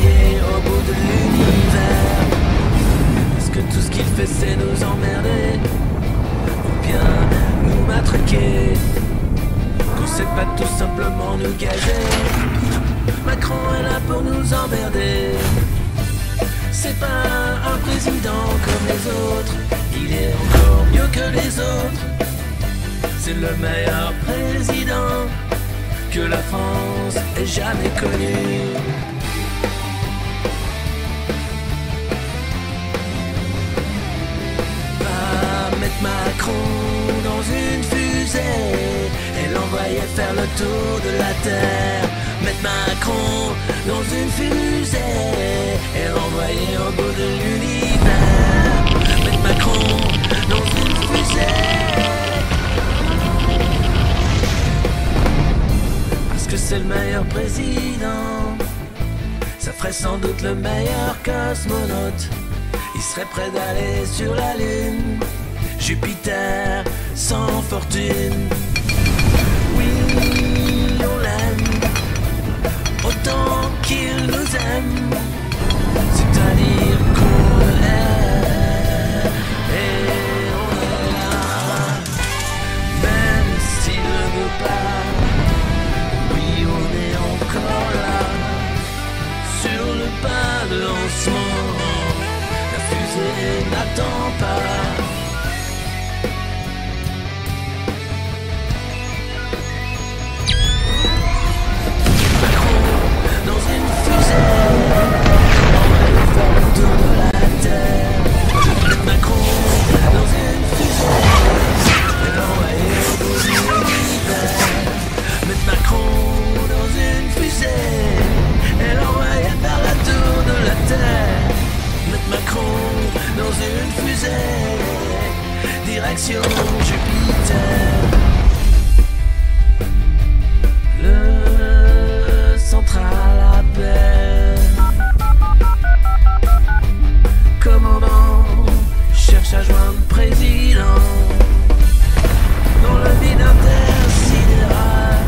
au bout de l'univers. Est-ce que tout ce qu'il fait c'est nous emmerder. Ou bien nous matraquer. Qu'on sait pas tout simplement nous gager. Macron est là pour nous emmerder. C'est pas un président comme les autres. Il est encore mieux que les autres. C'est le meilleur président que la France ait jamais connu. Faire le tour de la terre. Mettre Macron dans une fusée et l'envoyer au bout de l'univers. Mettre Macron dans une fusée. Parce que c'est le meilleur président. Ça ferait sans doute le meilleur cosmonaute. Il serait prêt d'aller sur la Lune. Jupiter sans fortune. Oui, on l'aime. Autant qu'il nous aime. C'est-à-dire qu'on une fusée. Direction Jupiter. Le central appelle. Commandant cherche à joindre président. Dans le vide intersidéral.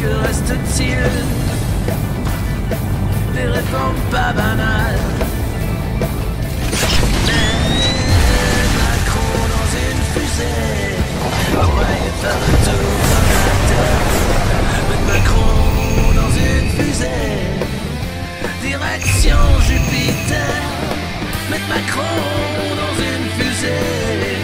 Que reste-t-il? Des réformes pas banales. Direction Jupiter. Mettre Macron dans une fusée.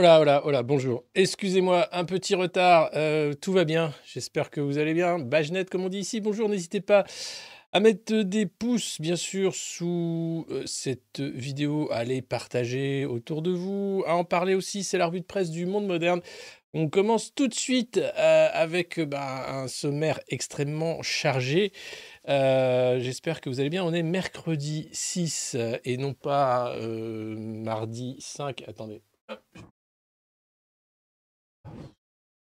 Là, oh là, bonjour. Excusez-moi, un petit retard. euh, tout va bien. J'espère que vous allez bien. Bagenet, comme on dit ici. Bonjour, n'hésitez pas à mettre des pouces, bien sûr, sous euh, cette vidéo, à les partager autour de vous, à en parler aussi. C'est la revue de presse du monde moderne. On commence tout de suite euh, avec bah, un sommaire extrêmement chargé. J'espère que vous allez bien. On est mercredi 6 euh, et non pas mardi 5. Attendez. Hop.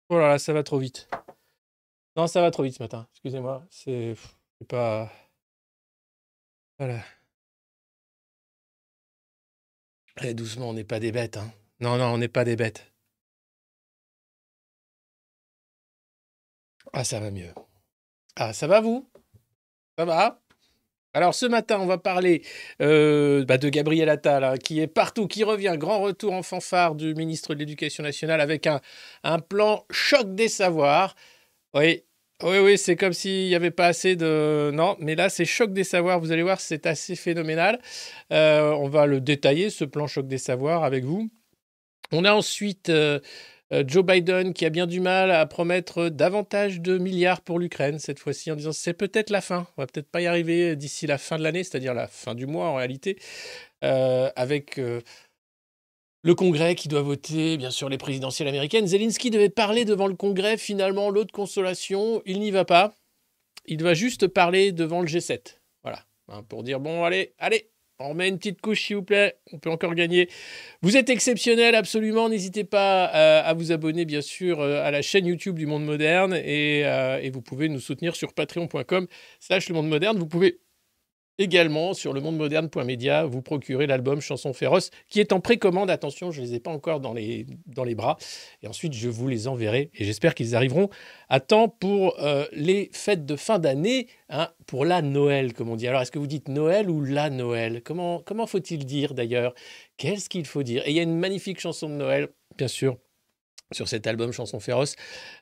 Oh là là, ça va trop vite. Non, ça va trop vite ce matin. Excusez-moi. C'est pas. Voilà. Allez, doucement, on n'est pas des bêtes. Hein. Non, non, on n'est pas des bêtes. Ah, ça va mieux. Ah, ça va vous? Ça va? Alors, ce matin, on va parler euh, bah, de Gabriel Attal, hein, qui est partout, qui revient. Grand retour en fanfare du ministre de l'Éducation nationale avec un, plan choc des savoirs. Oui, oui, oui, c'est comme s'il n'y avait pas assez de... Non, mais là, c'est choc des savoirs. Vous allez voir, c'est assez phénoménal. Euh, on va le détailler, ce plan choc des savoirs, avec vous. On a ensuite euh, Joe Biden qui a bien du mal à promettre davantage de milliards pour l'Ukraine cette fois-ci en disant c'est peut-être la fin. On va peut-être pas y arriver d'ici la fin de l'année, c'est-à-dire la fin du mois en réalité, avec le Congrès qui doit voter, bien sûr, les présidentielles américaines. Zelensky devait parler devant le Congrès. Finalement, l'autre consolation, il n'y va pas. Il va juste parler devant le G7. Voilà. Hein, pour dire bon, allez, allez, on remet une petite couche, s'il vous plaît. On peut encore gagner. Vous êtes exceptionnel, absolument. N'hésitez pas euh, à vous abonner, bien sûr, euh, à la chaîne YouTube du Monde Moderne. Et, euh, et vous pouvez nous soutenir sur patreon.com slash le monde moderne. Vous pouvez également sur le monde moderne.media vous procurer l'album Chanson féroce qui est en précommande. Attention, je ne les ai pas encore dans les, dans les bras. Et ensuite, je vous les enverrai et j'espère qu'ils arriveront à temps pour euh, les fêtes de fin d'année, hein, pour la Noël, comme on dit. Alors, est-ce que vous dites Noël ou la Noël? Comment, comment faut-il dire d'ailleurs? Qu'est-ce qu'il faut dire? Et il y a une magnifique chanson de Noël, bien sûr, sur cet album Chanson féroce,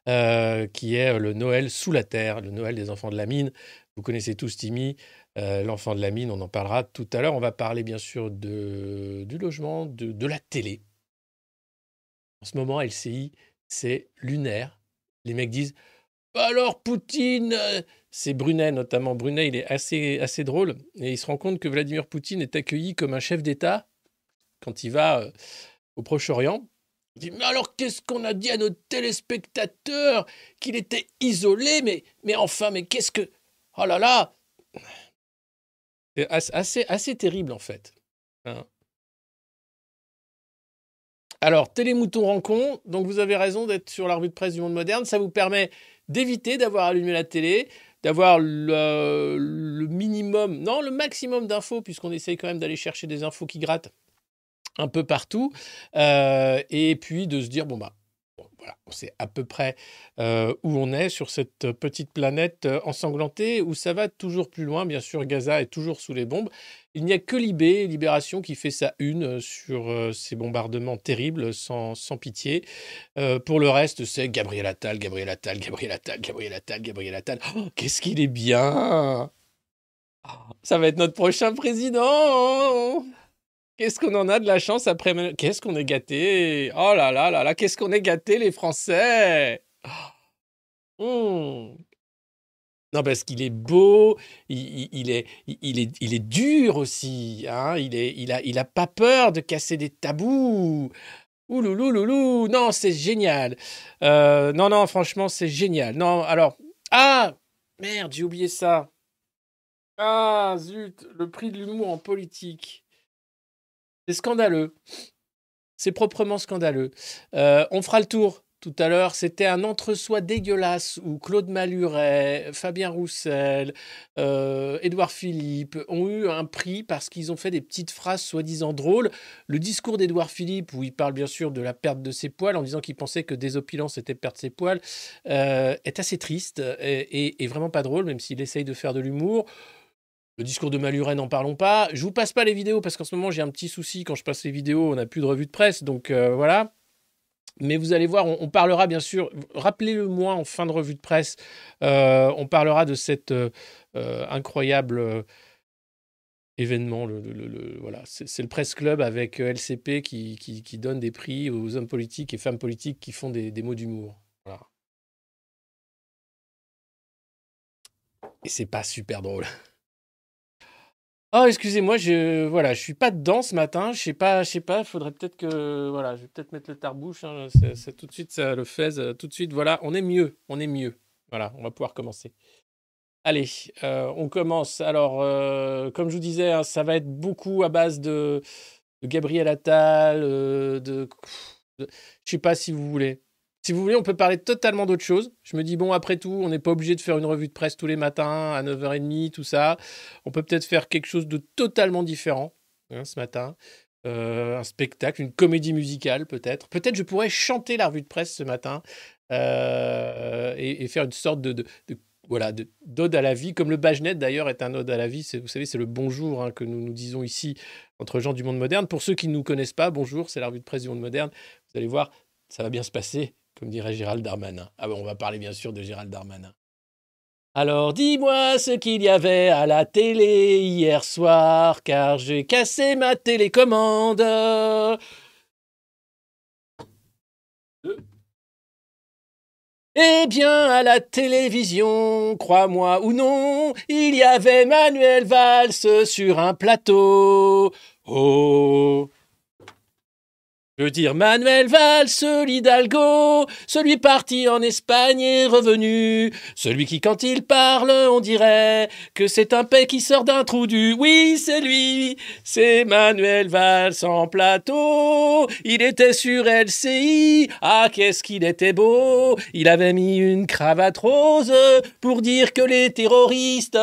euh, qui est le Noël sous la terre, le Noël des enfants de la mine. Vous connaissez tous Timmy. Euh, l'enfant de la mine, on en parlera tout à l'heure. On va parler bien sûr du logement, de, la télé. En ce moment, LCI, c'est lunaire. Les mecs disent alors Poutine, euh, c'est Brunet notamment. Brunet, il est assez, assez drôle et il se rend compte que Vladimir Poutine est accueilli comme un chef d'État quand il va euh, au Proche-Orient. Il dit Mais alors qu'est-ce qu'on a dit à nos téléspectateurs Qu'il était isolé? Mais, mais enfin, mais qu'est-ce que. Oh là là assez, terrible en fait. Hein. Alors, Télémouton Rancon, donc vous avez raison d'être sur la revue de presse du monde moderne. Ça vous permet d'éviter d'avoir allumé la télé, d'avoir le, le, minimum, non, le maximum d'infos, puisqu'on essaye quand même d'aller chercher des infos qui grattent un peu partout. Euh, et puis de se dire, bon, bah, voilà, on sait à peu près euh, où on est sur cette petite planète euh, ensanglantée, où ça va toujours plus loin. Bien sûr, Gaza est toujours sous les bombes. Il n'y a que Libé, Libération, qui fait sa une euh, sur ces bombardements terribles, sans, pitié. pour le reste, c'est Gabriel Attal, Gabriel Attal, Gabriel Attal, Gabriel Attal, Gabriel Attal. Oh, Qu'est-ce qu'il est bien Ça va être notre prochain président Qu'est-ce qu'on en a de la chance après Qu'est-ce qu'on est gâté Oh là là là là, qu'est-ce qu'on est gâté les Français? Mmh. Non, parce qu'il est beau, il, est, il, est, il est dur aussi. Hein il, est, il, a, il a pas peur de casser des tabous. Ouloulouloulou, non, c'est génial. Euh, non, non, franchement, c'est génial. Non, alors, ah, merde, j'ai oublié ça. Ah, zut, le prix de l'humour en politique. C'est scandaleux. C'est proprement scandaleux. Euh, on fera le tour tout à l'heure. C'était un entre-soi dégueulasse où Claude Maluret, Fabien Roussel, euh, Édouard Philippe ont eu un prix parce qu'ils ont fait des petites phrases soi-disant drôles. Le discours d'Édouard Philippe, où il parle bien sûr de la perte de ses poils en disant qu'il pensait que désopilant c'était perdre ses poils, euh, est assez triste et, et vraiment pas drôle, même s'il essaye de faire de l'humour. Le discours de Maluret, n'en parlons pas. Je vous passe pas les vidéos parce qu'en ce moment j'ai un petit souci quand je passe les vidéos, on n'a plus de revue de presse, donc euh, voilà. Mais vous allez voir, on, parlera bien sûr, rappelez-le moi en fin de revue de presse, euh, on parlera de cet euh, incroyable événement. Voilà, c'est le Presse Club avec LCP qui, donne des prix aux hommes politiques et femmes politiques qui font des, des mots d'humour. Voilà. Et c'est pas super drôle. Oh, excusez-moi, je voilà, je suis pas dedans ce matin. Je sais pas, je sais pas. Faudrait peut-être que voilà, je vais peut-être mettre le tarbouche. Hein, c'est tout de suite, ça le fait. Euh, tout de suite, voilà, on est mieux, on est mieux. Voilà, on va pouvoir commencer. Allez, euh, on commence. Alors, euh, comme je vous disais, hein, ça va être beaucoup à base de, Gabriel Attal, de, de, je sais pas si vous voulez. Si vous voulez, on peut parler totalement d'autre chose. Je me dis, bon, après tout, on n'est pas obligé de faire une revue de presse tous les matins à 9h30, tout ça. On peut peut-être faire quelque chose de totalement différent hein, ce matin. Euh, un spectacle, une comédie musicale peut-être. Peut-être je pourrais chanter la revue de presse ce matin euh, et, faire une sorte de, voilà de- d'ode à la vie, comme le Bajnet d'ailleurs est un ode à la vie. Vous savez, c'est le bonjour hein, que nous nous disons ici entre gens du monde moderne. Pour ceux qui ne nous connaissent pas, bonjour, c'est la revue de presse du monde moderne. Vous allez voir, ça va bien se passer, comme dirait Gérald Darmanin. Ah bon, on va parler bien sûr de Gérald Darmanin. Alors dis-moi ce qu'il y avait à la télé hier soir, car j'ai cassé ma télécommande. Eh bien, à la télévision, crois-moi ou non, il y avait Manuel Valls sur un plateau. Oh. Je veux dire Manuel Valls, l'Hidalgo, celui parti en Espagne et revenu, celui qui quand il parle, on dirait que c'est un paix qui sort d'un trou du... Oui, c'est lui, c'est Manuel Valls en plateau, il était sur LCI, ah qu'est-ce qu'il était beau, il avait mis une cravate rose pour dire que les terroristes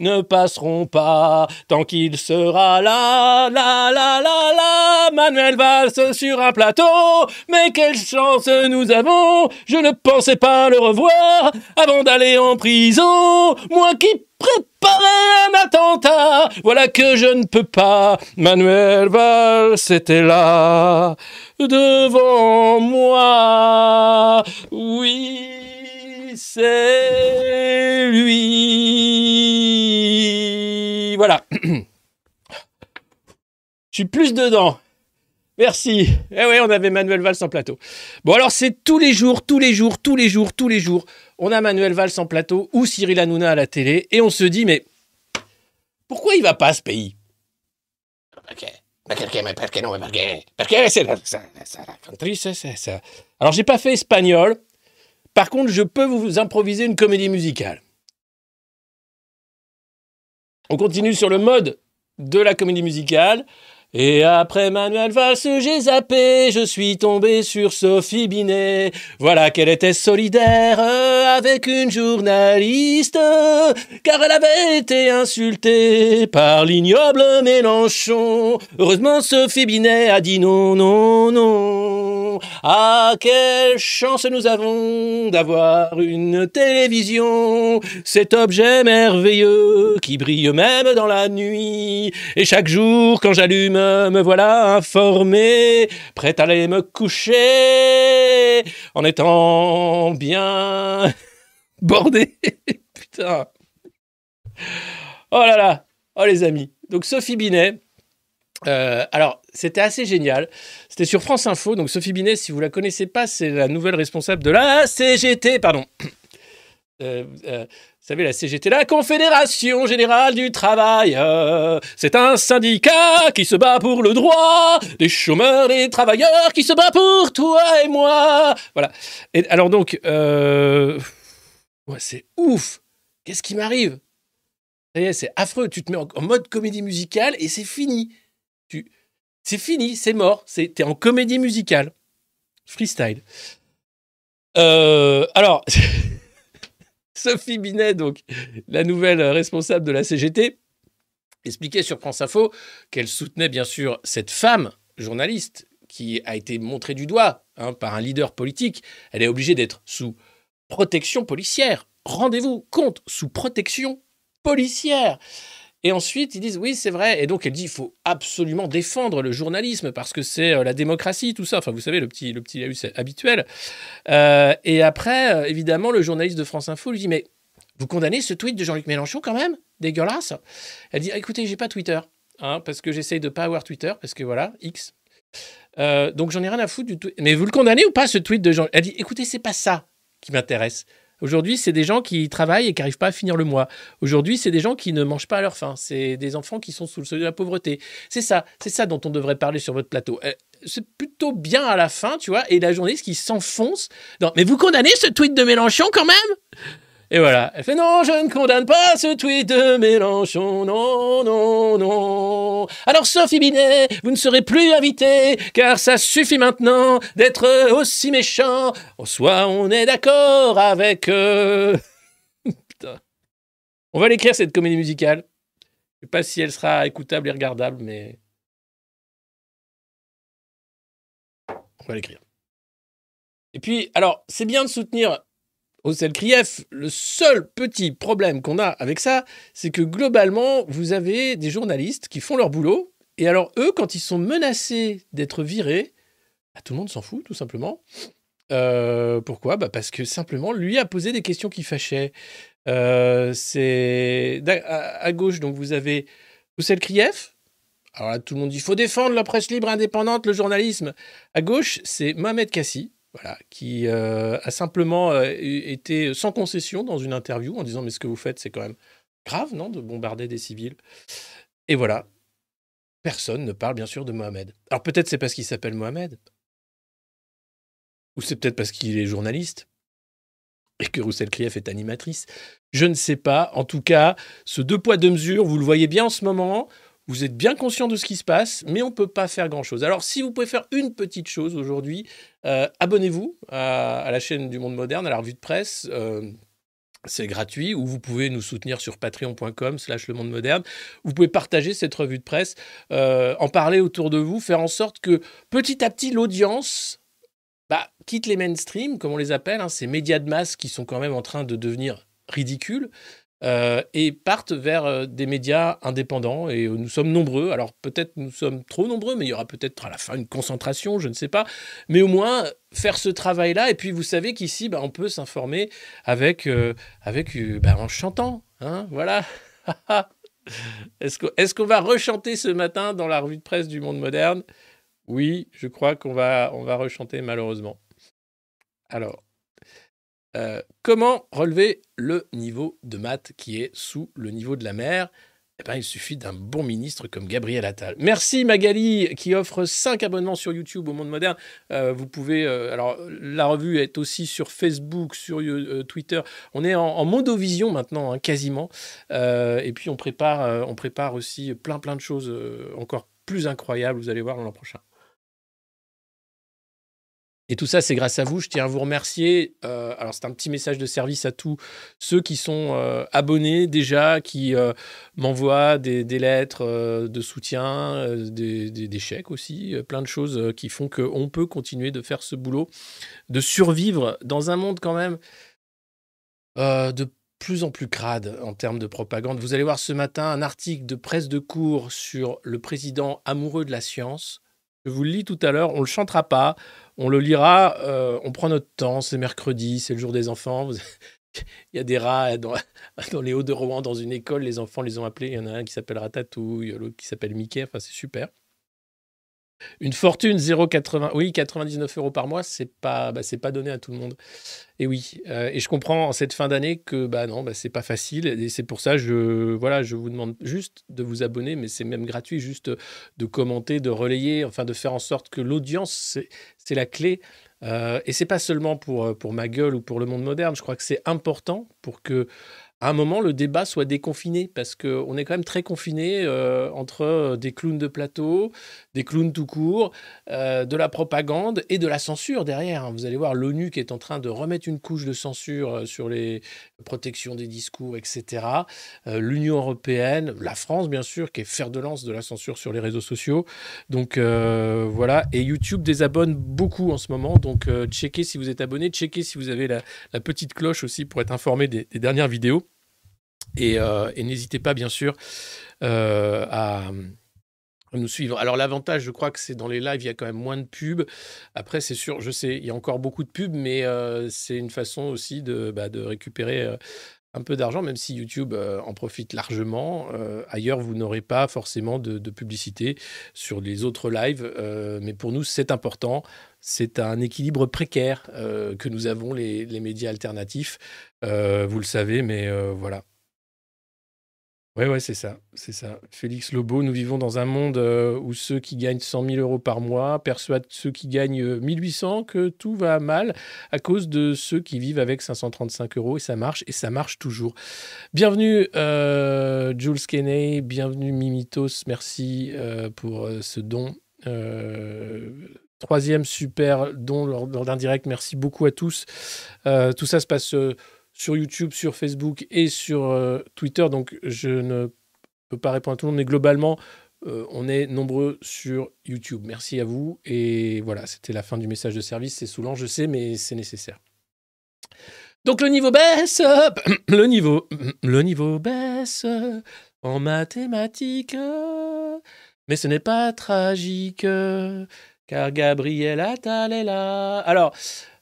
ne passeront pas tant qu'il sera là, là, là, là, là, Manuel Valls sur un plateau, mais quelle chance nous avons, je ne pensais pas le revoir avant d'aller en prison, moi qui préparais un attentat, voilà que je ne peux pas, Manuel Valls était là, devant moi, oui, c'est lui, voilà. Je suis plus dedans. Merci. Eh oui, on avait Manuel Valls en plateau. Bon, alors c'est tous les jours, tous les jours, tous les jours, tous les jours. On a Manuel Valls en plateau ou Cyril Hanouna à la télé et on se dit, mais pourquoi il va pas à ce pays? Alors, j'ai pas fait espagnol. Par contre, je peux vous improviser une comédie musicale. On continue sur le mode de la comédie musicale. Et après Manuel Valls, j'ai zappé, je suis tombé sur Sophie Binet. Voilà qu'elle était solidaire euh, avec une journaliste, car elle avait été insultée par l'ignoble Mélenchon. Heureusement, Sophie Binet a dit non, non, non. Ah, quelle chance nous avons d'avoir une télévision, cet objet merveilleux qui brille même dans la nuit. Et chaque jour, quand j'allume, me voilà informé, prêt à aller me coucher, en étant bien bordé. Putain. Oh là là. Oh les amis. Donc Sophie Binet. euh, alors, c'était assez génial. C'était sur France Info. Donc, Sophie Binet, si vous la connaissez pas, c'est la nouvelle responsable de la CGT. Pardon. Euh, euh, vous savez, la CGT, la Confédération Générale du Travail, euh, c'est un syndicat qui se bat pour le droit des chômeurs, des travailleurs, qui se bat pour toi et moi. Voilà. Et alors donc, ouais, c'est ouf. Qu'est-ce qui m'arrive? Ça y est, c'est affreux. Tu te mets en mode comédie musicale et c'est fini. Tu, c'est fini, c'est mort. T'es en comédie musicale. Freestyle. Euh, alors, Sophie Binet, donc, la nouvelle responsable de la CGT, expliquait sur France Info qu'elle soutenait bien sûr cette femme journaliste qui a été montrée du doigt hein, par un leader politique. Elle est obligée d'être sous protection policière. Rendez-vous compte, sous protection policière. Et ensuite, ils disent oui, c'est vrai. Et donc, elle dit il faut absolument défendre le journalisme parce que c'est euh, la démocratie, tout ça. Enfin, vous savez, le petit, le petit habituel. Euh, et après, euh, évidemment, le journaliste de France Info lui dit mais vous condamnez ce tweet de Jean-Luc Mélenchon quand même? Dégueulasse. Elle dit écoutez, j'ai pas Twitter. Hein, parce que j'essaye de pas avoir Twitter, parce que voilà, X. Donc j'en ai rien à foutre du tweet. Mais vous le condamnez ou pas ce tweet de Jean Elle dit écoutez, c'est pas ça qui m'intéresse. Aujourd'hui, c'est des gens qui travaillent et qui n'arrivent pas à finir le mois. Aujourd'hui, c'est des gens qui ne mangent pas à leur faim. C'est des enfants qui sont sous le seuil de la pauvreté. C'est ça, c'est ça dont on devrait parler sur votre plateau. Euh, c'est plutôt bien à la fin, tu vois, et la journaliste qui s'enfonce dans. Mais vous condamnez ce tweet de Mélenchon quand même? Et voilà. Elle fait non, je ne condamne pas ce tweet de Mélenchon. Non, non, non. Alors, Sophie Binet, vous ne serez plus invitée, car ça suffit maintenant d'être aussi méchant. Soit on est d'accord avec. euh, Putain. On va l'écrire, cette comédie musicale. Je sais pas si elle sera écoutable et regardable, mais. On va l'écrire. Et puis, alors, c'est bien de soutenir Ocel Krief. Le seul petit problème qu'on a avec ça, c'est que globalement, vous avez des journalistes qui font leur boulot. Et alors, eux, quand ils sont menacés d'être virés, bah, tout le monde s'en fout, tout simplement. Euh, pourquoi? Bah Parce que simplement, lui a posé des questions qui fâchaient. Euh, à, gauche, donc vous avez Ocel Krief. Alors là, tout le monde dit il faut défendre la presse libre indépendante, le journalisme. À gauche, c'est Mohamed Kassi, voilà, qui euh, a simplement euh, été sans concession dans une interview en disant mais ce que vous faites, c'est quand même grave, non, de bombarder des civils. Et voilà, personne ne parle bien sûr de Mohamed. Alors peut-être c'est parce qu'il s'appelle Mohamed, ou c'est peut-être parce qu'il est journaliste et que Roussel Krief est animatrice. Je ne sais pas. En tout cas, ce deux poids deux mesures, vous le voyez bien en ce moment. Vous êtes bien conscient de ce qui se passe, mais on ne peut pas faire grand-chose. Alors, si vous pouvez faire une petite chose aujourd'hui, euh, abonnez-vous à, la chaîne du Monde Moderne, à la revue de presse. euh, c'est gratuit, ou vous pouvez nous soutenir sur patreon.com slash le monde moderne. Vous pouvez partager cette revue de presse, euh, en parler autour de vous, faire en sorte que petit à petit l'audience bah, quitte les mainstream, comme on les appelle, hein, ces médias de masse qui sont quand même en train de devenir ridicules, euh, et partent vers euh, des médias indépendants. Et euh, nous sommes nombreux. Alors peut-être nous sommes trop nombreux, mais il y aura peut-être à la fin une concentration, je ne sais pas. Mais au moins faire ce travail-là. Et puis vous savez qu'ici, bah, on peut s'informer avec, avec bah, en chantant. Hein, voilà. Est-ce qu'on est qu'on va rechanter ce matin dans la revue de presse du monde moderne? Oui, je crois qu'on va, on va rechanter malheureusement. Alors, euh, comment relever le niveau de maths qui est sous le niveau de la mer? Eh ben, il suffit d'un bon ministre comme Gabriel Attal. Merci Magali qui offre 5 abonnements sur YouTube au Monde Moderne. Euh, vous pouvez. euh, alors, la revue est aussi sur Facebook, sur Twitter. On est en, en modovision maintenant, hein, quasiment. Et puis, on prépare, on prépare aussi plein, plein de choses encore plus incroyables. Vous allez voir l'an prochain. Et tout ça, c'est grâce à vous. Je tiens à vous remercier. Euh, alors, c'est un petit message de service à tous ceux qui sont euh, abonnés déjà, qui euh, m'envoient des, lettres de soutien, des, des- chèques aussi, plein de choses qui font qu'on peut continuer de faire ce boulot, de survivre dans un monde quand même de plus en plus crade en termes de propagande. Vous allez voir ce matin un article de presse de cours sur le président amoureux de la science. Je vous le lis tout à l'heure, on ne le chantera pas, on le lira, euh, on prend notre temps, c'est mercredi, c'est le jour des enfants. Il y a des rats dans, les Hauts de Rouen, dans une école, les enfants les ont appelés. Il y en a un qui s'appelle Ratatouille, l'autre qui s'appelle Mickey, enfin c'est super. Une fortune, 0,80, oui, 99 euros par mois, c'est pas, bah, c'est pas donné à tout le monde. Et oui, euh, et je comprends en cette fin d'année que bah non, bah, c'est pas facile. Et c'est pour ça, je, voilà, je vous demande juste de vous abonner, mais c'est même gratuit, juste de commenter, de relayer, enfin de faire en sorte que l'audience, c'est, la clé. Euh, et c'est pas seulement pour, pour ma gueule ou pour le monde moderne. Je crois que c'est important pour que à un moment, le débat soit déconfiné, parce qu'on est quand même très confiné euh, entre des clowns de plateau, des clowns tout court, euh, de la propagande et de la censure derrière. hein. Vous allez voir l'ONU qui est en train de remettre une couche de censure euh, sur les protections des discours, etc. Euh, L'Union européenne, la France, bien sûr, qui est fer de lance de la censure sur les réseaux sociaux. Donc euh, voilà, et YouTube désabonne beaucoup en ce moment. Donc euh, checkez si vous êtes abonné, checkez si vous avez la, petite cloche aussi pour être informé des dernières vidéos. Et, euh, et n'hésitez pas, bien sûr, euh, à nous suivre. Alors l'avantage, je crois que c'est dans les lives, il y a quand même moins de pubs. Après, c'est sûr, je sais, il y a encore beaucoup de pubs, mais euh, c'est une façon aussi de, bah, récupérer un peu d'argent, même si YouTube en profite largement. Ailleurs, vous n'aurez pas forcément de, publicité sur les autres lives, mais pour nous, c'est important. C'est un équilibre précaire que nous avons, les, médias alternatifs. Vous le savez, mais voilà. Ouais, ouais, c'est ça, c'est ça. Félix Lobo, nous vivons dans un monde euh, où ceux qui gagnent 100 000 euros par mois persuadent ceux qui gagnent euh, 1800 que tout va mal à cause de ceux qui vivent avec 535 euros et ça marche et ça marche toujours. Bienvenue euh, Jules Kenney, bienvenue Mimitos, merci euh, pour euh, ce don. Euh, troisième super don lors, d'un direct, merci beaucoup à tous. Euh, tout ça se passe euh, sur YouTube, sur Facebook et sur euh, Twitter. Donc, je ne peux pas répondre à tout le monde, mais globalement, euh, on est nombreux sur YouTube. Merci à vous. Et voilà, c'était la fin du message de service. C'est saoulant, je sais, mais c'est nécessaire. Donc, le niveau baisse. Le niveau, le niveau baisse en mathématiques. Mais ce n'est pas tragique, car Gabriel Attal est là. Alors,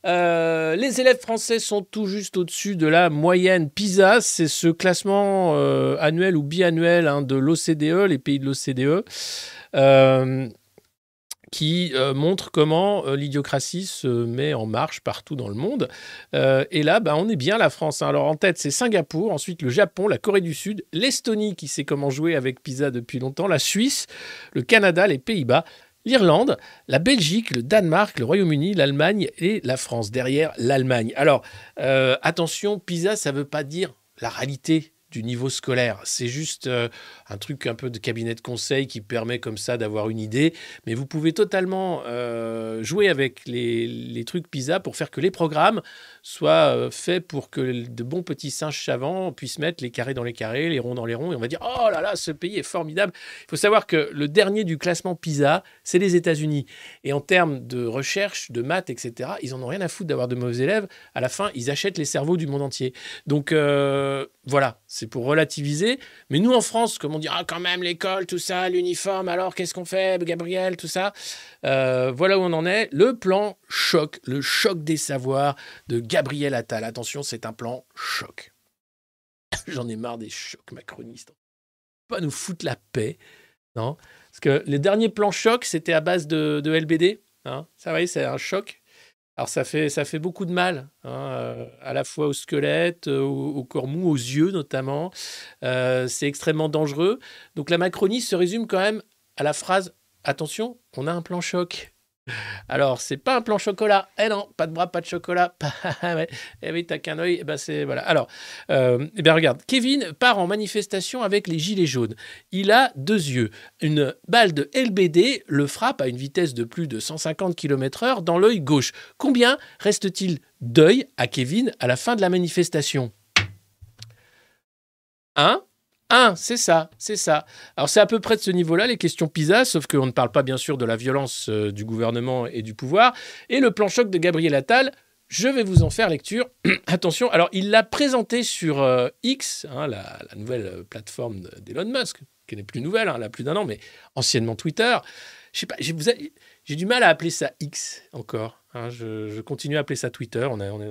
euh, les élèves français sont tout juste au-dessus de la moyenne PISA. C'est ce classement euh, annuel ou biannuel hein, de l'OCDE, les pays de l'OCDE, euh, qui montre comment l'idiocratie se met en marche partout dans le monde. Et là, bah, on est bien la France. hein. Alors en tête, c'est Singapour, ensuite le Japon, la Corée du Sud, l'Estonie qui sait comment jouer avec PISA depuis longtemps, la Suisse, le Canada, les Pays-Bas l'Irlande, la Belgique, le Danemark, le Royaume-Uni, l'Allemagne et la France. Derrière l'Allemagne. Alors, euh, attention, PISA, ça ne veut pas dire la réalité du niveau scolaire. C'est juste euh, un truc un peu de cabinet de conseil qui permet comme ça d'avoir une idée. Mais vous pouvez totalement euh, jouer avec les, les trucs PISA pour faire que les programmes soient euh, faits pour que de bons petits singes savants puissent mettre les carrés dans les carrés, les ronds dans les ronds. Et on va dire, oh là là, ce pays est formidable. Il faut savoir que le dernier du classement PISA, c'est les États-Unis. Et en termes de recherche, de maths, etc., ils en ont rien à foutre d'avoir de mauvais élèves. À la fin, ils achètent les cerveaux du monde entier. Donc voilà, c'est pour relativiser. Mais nous, en France, comme on dit, ah, quand même, l'école, tout ça, l'uniforme, alors qu'est-ce qu'on fait, Gabriel, tout ça Euh, Voilà où on en est. Le plan choc, le choc des savoirs de Gabriel Attal. Attention, c'est un plan choc. J'en ai marre des chocs macronistes. Pas nous foutre la paix, non? Parce que les derniers plans choc, c'était à base de, LBD. Hein? Ça, oui, c'est un choc. Alors ça fait, ça fait beaucoup de mal, hein, euh, à la fois au squelette, euh, au, corps mou, aux yeux notamment. Euh, c'est extrêmement dangereux. Donc la Macronie se résume quand même à la phrase Attention, on a un plan choc. Alors, c'est pas un plan chocolat. Eh non, pas de bras, pas de chocolat. Eh oui, t'as qu'un œil. Eh ben c'est voilà. Alors, euh, eh bien regarde, Kevin part en manifestation avec les gilets jaunes. Il a deux yeux. Une balle de LBD le frappe à une vitesse de plus de 150 km/h dans l'œil gauche. Combien reste-t-il d'œil à Kevin à la fin de la manifestation? Un un, c'est ça, c'est ça. Alors c'est à peu près de ce niveau-là les questions PISA, sauf qu'on ne parle pas bien sûr de la violence euh, du gouvernement et du pouvoir. Et le plan choc de Gabriel Attal, je vais vous en faire lecture. Attention, alors il l'a présenté sur euh, X, hein, la, nouvelle euh, plateforme de- d'Elon Musk, qui n'est plus nouvelle, hein, elle a plus d'un an, mais anciennement Twitter. Je sais pas, j'ai du mal à appeler ça X encore. hein, je, continue à appeler ça Twitter. On est, on est.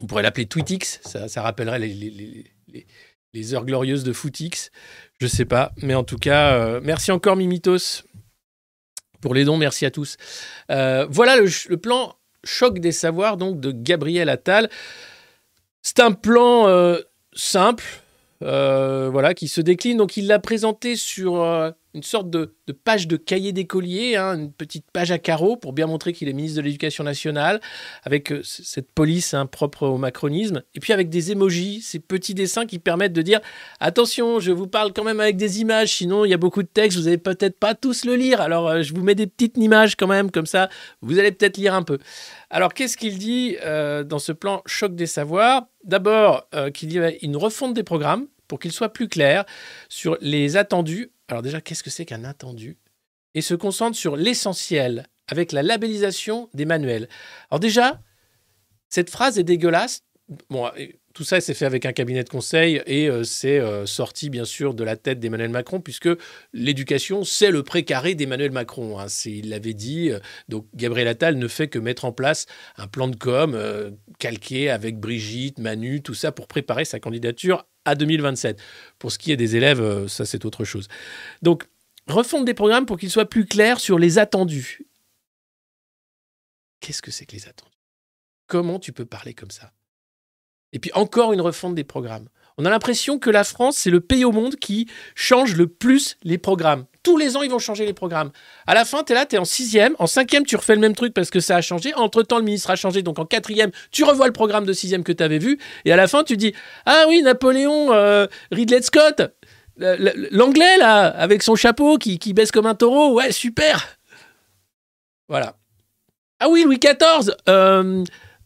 On pourrait l'appeler TweetX, ça, ça rappellerait les, heures glorieuses de Footix. Je sais pas, mais en tout cas, euh, merci encore Mimitos pour les dons, merci à tous. Euh, voilà le, plan choc des savoirs donc de Gabriel Attal. C'est un plan euh, simple, voilà, qui se décline. Donc il l'a présenté sur une sorte de, page de cahier d'écolier, hein, une petite page à carreaux pour bien montrer qu'il est ministre de l'Éducation nationale, avec euh, cette police hein, propre au macronisme, et puis avec des émojis, ces petits dessins qui permettent de dire attention, je vous parle quand même avec des images, sinon il y a beaucoup de textes, vous n'allez peut-être pas tous le lire, alors euh, je vous mets des petites images quand même, comme ça, vous allez peut-être lire un peu. Alors qu'est-ce qu'il dit euh, dans ce plan choc des savoirs? D'abord qu'il y a une refonte des programmes pour qu'ils soient plus clairs sur les attendus. Alors déjà, qu'est-ce que c'est qu'un attendu? Et se concentre sur l'essentiel avec la labellisation des manuels. Alors déjà, cette phrase est dégueulasse. Bon, tout ça, c'est fait avec un cabinet de conseil et euh, c'est euh, sorti bien sûr de la tête d'Emmanuel Macron puisque l'éducation, c'est le précaré d'Emmanuel Macron. hein. Il l'avait dit. euh, donc Gabriel Attal ne fait que mettre en place un plan de com calqué avec Brigitte, Manu, tout ça pour préparer sa candidature à 2027. Pour ce qui est des élèves, euh, ça c'est autre chose. Donc, refonte des programmes pour qu'ils soient plus clairs sur les attendus. Qu'est-ce que c'est que les attendus? Comment tu peux parler comme ça? Et puis encore une refonte des programmes. On a l'impression que la France, c'est le pays au monde qui change le plus les programmes. Tous les ans, ils vont changer les programmes. À la fin, tu es là, tu es en sixième. En cinquième, tu refais le même truc parce que ça a changé. Entre-temps, le ministre a changé. Donc en quatrième, tu revois le programme de sixième que tu avais vu. Et à la fin, tu dis Ah oui, Napoléon, euh, Ridley Scott, l'anglais là, avec son chapeau qui, baisse comme un taureau. Ouais, super. Voilà. Ah oui, Louis XIV. euh,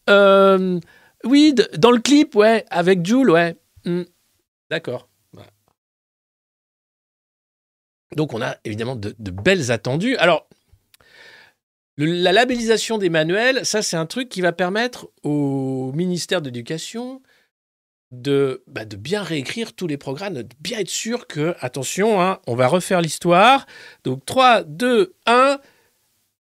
euh, oui, dans le clip, ouais, avec Jules, ouais. Hmm. D'accord. Donc on a évidemment de, belles attendues. Alors, la labellisation des manuels, ça c'est un truc qui va permettre au ministère de l'Éducation de, bah, bien réécrire tous les programmes, de bien être sûr que, attention, hein, on va refaire l'histoire. Donc 3, 2, 1,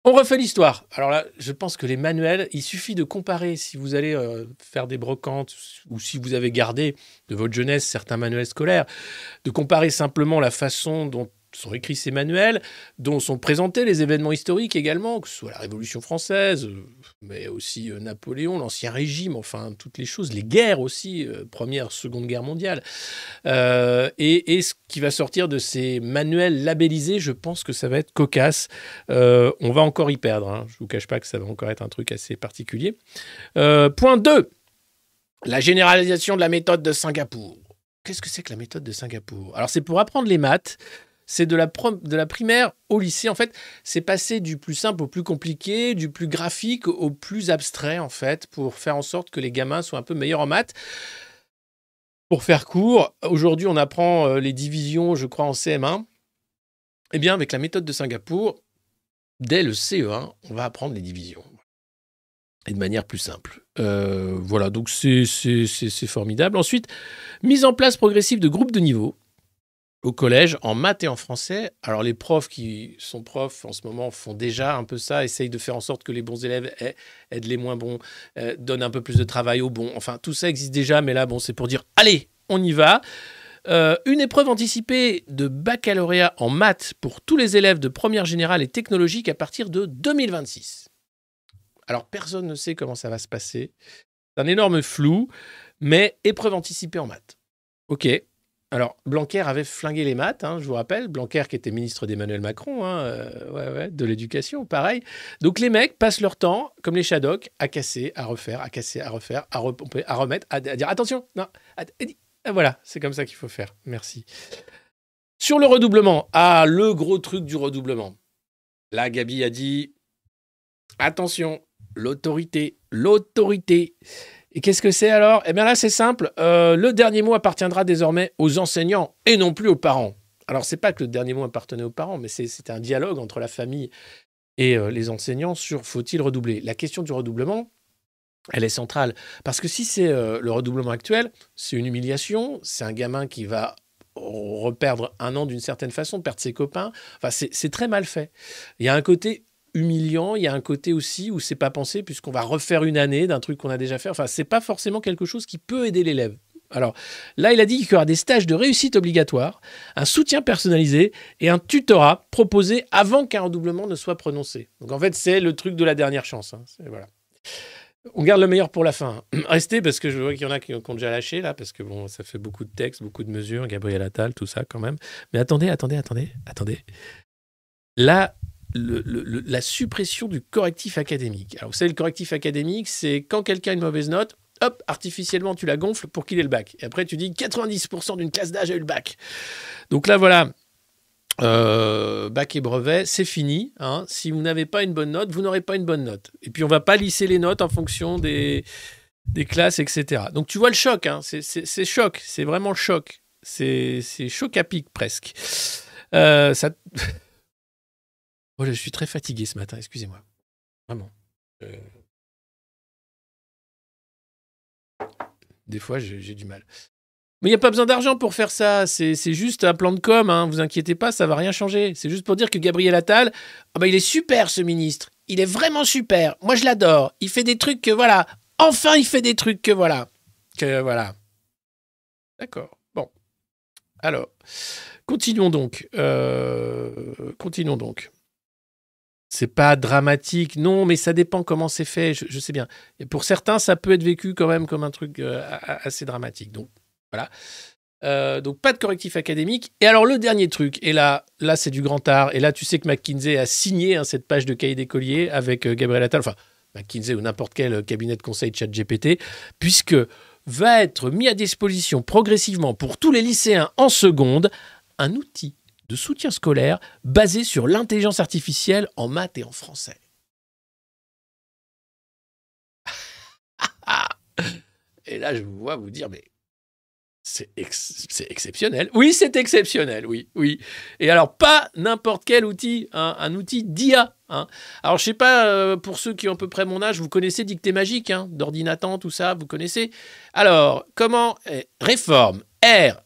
on refait l'histoire. Alors là, je pense que les manuels, il suffit de comparer si vous allez euh, faire des brocantes ou si vous avez gardé de votre jeunesse certains manuels scolaires, de comparer simplement la façon dont sont écrits ces manuels, dont sont présentés les événements historiques également, que ce soit la Révolution française, mais aussi euh, Napoléon, l'Ancien Régime, enfin toutes les choses, les guerres aussi, euh, Première, Seconde Guerre mondiale. Euh, et, ce qui va sortir de ces manuels labellisés, je pense que ça va être cocasse. On va encore y perdre. hein. Je ne vous cache pas que ça va encore être un truc assez particulier. Point 2. La généralisation de la méthode de Singapour. Qu'est-ce que c'est que la méthode de Singapour? Alors, c'est pour apprendre les maths. C'est de la, primaire au lycée. En fait, c'est passer du plus simple au plus compliqué, du plus graphique au plus abstrait, en fait, pour faire en sorte que les gamins soient un peu meilleurs en maths. Pour faire court, aujourd'hui, on apprend euh, les divisions, je crois, en CM1. Eh bien, avec la méthode de Singapour, dès le CE1, on va apprendre les divisions. Et de manière plus simple. Euh, voilà, donc c'est formidable. Ensuite, mise en place progressive de groupes de niveau au collège en maths et en français. Alors les profs qui sont profs en ce moment font déjà un peu ça, essayent de faire en sorte que les bons élèves aident les moins bons, euh, donnent un peu plus de travail aux bons. Enfin, tout ça existe déjà, mais là, bon, c'est pour dire, allez, on y va. Euh, une épreuve anticipée de baccalauréat en maths pour tous les élèves de première générale et technologique à partir de 2026. Alors, personne ne sait comment ça va se passer. C'est un énorme flou, mais épreuve anticipée en maths. OK. Alors, Blanquer avait flingué les maths, hein, je vous rappelle. Blanquer qui était ministre d'Emmanuel Macron, hein, euh, de l'éducation, pareil. Donc, les mecs passent leur temps, comme les Shadocks, à casser, à refaire, à casser, à refaire, à repomper, à remettre, à, dire attention, non, voilà, c'est comme ça qu'il faut faire. Merci. Sur le redoublement, ah, le gros truc du redoublement. Là, Gabi a dit attention, l'autorité, l'autorité. Et qu'est-ce que c'est alors? Eh bien là, c'est simple. euh, le dernier mot appartiendra désormais aux enseignants et non plus aux parents. Alors, c'est pas que le dernier mot appartenait aux parents, mais c'est- c'était un dialogue entre la famille et euh, les enseignants sur faut-il redoubler. La question du redoublement, elle est centrale. Parce que si c'est euh, le redoublement actuel, c'est une humiliation, c'est un gamin qui va reperdre un an d'une certaine façon, perdre ses copains. Enfin, c'est très mal fait. Il y a un côté humiliant, il y a un côté aussi où c'est pas pensé puisqu'on va refaire une année d'un truc qu'on a déjà fait. Enfin, c'est pas forcément quelque chose qui peut aider l'élève. Alors là, il a dit qu'il y aura des stages de réussite obligatoires, un soutien personnalisé et un tutorat proposé avant qu'un redoublement ne soit prononcé. Donc en fait, c'est le truc de la dernière chance. hein. Voilà. On garde le meilleur pour la fin. hein. Restez parce que je vois qu'il y en a qui ont déjà lâché là, parce que bon, ça fait beaucoup de textes, beaucoup de mesures, Gabriel Attal, tout ça quand même. Mais attendez, attendez, attendez, attendez. Là, la suppression du correctif académique. Alors, vous savez, le correctif académique, c'est quand quelqu'un a une mauvaise note, hop, artificiellement, tu la gonfles pour qu'il ait le bac. Et après, tu dis 90% d'une classe d'âge a eu le bac. Donc là, voilà. Euh, bac et brevet, c'est fini. hein. Si vous n'avez pas une bonne note, vous n'aurez pas une bonne note. Et puis, on va pas lisser les notes en fonction des, des classes, etc. Donc, tu vois le choc. hein. C'est- choc. C'est vraiment choc. C'est c'est choc à pic, presque. Euh, ça... Oh, je suis très fatigué ce matin, excusez-moi. Vraiment. Euh, Des fois, j'ai du mal. Mais il n'y a pas besoin d'argent pour faire ça. C'est c'est juste un plan de com. Hein. Vous inquiétez pas, ça va rien changer. C'est juste pour dire que Gabriel Attal, ah bah, il est super ce ministre. Il est vraiment super. Moi, je l'adore. Il fait des trucs que voilà. Enfin, il fait des trucs que voilà. Que voilà. D'accord. Bon. Alors, continuons donc. Euh, continuons donc. C'est pas dramatique, non, mais ça dépend comment c'est fait. Je, sais bien. Et pour certains, ça peut être vécu quand même comme un truc euh, assez dramatique. Donc, Voilà. Euh, donc pas de correctif académique. Et alors le dernier truc, et là, là c'est du grand art, et là tu sais que McKinsey a signé hein, cette page de cahier d'écolier avec euh, Gabriel Attal, enfin McKinsey ou n'importe quel cabinet de conseil chat GPT, puisque va être mis à disposition progressivement pour tous les lycéens en seconde un outil de soutien scolaire basé sur l'intelligence artificielle en maths et en français. et là, je vous vois vous dire, mais c'est ex- c'est exceptionnel. Oui, c'est exceptionnel, oui, oui. Et alors, pas n'importe quel outil, hein, un outil d'IA. hein. Alors, je sais pas, euh, pour ceux qui ont à peu près mon âge, vous connaissez Dictée Magique, hein, d'ordinateur, tout ça, vous connaissez? Alors, comment Réforme. R,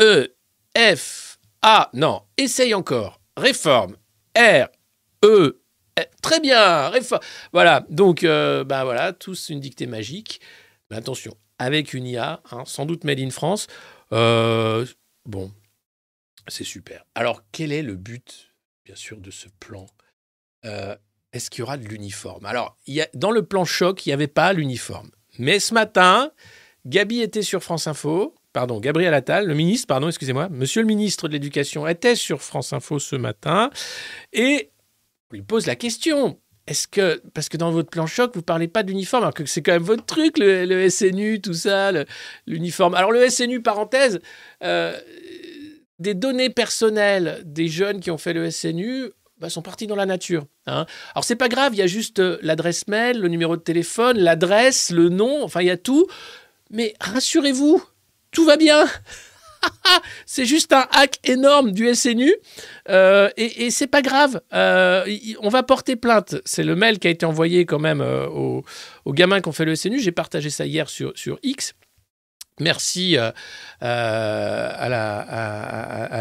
E, F, A. Non, essaye encore. Réforme. R, E. eh, Très bien, réforme. Voilà, donc, euh, bah voilà, tous une dictée magique. Mais attention, avec une IA, hein, sans doute made in France. Euh, bon, c'est super. Alors, quel est le but, bien sûr, de ce plan? Euh, Est-ce qu'il y aura de l'uniforme? Alors, dans le plan choc, il n'y avait pas l'uniforme. Mais ce matin, Gabi était sur France Info. Pardon, Gabriel Attal, le ministre, pardon, excusez-moi, monsieur le ministre de l'Éducation était sur France Info ce matin et lui pose la question. Est-ce que, parce que dans votre plan choc, vous parlez pas d'uniforme, alors que c'est quand même votre truc, le, SNU, tout ça, l'uniforme. Alors le SNU, parenthèse, euh, des données personnelles des jeunes qui ont fait le SNU bah, sont parties dans la nature. Hein. Alors c'est pas grave, il y a juste euh, l'adresse mail, le numéro de téléphone, l'adresse, le nom, enfin il y a tout. Mais rassurez-vous, tout va bien. c'est juste un hack énorme du SNU euh, et, c'est pas grave. Euh, on va porter plainte. C'est le mail qui a été envoyé quand même euh, aux, gamins qui ont fait le SNU. J'ai partagé ça hier sur X. Merci euh, euh, à,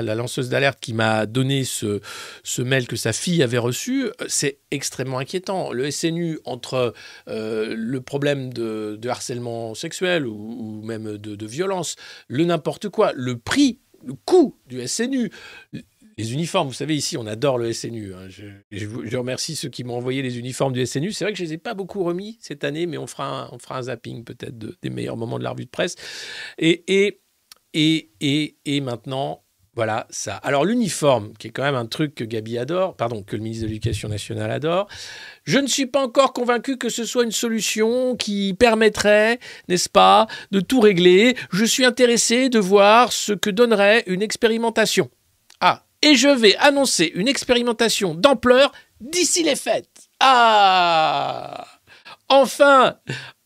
la, lanceuse d'alerte qui m'a donné ce, mail que sa fille avait reçu. C'est extrêmement inquiétant. Le SNU, entre euh, le problème de, harcèlement sexuel ou, même de violence, le n'importe quoi, le prix, le coût du SNU, les uniformes, vous savez, ici, on adore le SNU. hein. Je, remercie ceux qui m'ont envoyé les uniformes du SNU. C'est vrai que je ne les ai pas beaucoup remis cette année, mais on fera un, zapping peut-être de- des meilleurs moments de la revue de presse. Et maintenant, voilà ça. Alors, l'uniforme, qui est quand même un truc que Gabi adore, pardon, que le ministre de l'Éducation nationale adore, je ne suis pas encore convaincu que ce soit une solution qui permettrait, n'est-ce pas, de tout régler. Je suis intéressé de voir ce que donnerait une expérimentation. Ah, et je vais annoncer une expérimentation d'ampleur d'ici les fêtes. Ah Enfin,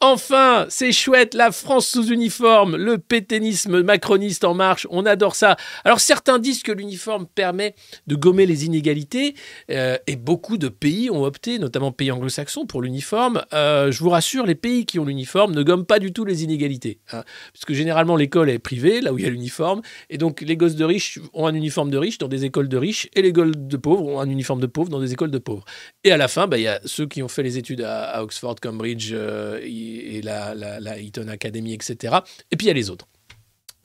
enfin, c'est chouette, la France sous uniforme, le pétainisme macroniste en marche, on adore ça. Alors certains disent que l'uniforme permet de gommer les inégalités, euh, et beaucoup de pays ont opté, notamment pays anglo-saxons, pour l'uniforme. Euh, je vous rassure, les pays qui ont l'uniforme ne gomment pas du tout les inégalités, hein, puisque généralement l'école est privée, là où il y a l'uniforme, et donc les gosses de riches ont un uniforme de riches dans des écoles de riches, et les gosses de pauvres ont un uniforme de pauvres dans des écoles de pauvres. Et à la fin, bah, il y a ceux qui ont fait les études à, à Oxford, Cambridge euh, et la, la- Eton Academy, etc. Et puis il y a les autres.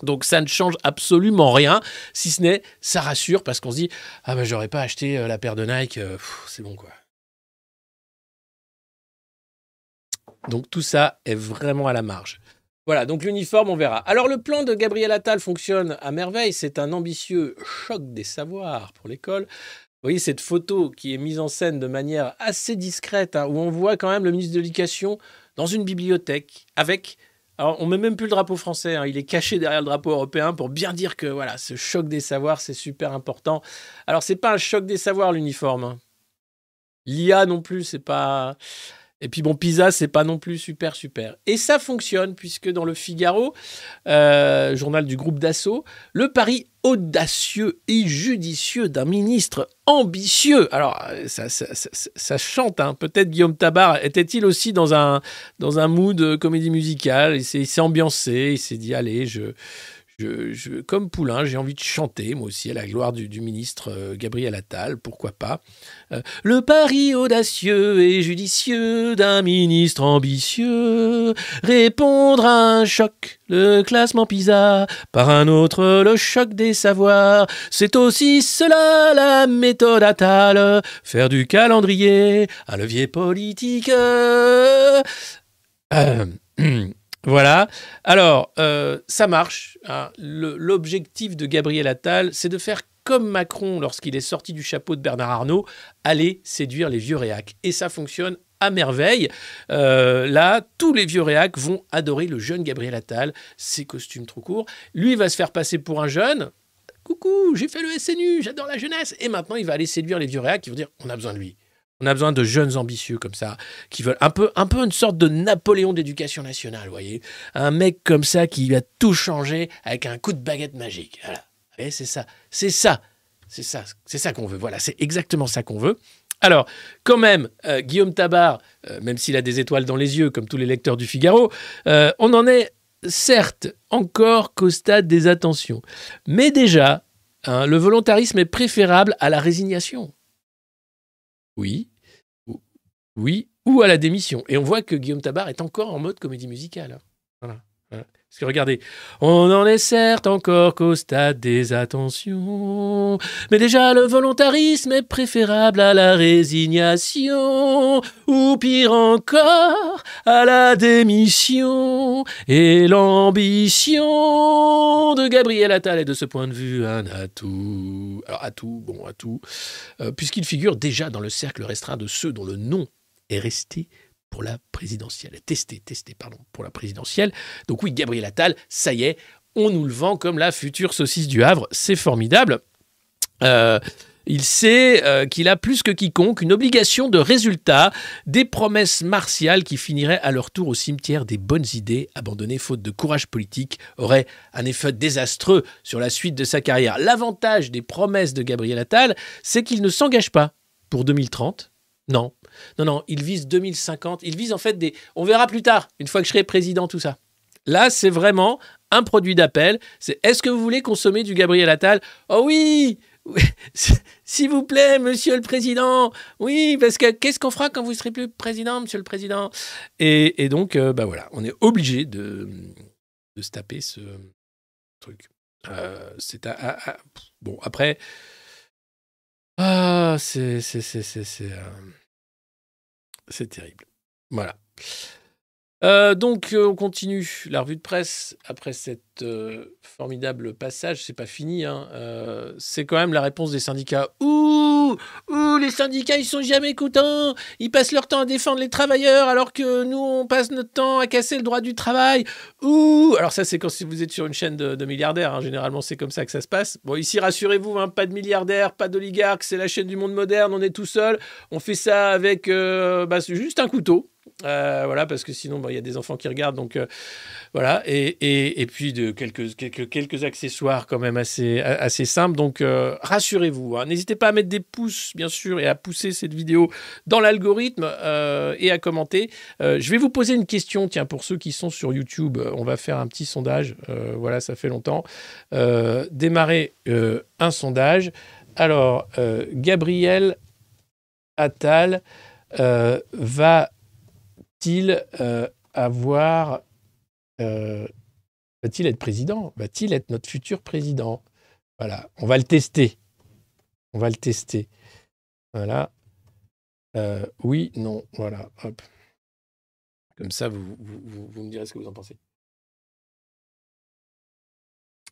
Donc ça ne change absolument rien, si ce n'est ça rassure parce qu'on se dit ah ben j'aurais pas acheté euh, la paire de Nike, euh, c'est bon quoi. Donc tout ça est vraiment à la marge. Voilà, donc l'uniforme, on verra. Alors le plan de Gabriel Attal fonctionne à merveille. C'est un ambitieux choc des savoirs pour l'école. Vous voyez cette photo qui est mise en scène de manière assez discrète, hein, où on voit quand même le ministre de l'Éducation dans une bibliothèque avec. Alors, on met même plus le drapeau français, hein, il est caché derrière le drapeau européen pour bien dire que voilà, ce choc des savoirs, c'est super important. Alors, c'est pas un choc des savoirs l'uniforme. L'IA non plus, c'est pas. Et puis bon, Pisa, c'est pas non plus super super. Et ça fonctionne puisque dans le Figaro, euh, journal du groupe d'assaut, le pari audacieux et judicieux d'un ministre ambitieux. Alors ça, ça, ça- chante. hein. Peut-être Guillaume Tabar était-il aussi dans un dans un mood euh, comédie musicale. Il s'est ambiancé. Il s'est dit allez, je comme Poulain, j'ai envie de chanter, moi aussi, à la gloire du, du ministre euh, Gabriel Attal, pourquoi pas. Euh, le pari audacieux et judicieux d'un ministre ambitieux, répondre à un choc, le classement PISA, par un autre, le choc des savoirs. C'est aussi cela la méthode Attal, faire du calendrier un levier politique. Euh, Voilà. Alors, euh, ça marche. hein. L'objectif de Gabriel Attal, c'est de faire comme Macron lorsqu'il est sorti du chapeau de Bernard Arnault, aller séduire les vieux réacs. Et ça fonctionne à merveille. Euh, là, tous les vieux réacs vont adorer le jeune Gabriel Attal, ses costumes trop courts. Lui, il va se faire passer pour un jeune. Coucou, j'ai fait le SNU, j'adore la jeunesse. Et maintenant, il va aller séduire les vieux réacs qui vont dire on a besoin de lui. On a besoin de jeunes ambitieux comme ça, qui veulent un peu, un peu une sorte de Napoléon d'éducation nationale, vous voyez. Un mec comme ça qui va tout changer avec un coup de baguette magique. Voilà. C'est ça, c'est ça, c'est ça, c'est ça qu'on veut. Voilà, c'est exactement ça qu'on veut. Alors, quand même, euh, Guillaume Tabar, euh, même s'il a des étoiles dans les yeux, comme tous les lecteurs du Figaro, euh, on en est certes encore qu'au stade des attentions. Mais déjà, hein, le volontarisme est préférable à la résignation. Oui, ou- oui, ou à la démission. Et on voit que Guillaume Tabar est encore en mode comédie musicale. Parce que regardez, on en est certes encore qu'au stade des attentions, mais déjà le volontarisme est préférable à la résignation, ou pire encore, à la démission. Et l'ambition de Gabriel Attal est de ce point de vue un atout. Alors atout, bon atout, euh, puisqu'il figure déjà dans le cercle restreint de ceux dont le nom est resté pour la présidentielle. Testé, testé, pardon, pour la présidentielle. Donc oui, Gabriel Attal, ça y est, on nous le vend comme la future saucisse du Havre. C'est formidable. Euh, il sait euh, qu'il a plus que quiconque une obligation de résultat, des promesses martiales qui finiraient à leur tour au cimetière des bonnes idées, abandonnées faute de courage politique, auraient un effet désastreux sur la suite de sa carrière. L'avantage des promesses de Gabriel Attal, c'est qu'il ne s'engage pas pour 2030. Non, non, non, il vise 2050. Il vise en fait des. On verra plus tard, une fois que je serai président, tout ça. Là, c'est vraiment un produit d'appel. C'est est-ce que vous voulez consommer du Gabriel Attal? Oh oui S'il vous plaît, monsieur le président. Oui, parce que qu'est-ce qu'on fera quand vous serez plus président, monsieur le président? Et, donc, euh, bah voilà, on est obligé de, de se taper ce truc. Euh, c'est à- bon après. Ah, c'est c'est c'est c'est c'est euh, c'est terrible. Voilà. Euh, donc euh, on continue la revue de presse après cette euh, formidable passage. C'est pas fini. Hein. C'est quand même la réponse des syndicats. Ouh, ouh, les syndicats ils sont jamais contents. Ils passent leur temps à défendre les travailleurs alors que nous on passe notre temps à casser le droit du travail. Ouh, alors ça c'est quand si vous êtes sur une chaîne de, milliardaires. hein. Généralement c'est comme ça que ça se passe. Bon ici rassurez-vous, hein, pas de milliardaires, pas d'oligarques. C'est la chaîne du monde moderne. On est tout seul. On fait ça avec bah, juste un couteau. Euh, voilà, parce que sinon, il y a des enfants qui regardent. Donc, euh, voilà. Et, et, puis, de quelques, quelques, quelques accessoires quand même assez, assez simples. Donc, euh, rassurez-vous. hein. N'hésitez pas à mettre des pouces, bien sûr, et à pousser cette vidéo dans l'algorithme et à commenter. Je vais vous poser une question, tiens, pour ceux qui sont sur YouTube. On va faire un petit sondage. Voilà, ça fait longtemps. Démarrer un sondage. Alors, Gabriel Attal va va-t-il euh, avoir. euh, va-t-il être président? Va-t-il être notre futur président? Voilà, on va le tester. On va le tester. Voilà. Euh, oui, non, voilà. Hop. Comme ça, vous, vous, vous- me direz ce que vous en pensez.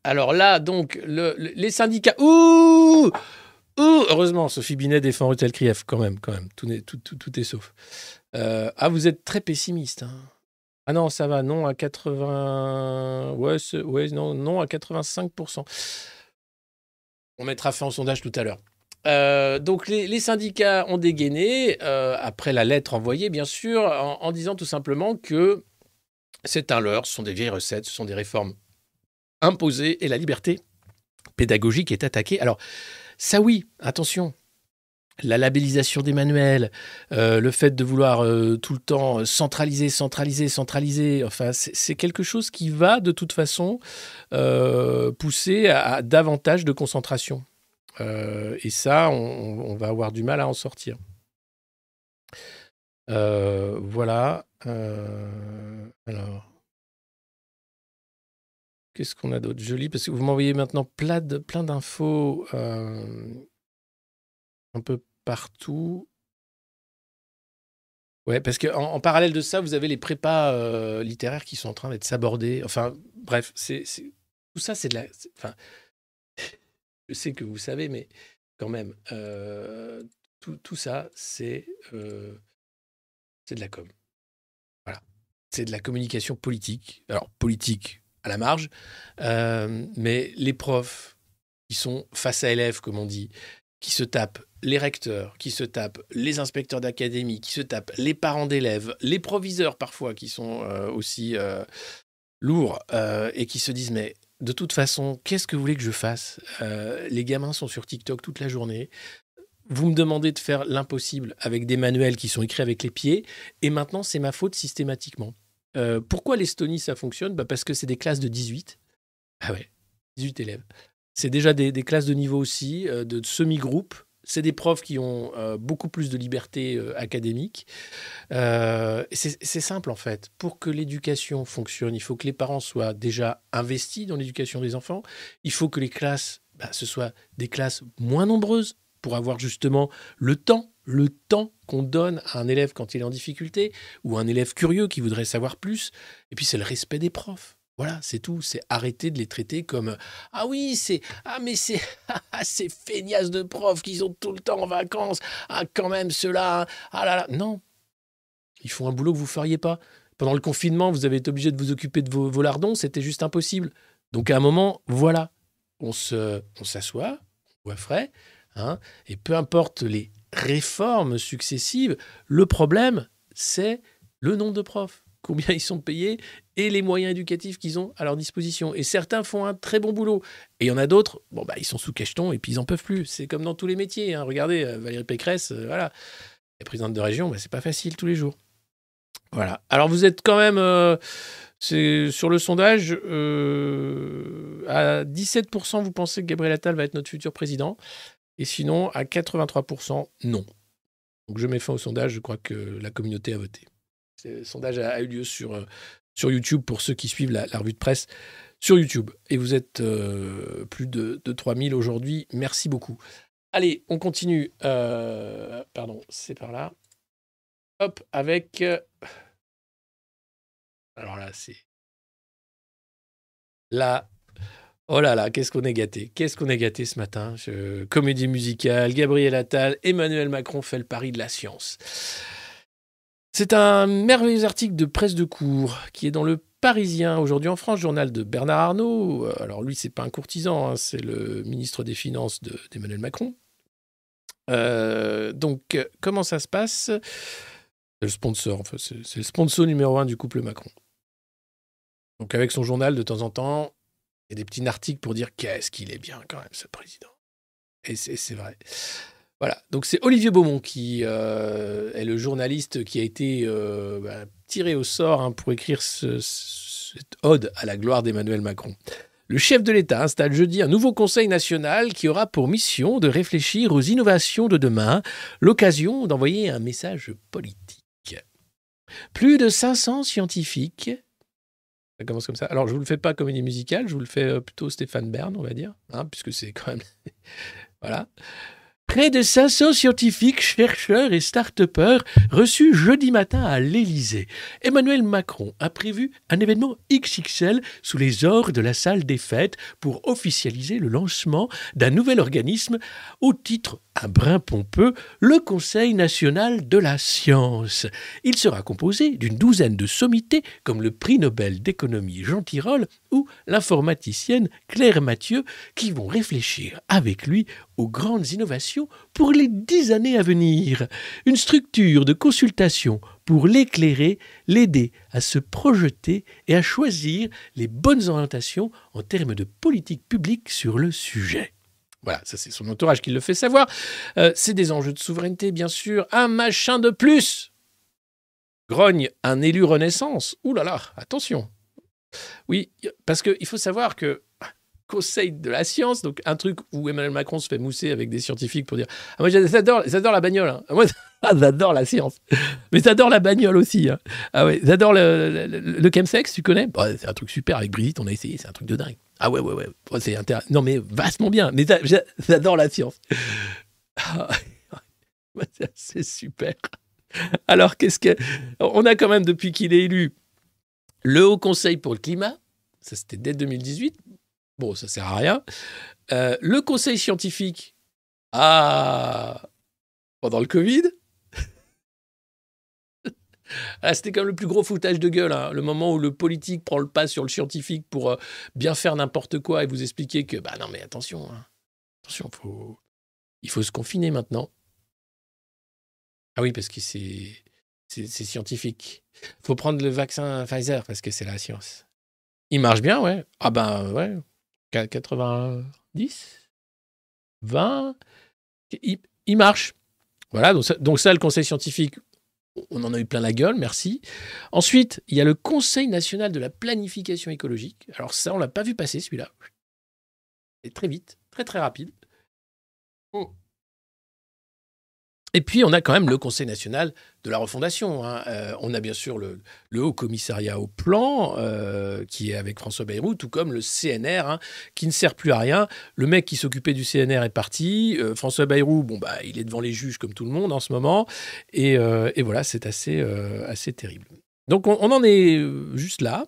Alors là, donc, le- les syndicats. Ouh Ouh Heureusement, Sophie Binet défend Rutel Krief, quand même, quand même. Tout est, tout, tout- tout est sauf. Euh, ah, vous êtes très pessimiste. hein. Ah non, ça va, non à 80. Ouais, ouais non, non à 85%. On mettra fin au sondage tout à l'heure. Euh, donc les, les syndicats ont dégainé, euh, après la lettre envoyée, bien sûr, en, en disant tout simplement que c'est un leurre, ce sont des vieilles recettes, ce sont des réformes imposées et la liberté pédagogique est attaquée. Alors, ça oui, attention, la labellisation des manuels, euh, le fait de vouloir euh, tout le temps centraliser, centraliser, centraliser, enfin, c'est quelque chose qui va de toute façon euh, pousser à, davantage de concentration. Et ça, on, on va avoir du mal à en sortir. Voilà. Alors. Qu'est-ce qu'on a d'autre? Joli Parce que vous m'envoyez maintenant plein d'infos euh, un peu partout. Ouais, parce qu'en en, parallèle de ça, vous avez les prépas euh, littéraires qui sont en train d'être sabordés. Enfin, bref, tout ça, c'est de la. Enfin, je sais que vous savez, mais quand même, euh, tout, tout ça, c'est c'est de la com. Voilà. C'est de la communication politique. Alors, politique à la marge, euh, mais les profs qui sont face à élèves, comme on dit, qui se tapent les recteurs, qui se tapent les inspecteurs d'académie, qui se tapent les parents d'élèves, les proviseurs parfois, qui sont euh, aussi euh, lourds et qui se disent mais de toute façon, qu'est-ce que vous voulez que je fasse? Les gamins sont sur TikTok toute la journée. Vous me demandez de faire l'impossible avec des manuels qui sont écrits avec les pieds, et maintenant c'est ma faute systématiquement. Euh, pourquoi l'Estonie ça fonctionne? Bah, Parce que c'est des classes de 18. Ah ouais, 18 élèves. C'est déjà des, classes de niveau aussi, euh, de semi-groupe. C'est des profs qui ont euh, beaucoup plus de liberté académique. C'est simple en fait. Pour que l'éducation fonctionne, il faut que les parents soient déjà investis dans l'éducation des enfants. Il faut que les classes, bah, ce soient des classes moins nombreuses pour avoir justement le temps, le temps qu'on donne à un élève quand il est en difficulté ou un élève curieux qui voudrait savoir plus. Et puis c'est le respect des profs. Voilà, c'est tout. C'est arrêter de les traiter comme ah oui, c'est ah mais c'est ah, ces feignasses de profs qui sont tout le temps en vacances. Ah quand même ceux-là. Ah là là. Non, ils font un boulot que vous feriez pas. Pendant le confinement, vous avez été obligé de vous occuper de vos, lardons, c'était juste impossible. Donc à un moment, voilà, on se, on s'assoit, on frais, hein, et peu importe les réformes successives, le problème, c'est le nombre de profs, combien ils sont payés et les moyens éducatifs qu'ils ont à leur disposition. Et certains font un très bon boulot, et il y en a d'autres, bon bah ils sont sous cacheton et puis ils en peuvent plus. C'est comme dans tous les métiers. hein. Regardez euh, Valérie Pécresse, euh, voilà, la présidente de région, bah, c'est pas facile tous les jours. Voilà. Alors vous êtes quand même euh, sur le sondage euh, à 17% vous pensez que Gabriel Attal va être notre futur président et sinon à 83% non. Donc je mets fin au sondage, je crois que la communauté a voté. Le sondage a, eu lieu sur, euh, sur YouTube pour ceux qui suivent la, la revue de presse sur YouTube. Et vous êtes euh, plus de, de 3000 aujourd'hui. Merci beaucoup. Allez, on continue. Euh, pardon, c'est par là. Hop, avec. Alors là, c'est. Là. Oh là là, qu'est-ce qu'on est gâté. Qu'est-ce qu'on est gâté ce matin. Comédie musicale, Gabriel Attal, Emmanuel Macron fait le pari de la science. C'est un merveilleux article de presse de cours qui est dans le Parisien aujourd'hui en France, journal de Bernard Arnault. Euh, Alors lui, c'est pas un courtisan, hein, c'est le ministre des Finances de- d'Emmanuel Macron. Euh, donc, euh, comment ça se passe? C'est le sponsor, enfin, c'est c'est le sponsor numéro un du couple Macron. Donc, avec son journal, de temps en temps, il y a des petits articles pour dire qu'est-ce qu'il est bien quand même, ce président. Et c'est vrai. Voilà, donc c'est Olivier Beaumont qui euh, est le journaliste qui a été euh, bah, tiré au sort hein, pour écrire ce- ce- cette ode à la gloire d'Emmanuel Macron. Le chef de l'État installe jeudi un nouveau Conseil national qui aura pour mission de réfléchir aux innovations de demain, l'occasion d'envoyer un message politique. Plus de 500 scientifiques. Commence comme ça. Alors, je ne vous le fais pas comédie musicale, je vous le fais euh, plutôt Stéphane Bern, on va dire, hein, puisque c'est quand même. voilà. Près de 500 scientifiques, chercheurs et start-upers reçus jeudi matin à l'Élysée. Emmanuel Macron a prévu un événement XXL sous les ors de la salle des fêtes pour officialiser le lancement d'un nouvel organisme au titre un brin pompeux, le Conseil national de la science. Il sera composé d'une douzaine de sommités comme le prix Nobel d'économie Jean Tirole ou l'informaticienne Claire Mathieu qui vont réfléchir avec lui aux grandes innovations pour les dix années à venir. Une structure de consultation pour l'éclairer, l'aider à se projeter et à choisir les bonnes orientations en termes de politique publique sur le sujet. Voilà, ça c'est son entourage qui le fait savoir. Euh, c'est des enjeux de souveraineté, bien sûr. Un machin de plus Grogne un élu Renaissance. Ouh là là, attention. Oui, parce qu'il faut savoir que Conseil de la science, donc un truc où Emmanuel Macron se fait mousser avec des scientifiques pour dire ah, Moi j'adore, la bagnole. hein. Moi, ah, j'adore la science. Mais j'adore la bagnole aussi. hein. Ah ouais, j'adore le, le, chemsex, tu connais? Bah, C'est un truc super avec Brigitte, on a essayé, c'est un truc de dingue. Ah ouais, ouais, ouais. C'est Non, mais vastement bien. Mais j'a- j'a- j'adore la science. Ah, c'est super. Alors, qu'est-ce que. On a quand même, depuis qu'il est élu, le Haut Conseil pour le climat. Ça, c'était dès 2018. Bon, ça sert à rien. Euh, le Conseil scientifique. Ah Pendant le Covid. Ah, c'était comme le plus gros foutage de gueule, hein. le moment où le politique prend le pas sur le scientifique pour euh, bien faire n'importe quoi et vous expliquer que, bah non, mais attention, hein. attention, il faut se confiner maintenant. Ah oui, parce que c'est c'est c'est scientifique. faut prendre le vaccin Pfizer parce que c'est la science. Il marche bien, ouais. Ah ben ouais. Qu- 90 20 il, il marche. Voilà, donc ça, le conseil scientifique, on en a eu plein la gueule, merci. Ensuite, il y a le Conseil national de la planification écologique. Alors ça, on l'a pas vu passer celui-là. Et très vite, très très rapide. Et puis, on a quand même le Conseil national de la refondation. hein. Euh, on a bien sûr le, Haut Commissariat au Plan, euh, qui est avec François Bayrou, tout comme le CNR, hein, qui ne sert plus à rien. Le mec qui s'occupait du CNR est parti. Euh, François Bayrou, bon, bah, il est devant les juges comme tout le monde en ce moment. Et, voilà, c'est assez, assez terrible. Donc, on, on en est juste là.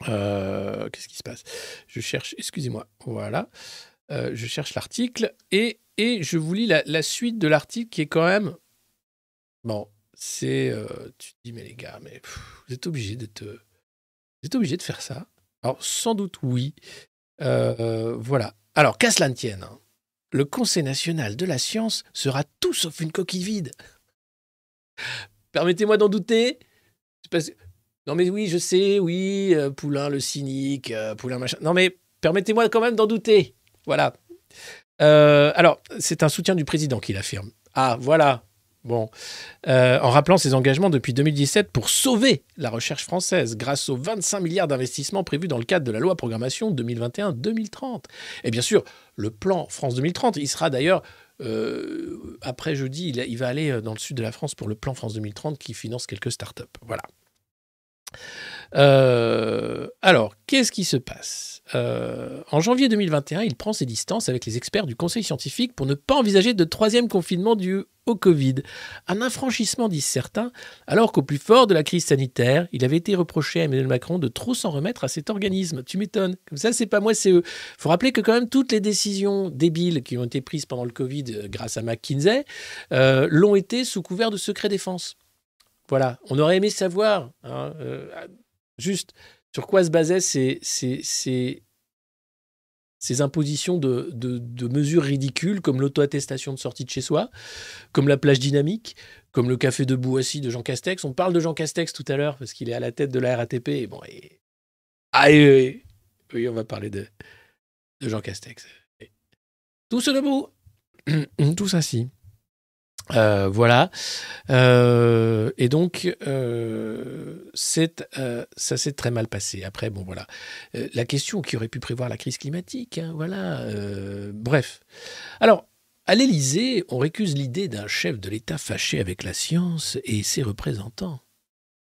Qu'est-ce qui se passe? Je cherche, excusez-moi, voilà. Je cherche l'article et, et je vous lis la, suite de l'article qui est quand même. Bon, c'est. euh, tu dis, mais les gars, mais vous êtes obligés de te. Vous êtes obligés de faire ça Alors, sans doute, oui. Euh, voilà. Alors, qu'à cela ne tienne, hein, le Conseil national de la science sera tout sauf une coquille vide. Permettez-moi d'en douter. Non, mais oui, je sais, oui, euh, Poulain le cynique, Poulain machin. Non, mais permettez-moi quand même d'en douter. Voilà. Euh, alors, c'est un soutien du président qui l'affirme. Ah, voilà. Bon. Euh, en rappelant ses engagements depuis 2017 pour sauver la recherche française grâce aux 25 milliards d'investissements prévus dans le cadre de la loi programmation 2021-2030. Et bien sûr, le plan France 2030, il sera d'ailleurs, euh, après jeudi, il, il va aller dans le sud de la France pour le plan France 2030 qui finance quelques startups. Voilà. Euh, alors, qu'est-ce qui se passe? Euh, En janvier 2021, il prend ses distances avec les experts du Conseil scientifique pour ne pas envisager de troisième confinement dû au Covid. Un infranchissement, disent certains, alors qu'au plus fort de la crise sanitaire, il avait été reproché à Emmanuel Macron de trop s'en remettre à cet organisme. Tu m'étonnes. Comme ça, c'est pas moi, c'est eux. faut rappeler que quand même toutes les décisions débiles qui ont été prises pendant le Covid euh, grâce à McKinsey l'ont été sous couvert de secret défense. Voilà, on aurait aimé savoir hein, juste sur quoi se basaient ces, impositions de, mesures ridicules comme l'auto-attestation de sortie de chez soi, comme la plage dynamique, comme le café de Bouassi de Jean Castex? On parle de Jean Castex tout à l'heure parce qu'il est à la tête de la RATP. Et bon, oui, on va parler de, de Jean Castex. Ce debout, tous ainsi. Euh, voilà. Euh, et donc, euh, ça s'est très mal passé. Après, bon, voilà. La question qui aurait pu prévoir la crise climatique, hein, voilà. bref. Alors, à l'Élysée, on récuse l'idée d'un chef de l'État fâché avec la science et ses représentants.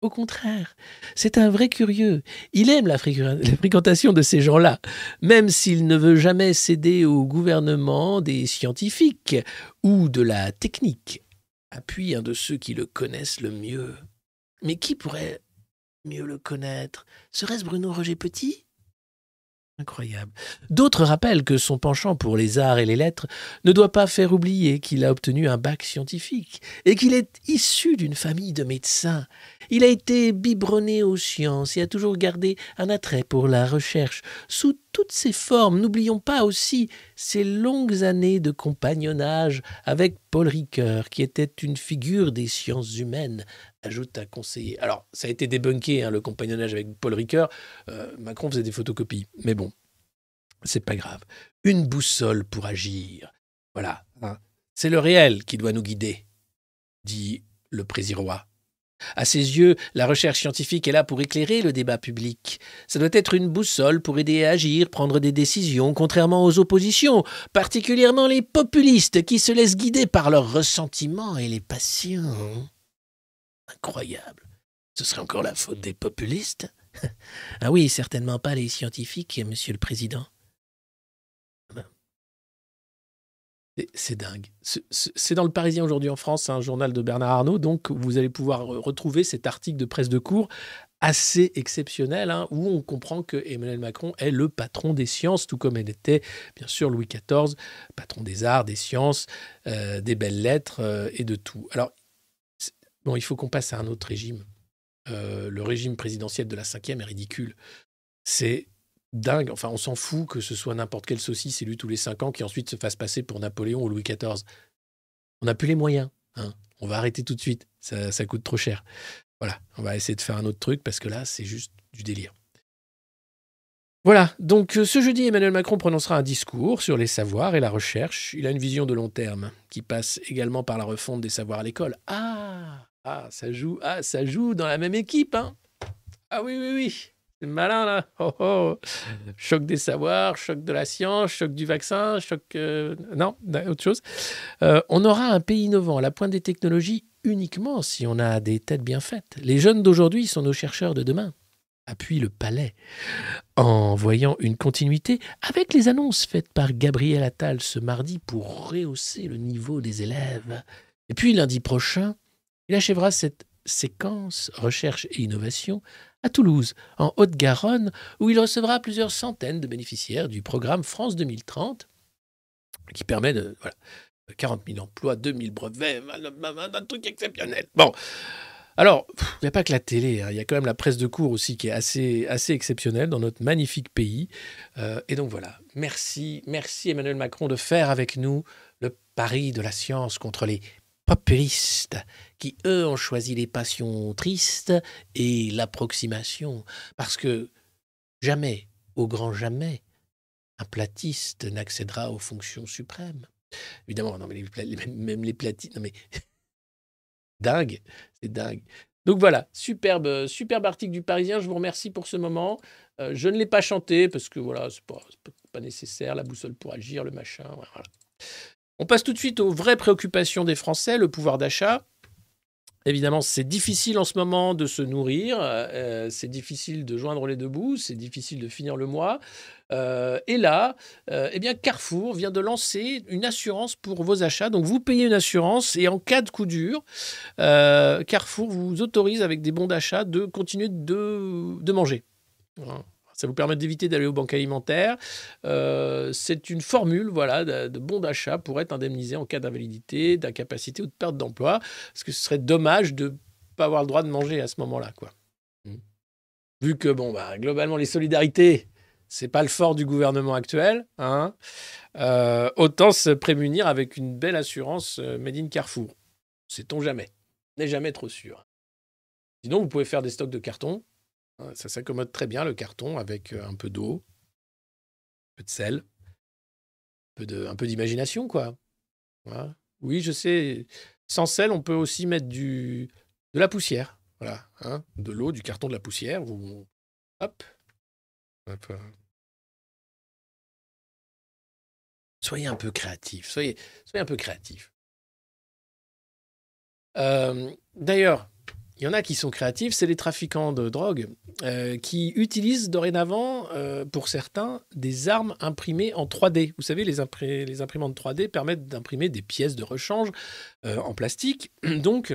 Au contraire, c'est un vrai curieux. Il aime la, fréqu- la fréquentation de ces gens-là, même s'il ne veut jamais céder au gouvernement des scientifiques ou de la technique. Appuie un de ceux qui le connaissent le mieux. Mais qui pourrait mieux le connaître? Serait-ce Bruno Roger Petit? Incroyable. D'autres rappellent que son penchant pour les arts et les lettres ne doit pas faire oublier qu'il a obtenu un bac scientifique et qu'il est issu d'une famille de médecins. Il a été biberonné aux sciences et a toujours gardé un attrait pour la recherche sous toutes ses formes. N'oublions pas aussi ses longues années de compagnonnage avec Paul Ricoeur, qui était une figure des sciences humaines, ajoute un conseiller. Alors, ça a été débunké, hein, le compagnonnage avec Paul Ricoeur. Euh, Macron faisait des photocopies. Mais bon, c'est pas grave. Une boussole pour agir. Voilà. hein. C'est le réel qui doit nous guider, dit le président. À ses yeux, la recherche scientifique est là pour éclairer le débat public. Ça doit être une boussole pour aider à agir, prendre des décisions, contrairement aux oppositions, particulièrement les populistes qui se laissent guider par leurs ressentiments et les passions. Incroyable. Ce serait encore la faute des populistes? Ah oui, certainement pas les scientifiques, monsieur le président. Et C'est dingue. C'est- dans le Parisien aujourd'hui en France, un journal de Bernard Arnault. Donc, vous allez pouvoir re- retrouver cet article de presse de cours assez exceptionnel, hein, où on comprend que Emmanuel Macron est le patron des sciences, tout comme elle était, bien sûr, Louis XIV, patron des arts, des sciences, euh, des belles lettres euh, et de tout. Alors, bon, il faut qu'on passe à un autre régime. Euh, le régime présidentiel de la cinquième est ridicule. C'est dingue. Enfin, on s'en fout que ce soit n'importe quelle saucisse élue tous les cinq ans qui ensuite se fasse passer pour Napoléon ou Louis XIV. On n'a plus les moyens. hein. On va arrêter tout de suite. Ça, ça coûte trop cher. Voilà, on va essayer de faire un autre truc parce que là, c'est juste du délire. Voilà, donc euh, ce jeudi, Emmanuel Macron prononcera un discours sur les savoirs et la recherche. Il a une vision de long terme qui passe également par la refonte des savoirs à l'école. Ah, ah, ça joue, ah, ça joue dans la même équipe, hein. Ah oui, oui, oui. C'est malin là. Oh, oh. Choc des savoirs, choc de la science, choc du vaccin, choc. euh, Non, autre chose. Euh, on aura un pays innovant à la pointe des technologies uniquement si on a des têtes bien faites. Les jeunes d'aujourd'hui sont nos chercheurs de demain. Appuie le palais en voyant une continuité avec les annonces faites par Gabriel Attal ce mardi pour rehausser le niveau des élèves. Et puis lundi prochain, il achèvera cette séquence recherche et innovation à Toulouse, en Haute-Garonne, où il recevra plusieurs centaines de bénéficiaires du programme France 2030, qui permet de voilà, 40 000 emplois, 2 000 brevets, un truc exceptionnel. Bon, alors, il n'y a pas que la télé, hein, il y a quand même la presse de cours aussi qui est assez, assez exceptionnelle dans notre magnifique pays. Euh, et donc voilà, merci, merci Emmanuel Macron de faire avec nous le pari de la science contre les populistes qui, eux, ont choisi les passions tristes et l'approximation. Parce que jamais, au grand jamais, un platiste n'accédera aux fonctions suprêmes. Évidemment, non, mais même les platistes, mais dingue, c'est dingue. Donc voilà, superbe, superbe article du Parisien. Je vous remercie pour ce moment. Euh, je ne l'ai pas chanté parce que voilà, c'est pas, pas- nécessaire. La boussole pour agir, le machin. On passe tout de suite aux vraies préoccupations des Français, le pouvoir d'achat. Évidemment, c'est difficile en ce moment de se nourrir, euh, c'est difficile de joindre les deux bouts, c'est difficile de finir le mois. Euh, et là, euh, eh bien, Carrefour vient de lancer une assurance pour vos achats. Donc, vous payez une assurance et en cas de coup dur, Carrefour vous autorise avec des bons d'achat de continuer de, manger. Ça vous permet d'éviter d'aller aux banques alimentaires. Euh, c'est une formule voilà, de, de bons d'achat pour être indemnisé en cas d'invalidité, d'incapacité ou de perte d'emploi. Parce que ce serait dommage de ne pas avoir le droit de manger à ce moment-là. quoi. Mm. Vu que, bon, bah, globalement, les solidarités, c'est pas le fort du gouvernement actuel. Hein euh, autant se prémunir avec une belle assurance euh, Made in Carrefour. Sait-on jamais. N'est jamais trop sûr. Sinon, vous pouvez faire des stocks de carton. Ça s'accommode très bien, le carton, avec euh, un peu d'eau, un peu de sel, un peu d'imagination, quoi. Oui, je sais. Sans sel, on peut aussi mettre du, de la poussière. Voilà. hein, de l'eau, du carton, de la poussière. Hop. Euh. Soyez un peu créatif. Soyez, soyez un peu créatif. Euh, D'ailleurs, il y en a qui sont créatifs, c'est les trafiquants de drogue euh, qui utilisent dorénavant, euh, pour certains, des armes imprimées en 3D. Vous savez, les, imprimantes 3D permettent d'imprimer des pièces de rechange euh, en plastique. Donc,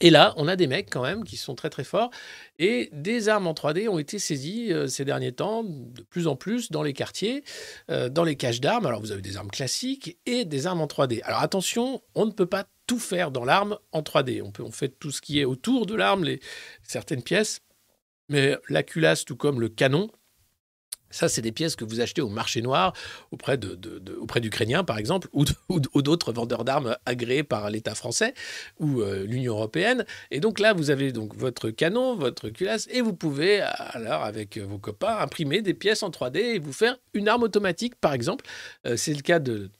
et là, on a des mecs quand même qui sont très très forts et des armes en 3D ont été saisies euh, ces derniers temps de plus en plus dans les quartiers, euh, dans les caches d'armes. Alors vous avez des armes classiques et des armes en 3D. Alors attention, on ne peut pas tout faire dans l'arme en 3D. On, peut, on fait tout ce qui est autour de l'arme, certaines pièces, mais la culasse tout comme le canon, ça, c'est des pièces que vous achetez au marché noir auprès, d'Ukrainiens, par exemple, ou d'autres vendeurs d'armes agréés par l'État français ou euh, l'Union européenne. Et donc là, vous avez donc votre canon, votre culasse, et vous pouvez, alors, avec vos copains, imprimer des pièces en 3D et vous faire une arme automatique, par exemple. Euh, c'est le cas de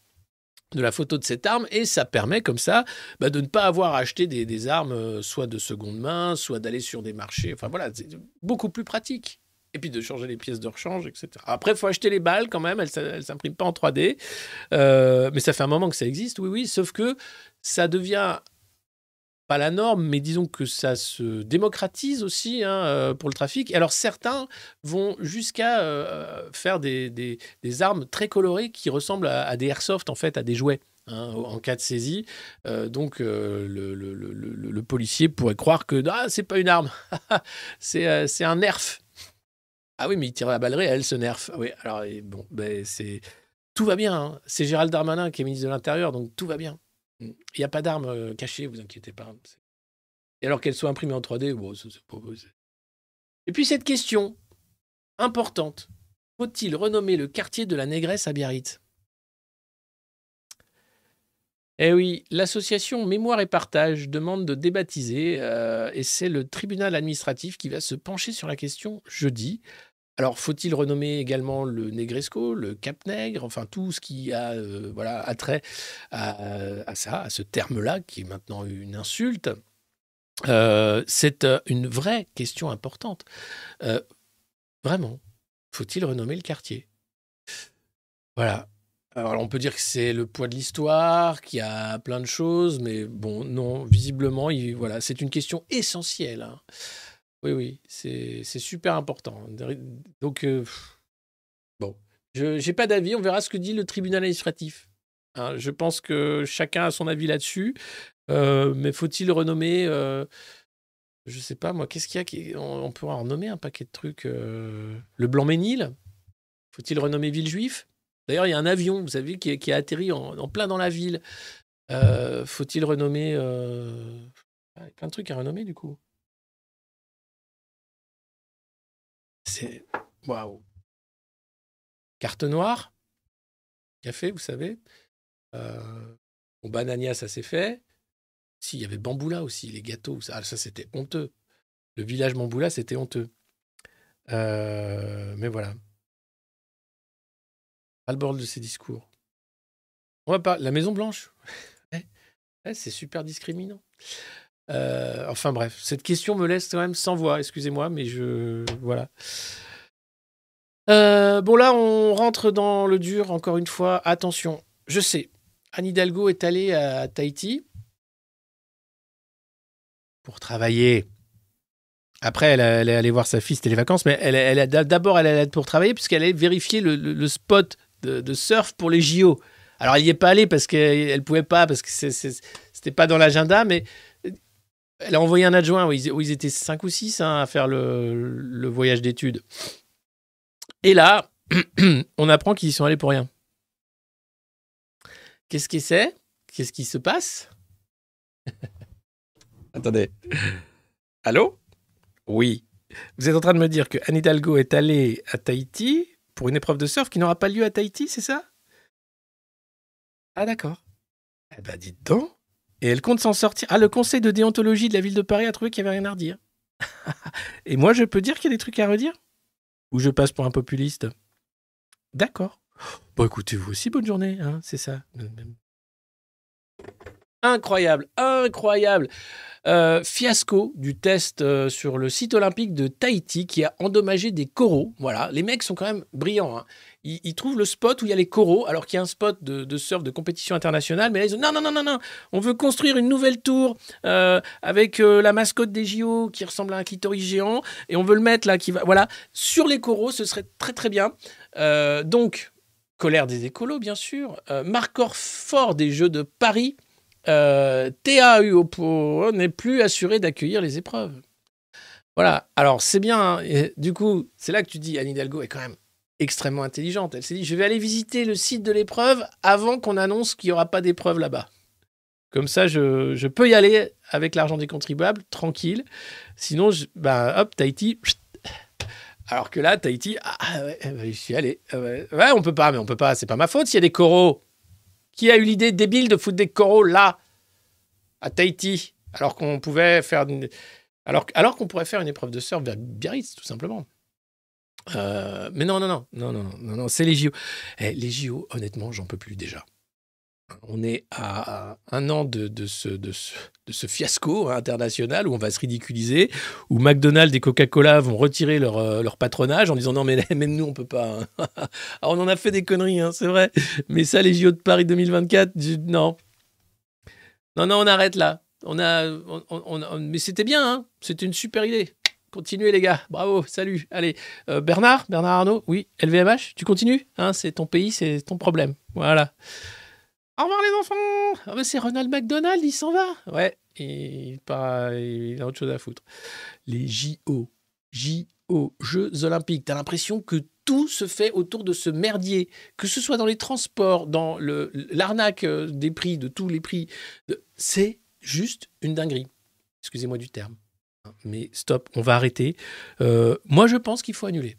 de la photo de cette arme et ça permet comme ça bah, de ne pas avoir à acheter des, des armes euh, soit de seconde main, soit d'aller sur des marchés. Enfin voilà, c'est beaucoup plus pratique. Et puis de changer les pièces de rechange, etc. Après, il faut acheter les balles quand même, elles ne s'impriment pas en 3D. Euh, mais ça fait un moment que ça existe, oui, oui, sauf que ça devient pas la norme, mais disons que ça se démocratise aussi hein, euh, pour le trafic. Alors certains vont jusqu'à euh, faire des, des- armes très colorées qui ressemblent à, des airsoft, en fait, à des jouets. hein, en cas de saisie, donc le, policier pourrait croire que ah, c'est pas une arme, c'est c'est un nerf. Ah oui, mais il tire la balle réelle, ce nerf. Ah Oui, alors ben, c'est tout va bien. hein. C'est Gérald Darmanin qui est ministre de l'Intérieur, donc tout va bien. Il n'y a pas d'armes euh, cachées, vous inquiétez pas. Et alors qu'elles soient imprimées en 3D, bon, c'est pas- Et puis cette question importante faut-il renommer le quartier de la Négresse à Biarritz? Eh oui, l'association Mémoire et Partage demande de débaptiser euh, et c'est le tribunal administratif qui va se pencher sur la question jeudi. Alors, faut-il renommer également le Negresco, le Cap Nègre, enfin tout ce qui a euh, voilà, attrait à, à ça, à ce terme-là, qui est maintenant une insulte Euh, C'est euh, une vraie question importante. Vraiment, faut-il renommer le quartier? Voilà. Alors, on peut dire que c'est le poids de l'histoire, qu'il y a plein de choses, mais bon, non, visiblement, il- voilà, c'est une question essentielle. hein. Oui, oui, c'est super important. Donc, euh, bon, je n'ai pas d'avis, on verra ce que dit le tribunal administratif. Hein, je pense que chacun a son avis là-dessus, Euh, mais faut-il renommer euh, Je sais pas, moi, qu'est-ce qu'il y a qui, on, en renommer un paquet de trucs. euh, le Blanc-Ménil? Faut-il renommer Villejuif? D'ailleurs, il y a un avion, vous savez, qui, a atterri en, plein dans la ville. Euh, Faut-il renommer euh, ah, plein de trucs à renommer, du coup. C'est. Waouh! Carte noire, café, vous savez. Euh, bon, Banania, ça s'est fait. Si, il y avait Bamboula aussi, les gâteaux. Ça, ça c'était honteux. Le village Bamboula, c'était honteux. Mais voilà. Le bord de ces discours. On va pas. La Maison Blanche. C'est super discriminant. Euh, enfin bref, cette question me laisse quand même sans voix. Excusez-moi, mais je voilà. Euh, bon là, on rentre dans le dur encore une fois. Attention, je sais, Anne Hidalgo est allée à Tahiti pour travailler. Après, elle, est allée voir sa fille, c'était les vacances, mais elle, elle, d'abord, elle allait pour travailler puisqu'elle allait vérifier le, le- le spot de, surf pour les JO. Alors, elle n'y est pas allée parce qu'elle ne pouvait pas, parce que c'était pas dans l'agenda, mais elle a envoyé un adjoint où ils, étaient cinq ou six hein, à faire le, le voyage d'études. Et là, on apprend qu'ils y sont allés pour rien. Qu'est-ce que c'est Qu'est-ce qui se passe? Attendez. Allô? Oui. Vous êtes en train de me dire que Anne Hidalgo est allée à Tahiti pour une épreuve de surf qui n'aura pas lieu à Tahiti, c'est ça? Ah d'accord. Eh ben dites donc. Et elle compte s'en sortir. Ah, le conseil de déontologie de la ville de Paris a trouvé qu'il n'y avait rien à redire. Et moi, je peux dire qu'il y a des trucs à redire? Ou je passe pour un populiste? D'accord. Bon, écoutez, vous aussi, bonne journée, hein, c'est ça. Incroyable, incroyable. Euh, fiasco du test euh, sur le site olympique de Tahiti qui a endommagé des coraux. Voilà, les mecs sont quand même brillants. hein. Ils, trouvent le spot où il y a les coraux, alors qu'il y a un spot de, surf de compétition internationale. Mais là, ils disent non, non, non, non, non, on veut construire une nouvelle tour euh, avec la mascotte des JO qui ressemble à un clitoris géant et on veut le mettre là, qui va, voilà, sur les coraux. Ce serait très très bien. Donc, colère des écolos, bien sûr. Marqueur fort des Jeux de Paris. Euh, n'est plus assuré d'accueillir les épreuves. Voilà. Alors, c'est bien. hein. Du coup, c'est là que tu dis Anne Hidalgo est quand même extrêmement intelligente. Elle s'est dit je vais aller visiter le site de l'épreuve avant qu'on annonce qu'il n'y aura pas d'épreuve là-bas. Comme ça, je, je peux y aller avec l'argent des contribuables, tranquille. Sinon, je, bah, hop, Tahiti. Alors que là, Tahiti, ah, ouais, j'y suis allé. Ouais, on peut pas, mais on peut pas. C'est pas ma faute s'il y a des coraux. Qui a eu l'idée débile de foutre des coraux là, à Tahiti, alors qu'on pouvait faire, qu'on pourrait faire une épreuve de surf vers Biarritz, tout simplement. Euh, mais non, non, non, non, non, non, non, c'est les JO. Eh, les JO, honnêtement, j'en peux plus déjà. On est à un an de, ce, fiasco international où on va se ridiculiser, où McDonald's et Coca-Cola vont retirer leur, euh, patronage en disant non mais même nous on peut pas. hein. On en a fait des conneries, hein, c'est vrai. Mais ça les JO de Paris 2024, je- non. Non, non, on arrête là. On on- mais c'était bien, hein. C'était une super idée. Continuez les gars, bravo, salut. Allez, Euh, Bernard, Bernard Arnault, oui, LVMH, tu continues hein, C'est ton pays, c'est ton problème. Voilà. Au revoir les enfants Ah c'est Ronald McDonald, il s'en va Ouais, il, part, il a autre chose à foutre. Les JO, JO, Jeux Olympiques, t'as l'impression que tout se fait autour de ce merdier, que ce soit dans les transports, dans l'arnaque euh, des prix, de tous les prix. C'est juste une dinguerie. Excusez-moi du terme. Mais stop, on va arrêter. Euh, moi, je pense qu'il faut annuler.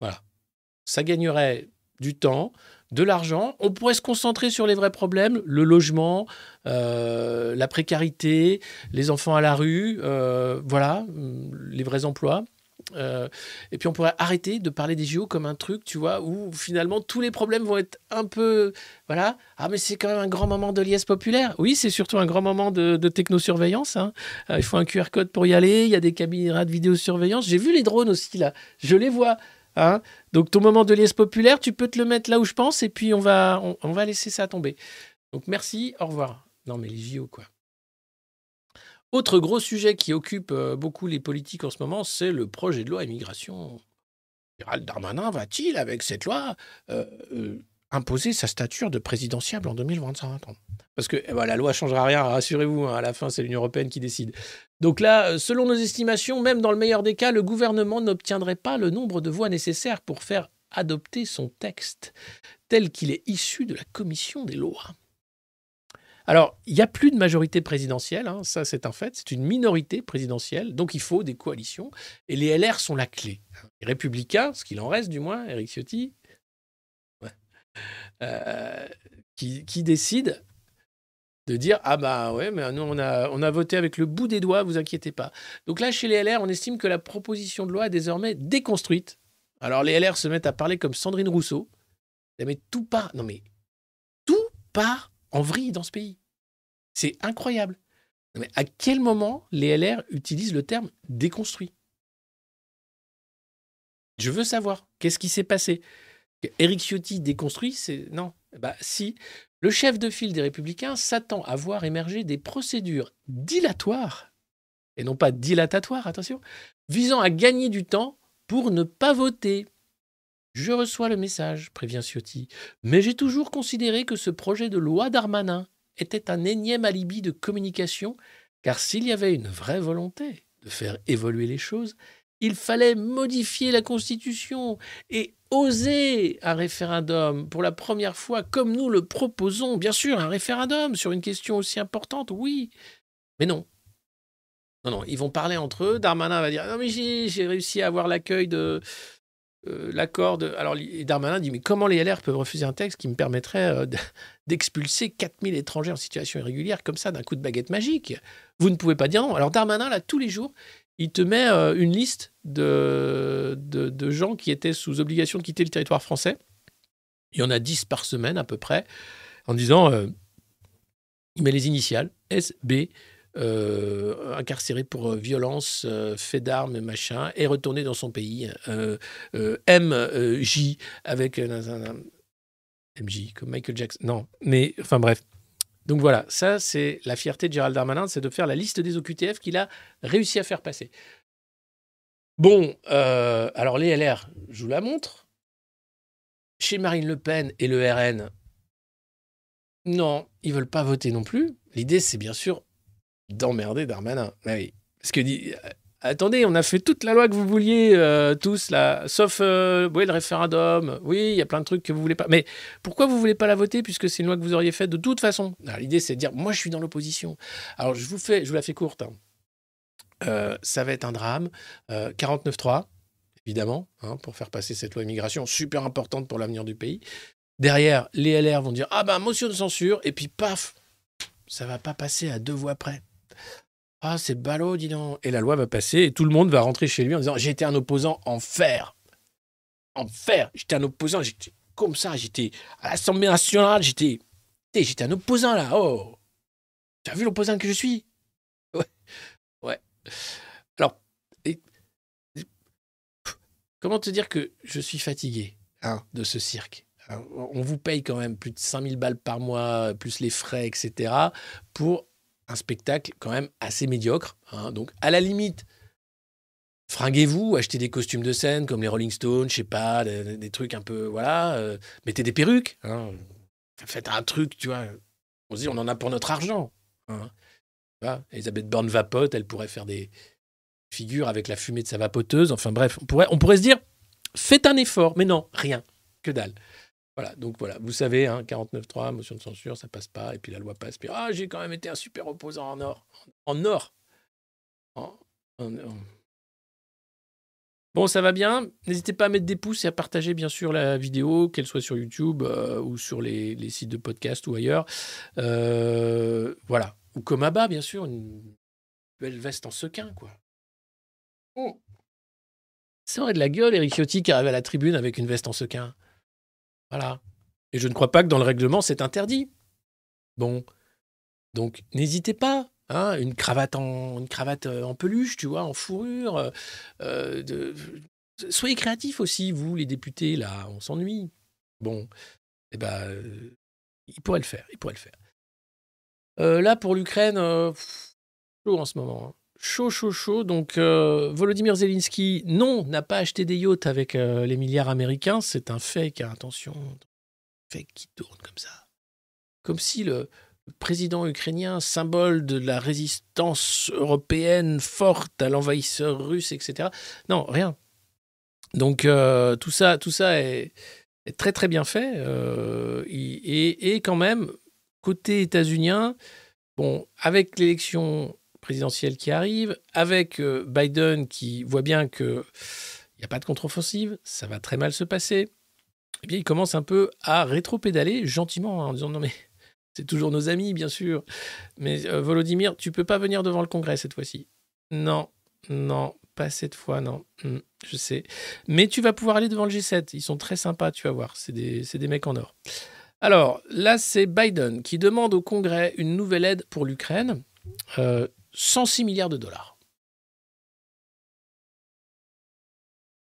Voilà. Ça gagnerait du temps, de l'argent. On pourrait se concentrer sur les vrais problèmes, le logement, euh, la précarité, les enfants à la rue, euh, voilà, hum, les vrais emplois. Euh, et puis on pourrait arrêter de parler des JO comme un truc, tu vois, où finalement tous les problèmes vont être un peu, voilà. Ah mais c'est quand même un grand moment de liesse populaire. Oui, c'est surtout un grand moment de, de technosurveillance. hein. Il faut un QR code pour y aller. Il y a des caméras de vidéosurveillance. J'ai vu les drones aussi là. Je les vois. Hein. Donc ton moment de liesse populaire, tu peux te le mettre là où je pense, et puis on va, on, va laisser ça tomber. Donc merci, au revoir. Non mais les JO quoi. Autre gros sujet qui occupe euh, beaucoup les politiques en ce moment, c'est le projet de loi immigration. Gérald Darmanin va-t-il, avec cette loi, euh, euh, imposer sa stature de présidentiable en 2025 Parce que eh ben, la loi changera rien, rassurez-vous, hein, à la fin c'est l'Union européenne qui décide. Donc là, euh, selon nos estimations, même dans le meilleur des cas, le gouvernement n'obtiendrait pas le nombre de voix nécessaires pour faire adopter son texte tel qu'il est issu de la commission des lois. Alors, il n'y a plus de majorité présidentielle, hein, ça c'est un fait, c'est une minorité présidentielle, donc il faut des coalitions, et les LR sont la clé. Les républicains, ce qu'il en reste du moins, Eric Ciotti, euh, qui, qui décident de dire ah bah ouais mais nous on a voté avec le bout des doigts vous inquiétez pas. Donc là chez les LR on estime que la proposition de loi est désormais déconstruite. Alors les LR se mettent à parler comme Sandrine Rousseau. Mais tout part non mais tout part en vrille dans ce pays. C'est incroyable. Mais à quel moment les LR utilisent le terme déconstruit? Je veux savoir. Qu'est-ce qui s'est passé? Éric Ciotti déconstruit c'est non bah si le chef de file des Républicains s'attend à voir émerger des procédures dilatoires, et non pas dilatatoires, attention, visant à gagner du temps pour ne pas voter. Je reçois le message, prévient Ciotti, mais j'ai toujours considéré que ce projet de loi d'Armanin était un énième alibi de communication, car s'il y avait une vraie volonté de faire évoluer les choses, il fallait modifier la Constitution et oser un référendum pour la première fois, comme nous le proposons. Bien sûr, un référendum sur une question aussi importante, oui. Mais non. Non, non, ils vont parler entre eux. Darmanin va dire Non, mais j'ai réussi à avoir l'accueil de. euh, L'accord de. Alors, Darmanin dit Mais comment les LR peuvent refuser un texte qui me permettrait euh, d'expulser 4000 étrangers en situation irrégulière comme ça d'un coup de baguette magique? Vous ne pouvez pas dire non. Alors, Darmanin, là, tous les jours, il te met euh, une liste de, de, gens qui étaient sous obligation de quitter le territoire français. Il y en a 10 par semaine à peu près, en disant, euh, il met les initiales, SB, euh, incarcéré pour euh, violence, fait d'armes, machin, et retourné dans son pays. MJ, avec MJ, comme Michael Jackson. Non, mais enfin bref. Donc voilà, ça c'est la fierté de Gérald Darmanin, c'est de faire la liste des OQTF qu'il a réussi à faire passer. Bon, euh, alors les LR, je vous la montre. Chez Marine Le Pen et le RN, non, ils veulent pas voter non plus. L'idée, c'est bien sûr d'emmerder Darmanin. Ah oui. Parce que, attendez, on a fait toute la loi que vous vouliez euh, tous, là, sauf euh, oui, le référendum. Oui, il y a plein de trucs que vous voulez pas. Mais pourquoi vous voulez pas la voter puisque c'est une loi que vous auriez faite de toute façon? L'idée, c'est de dire, moi, je suis dans l'opposition. Alors, je vous, fais, je vous la fais courte. hein. Euh, ça va être un drame. Euh, 49.3, évidemment, hein, pour faire passer cette loi immigration super importante pour l'avenir du pays. Derrière, les LR vont dire Ah ben, motion de censure, et puis paf, ça va pas passer à deux voix près. Ah, c'est ballot, dis donc. Et la loi va passer, et tout le monde va rentrer chez lui en disant J'étais un opposant en fer. En fer. J'étais un opposant, j'étais comme ça, j'étais à l'Assemblée nationale, j'étais. J'étais un opposant là, oh Tu as vu l'opposant que je suis? Ouais. Ouais. Alors, et- comment te dire que je suis fatigué hein, de ce cirque? On vous paye quand même plus de 5000 balles par mois, plus les frais, etc., pour un spectacle quand même assez médiocre. hein. Donc, à la limite, fringuez-vous, achetez des costumes de scène comme les Rolling Stones, je sais pas, des, trucs un peu, voilà, euh, mettez des perruques, hein. faites un truc, tu vois. On se dit, on en a pour notre argent. hein. Vois, Elisabeth Borne vapote, elle pourrait faire des figures avec la fumée de sa vapoteuse. Enfin bref, on pourrait, on pourrait se dire, faites un effort, mais non, rien, que dalle. Voilà, donc voilà, vous savez, hein, 49.3, motion de censure, ça passe pas, et puis la loi passe, puis ah, j'ai quand même été un super opposant en or. En or Bon, ça va bien? N'hésitez pas à mettre des pouces et à partager, bien sûr, la vidéo, qu'elle soit sur YouTube euh, ou sur les, sites de podcast ou ailleurs. Euh, voilà. Ou comme Abba, bien sûr, une belle veste en sequin, quoi. Oh. Ça aurait de la gueule, Eric Ciotti qui arrive à la tribune avec une veste en sequin. Voilà. Et je ne crois pas que dans le règlement, c'est interdit. Bon. Donc, n'hésitez pas. hein, une cravate en une cravate euh, en peluche, tu vois, en fourrure. euh, euh, Soyez créatifs aussi, vous, les députés, là, on s'ennuie. Bon, eh ben, il pourrait le faire, il pourrait le faire. Là, pour l'Ukraine, en ce moment. hein. Chaud, chaud, chaud. Donc, euh, Volodymyr Zelensky, non, n'a pas acheté des yachts avec euh, les milliards américains. C'est un fake, hein, attention. Fake qui tourne comme ça. Comme si le, président ukrainien, symbole de la résistance européenne forte à l'envahisseur russe, etc. Non, rien. Donc, euh, tout ça, tout ça est, très, très bien fait. et, et quand même, côté états-unien, bon, avec l'élection présidentielle qui arrive, avec euh, Biden qui voit bien qu'il n'y a pas de contre-offensive, ça va très mal se passer, eh bien, il commence un peu à rétro-pédaler gentiment hein, en disant non mais c'est toujours nos amis, bien sûr, mais euh, Volodymyr, tu peux pas venir devant le Congrès cette fois-ci. Non, non, pas cette fois, non. Hmm, je sais. Mais tu vas pouvoir aller devant le G7. Ils sont très sympas, tu vas voir. C'est des, des mecs en or. Alors, là, c'est Biden qui demande au Congrès une nouvelle aide pour l'Ukraine. Euh, 106 milliards de dollars.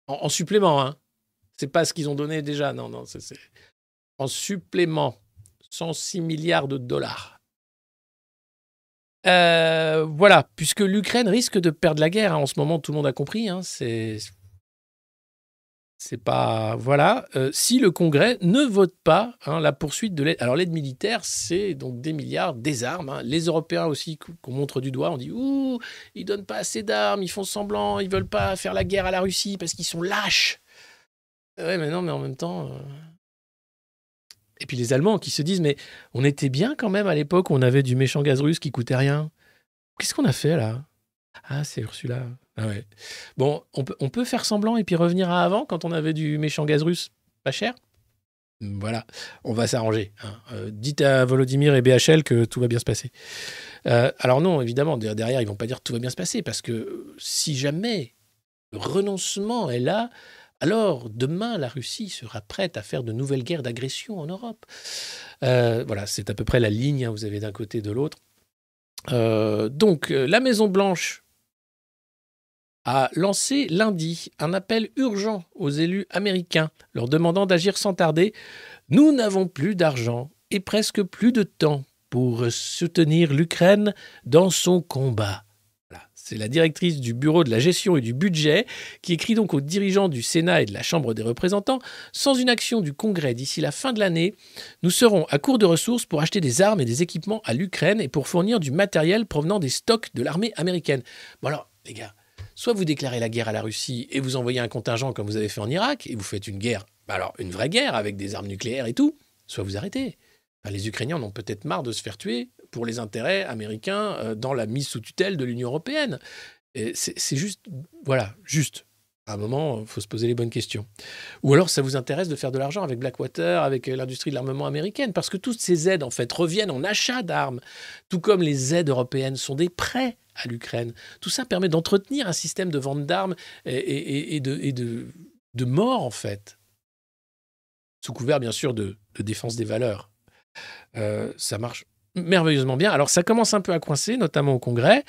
En, en supplément, hein. C'est pas ce qu'ils ont donné déjà. Non, non, c'est- c'est en supplément. 106 milliards de dollars. Euh, voilà, puisque l'Ukraine risque de perdre la guerre. hein. En ce moment, tout le monde a compris. hein. C'est c'est pas voilà. Euh, si le Congrès ne vote pas hein, la poursuite de l'aide, alors l'aide militaire, c'est donc des milliards, des armes. hein. Les Européens aussi qu- qu'on montre du doigt, on dit ouh, ils donnent pas assez d'armes, ils font semblant, ils veulent pas faire la guerre à la Russie parce qu'ils sont lâches. Ouais, mais non, mais en même temps. euh, Et puis les Allemands qui se disent mais on était bien quand même à l'époque on avait du méchant gaz russe qui coûtait rien. Qu'est-ce qu'on a fait là? Ah, c'est Ursula. Ah. Bon, on peut, faire semblant et puis revenir à avant quand on avait du méchant gaz russe pas cher? Voilà, on va s'arranger. hein. Euh, dites à Volodymyr et BHL que tout va bien se passer. Euh, alors non, évidemment, der- derrière, ils vont pas dire tout va bien se passer parce que euh, si jamais le renoncement est là, alors demain, la Russie sera prête à faire de nouvelles guerres d'agression en Europe. Voilà, c'est à peu près la ligne, hein, vous avez d'un côté et de l'autre. Donc, la Maison-Blanche a lancé lundi un appel urgent aux élus américains, leur demandant d'agir sans tarder. Nous n'avons plus d'argent et presque plus de temps pour soutenir l'Ukraine dans son combat. C'est la directrice du Bureau de la gestion et du budget qui écrit donc aux dirigeants du Sénat et de la Chambre des représentants Sans une action du Congrès d'ici la fin de l'année, nous serons à court de ressources pour acheter des armes et des équipements à l'Ukraine et pour fournir du matériel provenant des stocks de l'armée américaine. Bon alors, les gars, soit vous déclarez la guerre à la Russie et vous envoyez un contingent comme vous avez fait en Irak et vous faites une guerre, bah alors une vraie guerre avec des armes nucléaires et tout, soit vous arrêtez. Les Ukrainiens en ont peut-être marre de se faire tuer pour les intérêts américains euh, dans la mise sous tutelle de l'Union européenne. C'est juste, voilà, juste. À un moment, il faut se poser les bonnes questions. Ou alors, ça vous intéresse de faire de l'argent avec Blackwater, avec euh, l'industrie de l'armement américaine, parce que toutes ces aides, en fait, reviennent en achat d'armes, tout comme les aides européennes sont des prêts à l'Ukraine. Tout ça permet d'entretenir un système de vente d'armes et, de, mort, en fait, sous couvert, bien sûr, de, de défense des valeurs. Euh, ça marche. Merveilleusement bien. Alors ça commence un peu à coincer, notamment au Congrès.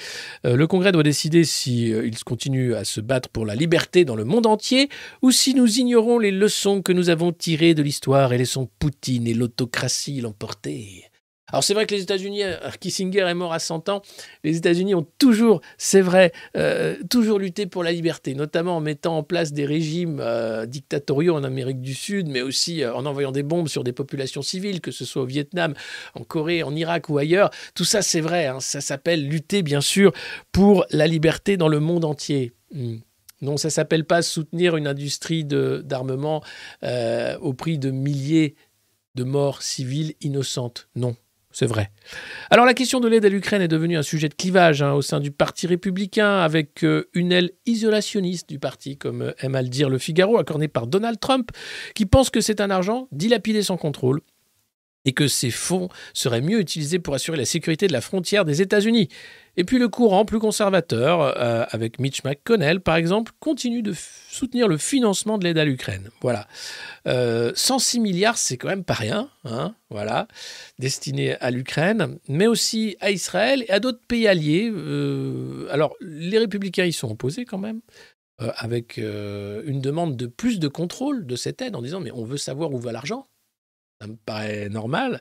Euh, le Congrès doit décider si euh, continue à se battre pour la liberté dans le monde entier ou si nous ignorons les leçons que nous avons tirées de l'histoire et laissons Poutine et l'autocratie l'emporter. Alors c'est vrai que les États-Unis, euh, Kissinger est mort à 100 ans, les États-Unis ont toujours, c'est vrai, euh, toujours lutté pour la liberté, notamment en mettant en place des régimes euh, dictatoriaux en Amérique du Sud, mais aussi en envoyant des bombes sur des populations civiles, que ce soit au Vietnam, en Corée, en Irak ou ailleurs. Tout ça, c'est vrai, hein. ça s'appelle lutter, bien sûr, pour la liberté dans le monde entier. Hmm. Non, ça s'appelle pas soutenir une industrie d'armement au prix de milliers de morts civiles innocentes. Non, c'est vrai. Alors la question de l'aide à l'Ukraine est devenue un sujet de clivage hein, au sein du Parti républicain, avec euh, une aile isolationniste du parti, comme euh, aime à le dire le Figaro, accordé par Donald Trump, qui pense que c'est un argent dilapidé sans contrôle et que ces fonds seraient mieux utilisés pour assurer la sécurité de la frontière des États-Unis. Et puis le courant plus conservateur, euh, avec Mitch McConnell par exemple, continue de soutenir le financement de l'aide à l'Ukraine. Voilà. 106 euh, milliards, c'est quand même pas rien, hein, voilà, destiné à l'Ukraine, mais aussi à Israël et à d'autres pays alliés. Euh, alors, les républicains y sont opposés quand même avec une demande de plus de contrôle de cette aide en disant mais on veut savoir où va l'argent ça me paraît normal.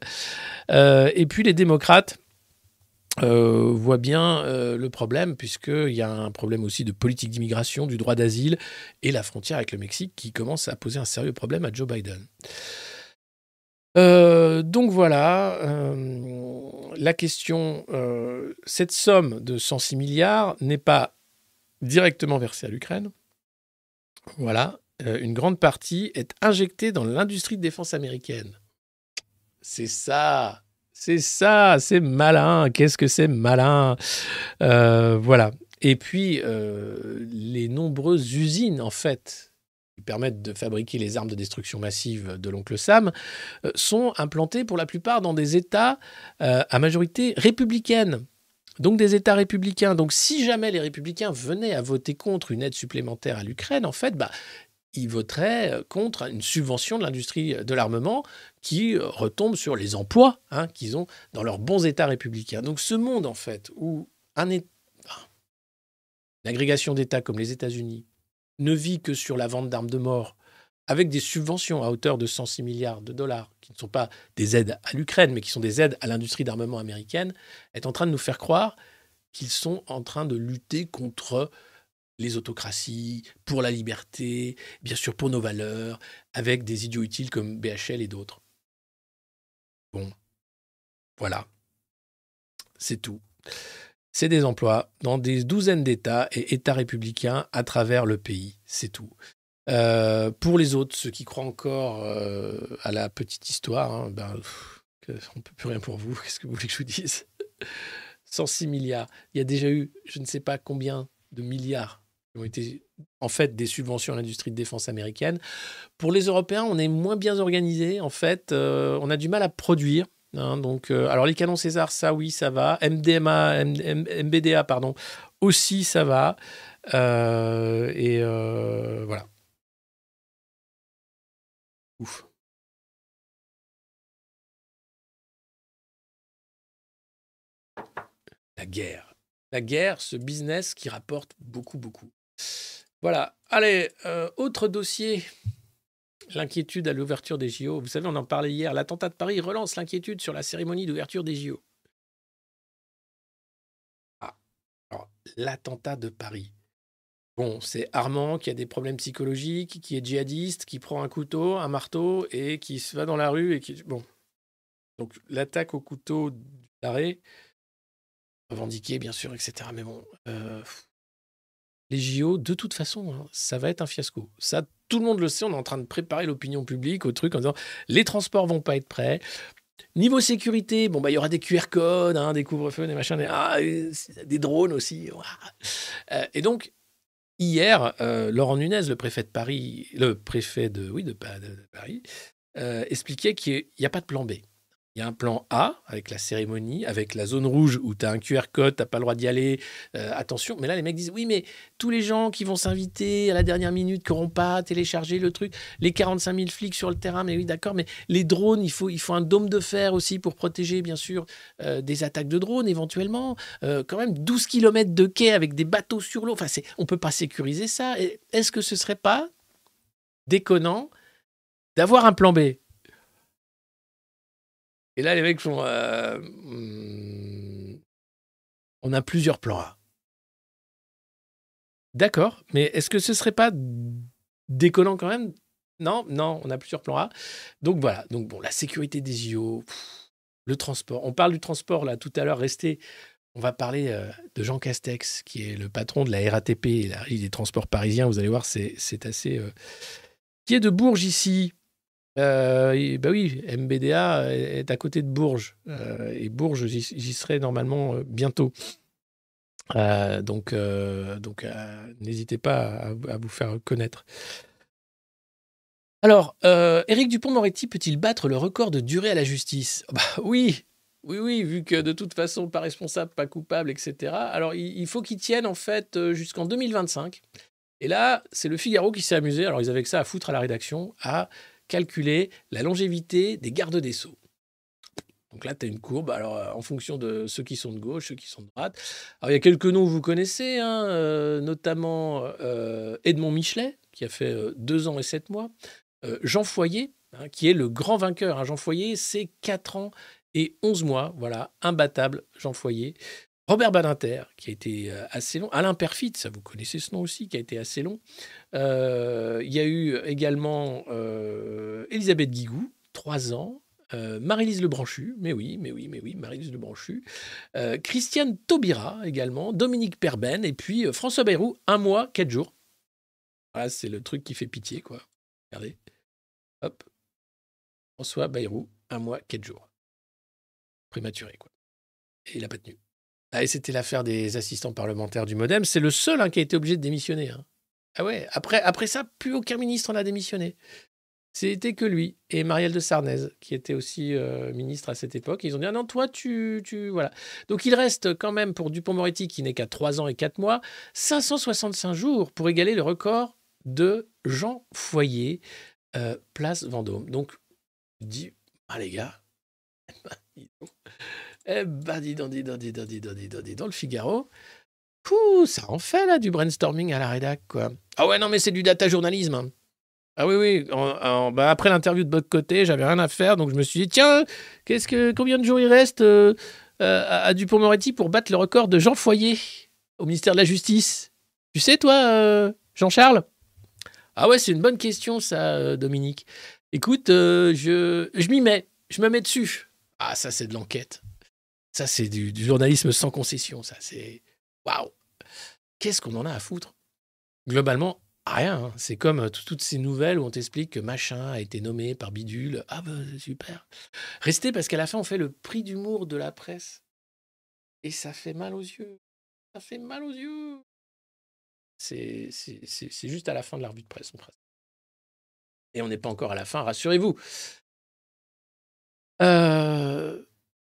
Euh, et puis les démocrates euh, voient bien euh, le problème, puisqu'il y a un problème aussi de politique d'immigration, du droit d'asile et la frontière avec le Mexique qui commence à poser un sérieux problème à Joe Biden. donc voilà, la question, cette somme de 106 milliards n'est pas directement versée à l'Ukraine. Voilà, une grande partie est injectée dans l'industrie de défense américaine. C'est ça. C'est ça, c'est malin. Qu'est-ce que c'est malin? Euh, Voilà. Et puis, euh, les nombreuses usines, en fait, qui permettent de fabriquer les armes de destruction massive de l'oncle Sam, euh, sont implantées pour la plupart dans des États à majorité républicaine. Donc des États républicains. Donc si jamais les républicains venaient à voter contre une aide supplémentaire à l'Ukraine, en fait, bah, ils voteraient contre une subvention de l'industrie de l'armement qui retombe sur les emplois hein, qu'ils ont dans leurs bons États républicains. Donc ce monde, en fait, où un d'États comme les États-Unis ne vit que sur la vente d'armes de mort, avec des subventions à hauteur de 106 milliards de dollars, qui ne sont pas des aides à l'Ukraine, mais qui sont des aides à l'industrie d'armement américaine, est en train de nous faire croire qu'ils sont en train de lutter contre les autocraties, pour la liberté, bien sûr pour nos valeurs, avec des idiots utiles comme BHL et d'autres. Bon, voilà. C'est tout. C'est des emplois dans des douzaines d'États et États républicains à travers le pays. C'est tout. Euh, pour les autres, ceux qui croient encore euh, à la petite histoire, hein, ben, on ne peut plus rien pour vous. Qu'est-ce que vous voulez que je vous dise? 106 milliards. Il y a déjà eu, je ne sais pas combien de milliards ont été en fait des subventions à l'industrie de défense américaine. Pour les Européens, on est moins bien organisé. En fait, euh, on a du mal à produire. Hein. donc, euh, alors les canons César, ça oui, ça va. MDMA, MBDA, pardon, aussi ça va. Euh, et voilà. Ouf. La guerre. La guerre, ce business qui rapporte beaucoup, beaucoup. Voilà. Allez, euh, autre dossier. L'inquiétude à l'ouverture des JO. Vous savez, on en parlait hier. L'attentat de Paris relance l'inquiétude sur la cérémonie d'ouverture des JO. Ah, alors, l'attentat de Paris. Bon, c'est Armand qui a des problèmes psychologiques, qui est djihadiste, qui prend un couteau, un marteau et qui se va dans la rue et qui. Bon. Donc, l'attaque au couteau d'arrêt, revendiqué, bien sûr, etc. Mais bon. Euh, les JO, de toute façon, hein, ça va être un fiasco. Ça, tout le monde le sait, on est en train de préparer l'opinion publique au truc en disant les transports vont pas être prêts. Niveau sécurité, bon bah il y aura des QR codes, hein, des couvre-feux, des machins, des, ah, des drones aussi. Euh, et donc hier, euh, Laurent Nunez, le préfet de Paris, expliquait qu'il n'y a pas de plan B. Il y a un plan A avec la cérémonie, avec la zone rouge où tu as un QR code, tu pas le droit d'y aller, euh, attention. Mais là, les mecs disent oui, mais tous les gens qui vont s'inviter à la dernière minute, qui n'auront pas téléchargé le truc, les 45 000 flics sur le terrain, mais oui, d'accord, mais les drones, il faut, un dôme de fer aussi pour protéger, bien sûr, euh, des attaques de drones éventuellement. Euh, quand même, 12 km de quai avec des bateaux sur l'eau. Enfin, on ne peut pas sécuriser ça. Est-ce que ce serait pas déconnant d'avoir un plan B? Et là, les mecs font. Euh, on a plusieurs plans A. D'accord, mais est-ce que ce serait pas déconnant quand même? Non, non, on a plusieurs plans A. Donc voilà, donc bon, la sécurité des IO, le transport. On parle du transport là tout à l'heure, restez. On va parler euh, de Jean Castex, qui est le patron de la RATP la des transports parisiens. Vous allez voir, c'est assez. Euh, qui est de Bourges ici euh, bah oui, MBDA est à côté de Bourges. Euh, et Bourges, j'y serai normalement euh, bientôt. donc, donc n'hésitez pas à, vous faire connaître. Alors, Éric Dupont-Moretti peut-il battre le record de durée à la justice? Bah, Oui, oui, oui, vu que de toute façon, pas responsable, pas coupable, etc. Alors, il, il faut qu'il tienne en fait jusqu'en 2025. Et là, c'est le Figaro qui s'est amusé. Alors, ils avaient que ça à foutre à la rédaction, à calculer la longévité des gardes des Sceaux. Donc là, tu as une courbe, alors euh, en fonction de ceux qui sont de gauche, ceux qui sont de droite. Alors il y a quelques noms que vous connaissez, hein, euh, notamment euh, Edmond Michelet, qui a fait deux ans et sept mois. Jean Foyer, hein, qui est le grand vainqueur. Hein. Jean Foyer, c'est quatre ans et onze mois. Voilà, imbattable, Jean Foyer. Robert Badinter, qui a été euh, assez long. Alain Perfit, ça vous connaissez ce nom aussi, qui a été assez long. Euh, il y a eu également euh, Elisabeth Guigou, trois ans. Marie-Lise Lebranchu, mais oui, mais oui, mais oui, Marie-Lise Lebranchu. Christiane Taubira également, Dominique Perben, et puis François Bayrou, un mois, quatre jours. Voilà, c'est le truc qui fait pitié, quoi. Regardez. Hop. François Bayrou, un mois, quatre jours. Prématuré, quoi. Et il n'a pas tenu. Ah, et c'était l'affaire des assistants parlementaires du Modem. C'est le seul hein, qui a été obligé de démissionner. Hein. Ah ouais, après, après ça, plus aucun ministre n'a démissionné. C'était que lui et Marielle de Sarnez, qui était aussi euh, ministre à cette époque. Ils ont dit ah non, toi, tu, tu. Voilà. Donc il reste quand même pour Dupont-Moretti, qui n'est qu'à 3 ans et 4 mois, 565 jours pour égaler le record de Jean Foyer, euh, place Vendôme. Donc, dis, ah les gars, eh ben, dis donc, dis donc, dis donc, dis donc, dis donc, dis donc, le Figaro. Ouh, ça en fait, là, du brainstorming à la rédac, quoi. Ah ouais, non, mais c'est du data journalisme. Hein. Ah oui, oui. bah, après l'interview de votre côté, j'avais rien à faire, donc je me suis dit, tiens, qu'est-ce que, combien de jours il reste euh, euh, à Dupont-Moretti pour battre le record de Jean Foyer au ministère de la Justice? Tu sais, toi, euh, Jean-Charles? Ah ouais, c'est une bonne question, ça, Dominique. Écoute, je, je m'y mets, je me mets dessus. Ah, ça, c'est de l'enquête. Ça, c'est du, journalisme sans concession. Ça, c'est waouh. Qu'est-ce qu'on en a à foutre? Globalement, rien. Hein. C'est comme euh, toutes ces nouvelles où on t'explique que machin a été nommé par bidule. Ah bah super. Restez parce qu'à la fin, on fait le prix d'humour de la presse. Et ça fait mal aux yeux. Ça fait mal aux yeux. C'est juste à la fin de la revue de presse. Et on n'est pas encore à la fin, rassurez-vous. Euh,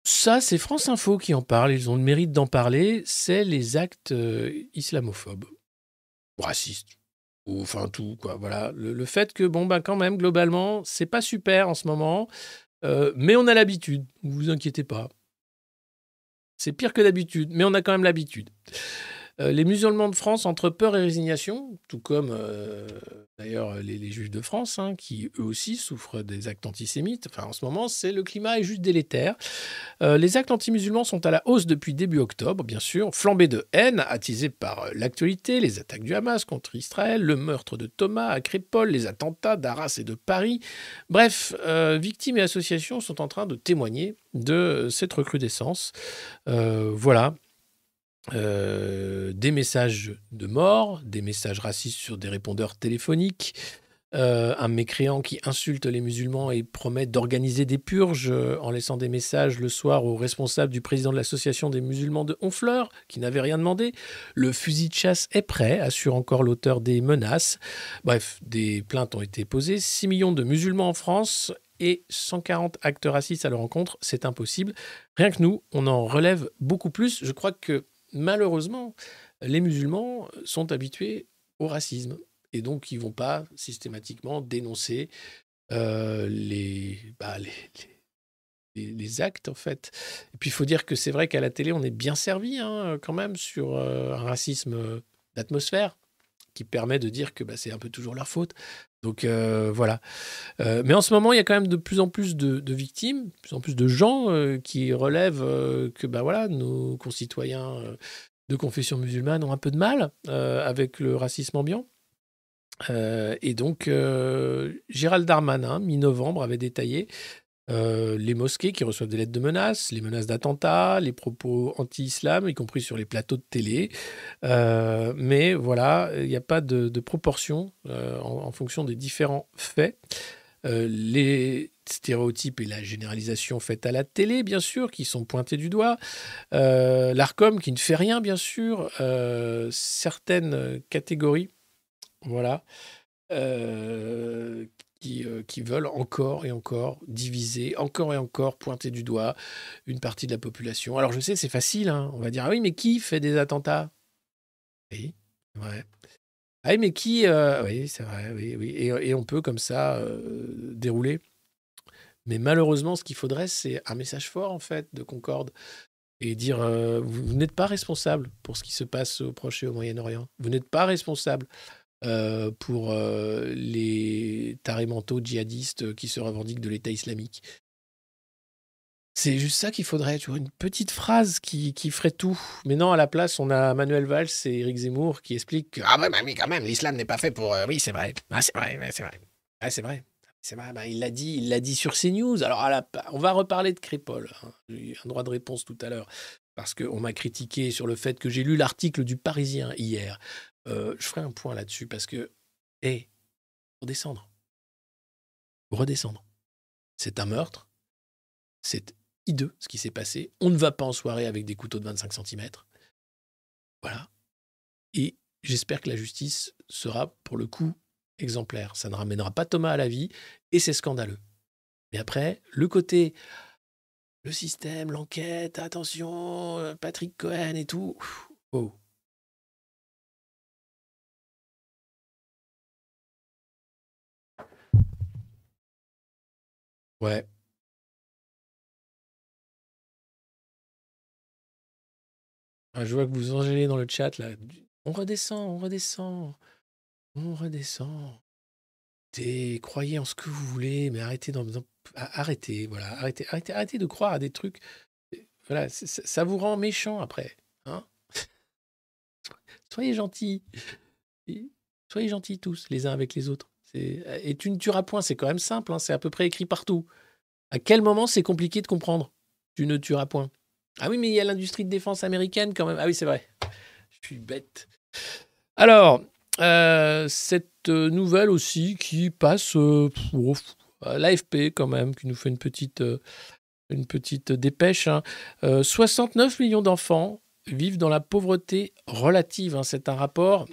ça, c'est France Info qui en parle. Ils ont le mérite d'en parler. C'est les actes euh, islamophobes, racistes, ou enfin tout quoi. Voilà, le, fait que bon ben quand même globalement, c'est pas super en ce moment, euh, mais on a l'habitude. Vous vous inquiétez pas. C'est pire que d'habitude, mais on a quand même l'habitude. Euh, les musulmans de France entre peur et résignation, tout comme euh, d'ailleurs les, juifs de France, hein, qui eux aussi souffrent des actes antisémites. Enfin, en ce moment, c'est le climat est juste délétère. Euh, les actes anti-musulmans sont à la hausse depuis début octobre, bien sûr, flambée de haine attisée par l'actualité, les attaques du Hamas contre Israël, le meurtre de Thomas à Crépole, les attentats d'Arras et de Paris. Bref, victimes et associations sont en train de témoigner de cette recrudescence. voilà. Euh, des messages de mort, des messages racistes sur des répondeurs téléphoniques, euh, un mécréant qui insulte les musulmans et promet d'organiser des purges euh, en laissant des messages le soir au responsable du président de l'association des musulmans de Honfleur, qui n'avait rien demandé. Le fusil de chasse est prêt, assure encore l'auteur des menaces. Bref, des plaintes ont été posées. 6 millions de musulmans en France et 140 actes racistes à leur encontre, c'est impossible. Rien que nous, on en relève beaucoup plus. Je crois que malheureusement, les musulmans sont habitués au racisme et donc ils vont pas systématiquement dénoncer euh, les, bah, les, les actes en fait. Et puis il faut dire que c'est vrai qu'à la télé on est bien servi hein, quand même sur euh, un racisme d'atmosphère qui permet de dire que bah, c'est un peu toujours leur faute. Donc euh, voilà. Euh, mais en ce moment, il y a quand même de plus en plus de, victimes, de plus en plus de gens euh, qui relèvent que bah, voilà, nos concitoyens de confession musulmane ont un peu de mal avec le racisme ambiant. Et donc, Gérald Darmanin, mi-novembre, avait détaillé euh, les mosquées qui reçoivent des lettres de menaces, les menaces d'attentats, les propos anti-islam, y compris sur les plateaux de télé. Euh, mais voilà, il n'y a pas de, proportion euh, en, fonction des différents faits. Les stéréotypes et la généralisation faite à la télé, bien sûr, qui sont pointés du doigt. L'ARCOM qui ne fait rien, bien sûr. Certaines catégories, voilà, qui, euh, qui veulent encore et encore diviser, encore et encore pointer du doigt une partie de la population. Alors je sais, c'est facile, hein. on va dire, ah oui, mais qui fait des attentats? Oui, ouais. Ah oui, mais qui euh, Oui, c'est vrai, oui, oui. Et, on peut comme ça euh, dérouler. Mais malheureusement, ce qu'il faudrait, c'est un message fort, en fait, de Concorde. Et dire, vous, vous n'êtes pas responsable pour ce qui se passe au Proche et au Moyen-Orient. Vous n'êtes pas responsable euh, pour euh, les tarés mentaux djihadistes qui se revendiquent de l'État islamique. C'est juste ça qu'il faudrait, tu vois, une petite phrase qui, qui ferait tout. Mais non, à la place, on a Manuel Valls et Éric Zemmour qui expliquent que, ah bah oui, quand même, l'islam n'est pas fait pour... euh, oui, c'est vrai. Ah, c'est vrai, c'est vrai. Ah, c'est vrai. C'est vrai, il l'a dit, dit sur CNews. Alors, on va reparler de Crépol. hein. J'ai eu un droit de réponse tout à l'heure parce qu'on m'a critiqué sur le fait que j'ai lu l'article du Parisien hier. Euh, je ferai un point là-dessus parce que, hé, redescendre. Redescendre. C'est un meurtre. C'est hideux ce qui s'est passé. On ne va pas en soirée avec des couteaux de 25 cm. Voilà. Et j'espère que la justice sera, pour le coup, exemplaire. Ça ne ramènera pas Thomas à la vie et c'est scandaleux. Mais après, le côté, le système, l'enquête, attention, euh, Patrick Cohen et tout. Oh. Ouais. Ah, je vois que vous engelez dans le chat là. On redescend, on redescend, on redescend. Croyez en ce que vous voulez, mais arrêtez d'en- arrêtez, voilà, arrêtez, arrêtez, arrêtez de croire à des trucs. Voilà, ça vous rend méchant après, hein. Soyez gentils, soyez gentils tous, les uns avec les autres. Et tu ne tueras point, c'est quand même simple, hein, c'est à peu près écrit partout. À quel moment c'est compliqué de comprendre? Tu ne tueras point. Ah oui, mais il y a l'industrie de défense américaine quand même. Ah oui, c'est vrai. Je suis bête. Alors, euh, cette euh, nouvelle aussi qui passe euh, l'AFP quand même, qui nous fait une petite, euh, dépêche. hein. Euh, 69 millions d'enfants vivent dans la pauvreté relative. hein. C'est un rapport.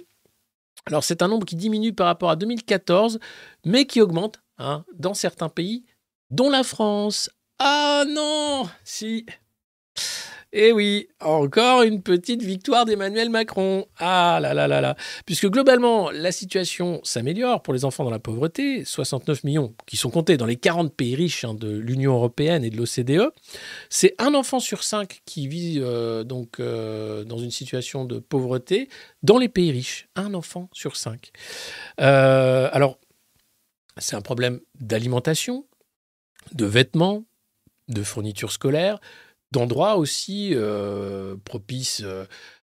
Alors, c'est un nombre qui diminue par rapport à 2014, mais qui augmente hein, dans certains pays, dont la France. Ah non Si Eh oui, encore une petite victoire d'Emmanuel Macron. Ah là là là là. Puisque globalement, la situation s'améliore pour les enfants dans la pauvreté. 69 millions qui sont comptés dans les 40 pays riches hein, de l'Union européenne et de l'OCDE. C'est un enfant sur cinq qui vit euh, donc euh, dans une situation de pauvreté dans les pays riches. Un enfant sur cinq. Euh, alors, c'est un problème d'alimentation, de vêtements, de fournitures scolaires, d'endroits aussi euh, propices euh,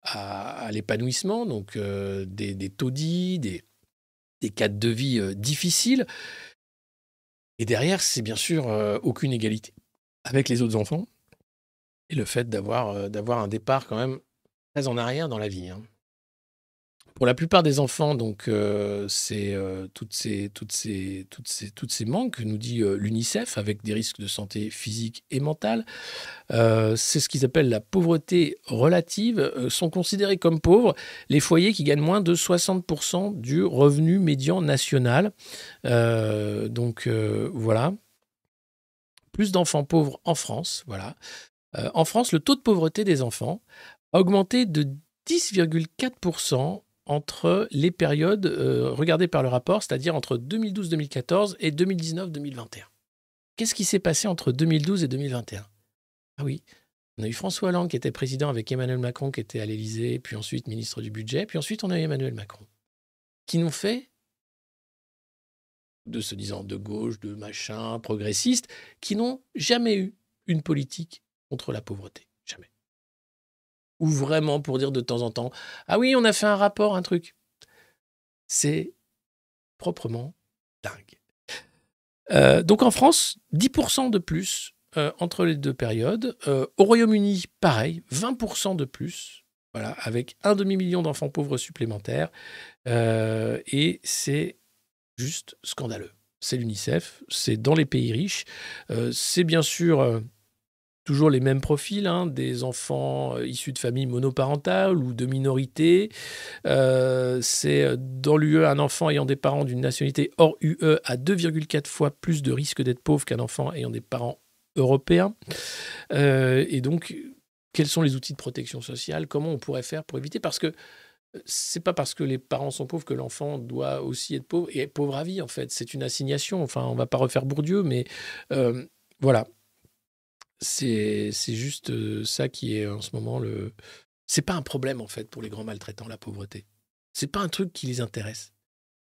à, l'épanouissement, donc euh, des, taudis, des, cadres de vie difficiles. Et derrière, c'est bien sûr aucune égalité avec les autres enfants et le fait d'avoir d'avoir un départ quand même très en arrière dans la vie. hein. Pour la plupart des enfants, donc, euh, c'est euh, toutes ces, toutes ces, toutes ces, toutes ces manques, nous dit euh, l'UNICEF, avec des risques de santé physique et mentale. Euh, c'est ce qu'ils appellent la pauvreté relative. sont considérés comme pauvres les foyers qui gagnent moins de 60% du revenu médian national. Donc, voilà. plus d'enfants pauvres en France. Voilà. En France, le taux de pauvreté des enfants a augmenté de 10,4% entre les périodes euh, regardées par le rapport, c'est-à-dire entre 2012-2014 et 2019-2021. Qu'est-ce qui s'est passé entre 2012 et 2021 Ah oui, on a eu François Hollande qui était président avec Emmanuel Macron qui était à l'Élysée, puis ensuite ministre du Budget, puis ensuite on a eu Emmanuel Macron, qui n'ont fait, de se disant de gauche, de machin, progressiste, qui n'ont jamais eu une politique contre la pauvreté. Ou vraiment pour dire de temps en temps, ah oui, on a fait un rapport, un truc. C'est proprement dingue. Euh, donc en France, 10% de plus euh, entre les deux périodes. Euh, au Royaume-Uni, pareil, 20% de plus, voilà, avec un demi-million d'enfants pauvres supplémentaires. et c'est juste scandaleux. C'est l'UNICEF, c'est dans les pays riches. c'est bien sûr toujours les mêmes profils, hein, des enfants euh, issus de familles monoparentales ou de minorités. Euh, c'est euh, dans l'UE, un enfant ayant des parents d'une nationalité hors UE a 2,4 fois plus de risque d'être pauvre qu'un enfant ayant des parents européens. et donc, quels sont les outils de protection sociale? Comment on pourrait faire pour éviter? Parce que c'est pas parce que les parents sont pauvres que l'enfant doit aussi être pauvre et pauvre à vie en fait. C'est une assignation. Enfin, on va pas refaire Bourdieu, mais voilà. C'est juste euh, ça qui est en ce moment le. C'est pas un problème en fait pour les grands maltraitants la pauvreté. C'est pas un truc qui les intéresse.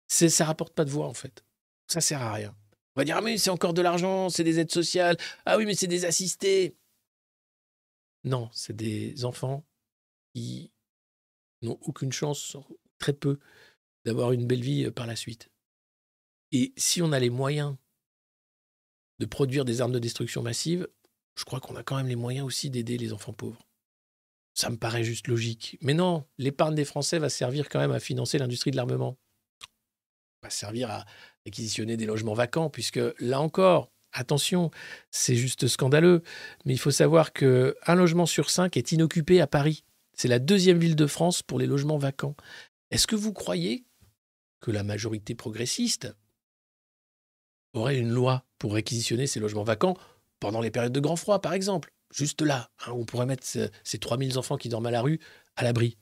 Ça rapporte pas de voix en fait. Ça sert à rien. On va dire ah mais c'est encore de l'argent, c'est des aides sociales. Ah oui mais c'est des assistés. Non, c'est des enfants qui n'ont aucune chance, très peu, d'avoir une belle vie euh, par la suite. Et si on a les moyens de produire des armes de destruction massive, je crois qu'on a quand même les moyens aussi d'aider les enfants pauvres. Ça me paraît juste logique. Mais non, l'épargne des Français va servir quand même à financer l'industrie de l'armement. Va servir à acquisitionner des logements vacants, puisque là encore, attention, c'est juste scandaleux, mais il faut savoir qu'un logement sur cinq est inoccupé à Paris. C'est la deuxième ville de France pour les logements vacants. Est-ce que vous croyez que la majorité progressiste aurait une loi pour réquisitionner ces logements vacants pendant les périodes de grand froid, par exemple. Juste là, hein, on pourrait mettre ces 3000 enfants qui dorment à la rue à l'abri.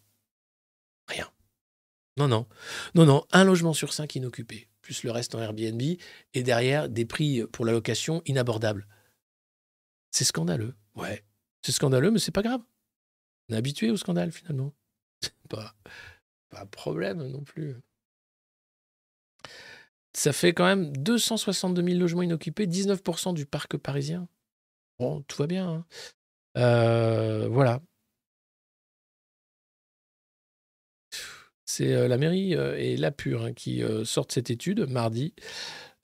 Rien. Non, non. Non, non. Un logement sur cinq inoccupé, plus le reste en Airbnb, et derrière, des prix pour la location inabordables. C'est scandaleux. Ouais. C'est scandaleux, mais c'est pas grave. On est habitué au scandale, finalement. Pas, pas problème non plus. Ça fait quand même 262 000 logements inoccupés, 19% du parc parisien. Bon, tout va bien. Hein. Euh, voilà. C'est euh, la mairie euh, et la Pure hein, qui sortent cette étude mardi.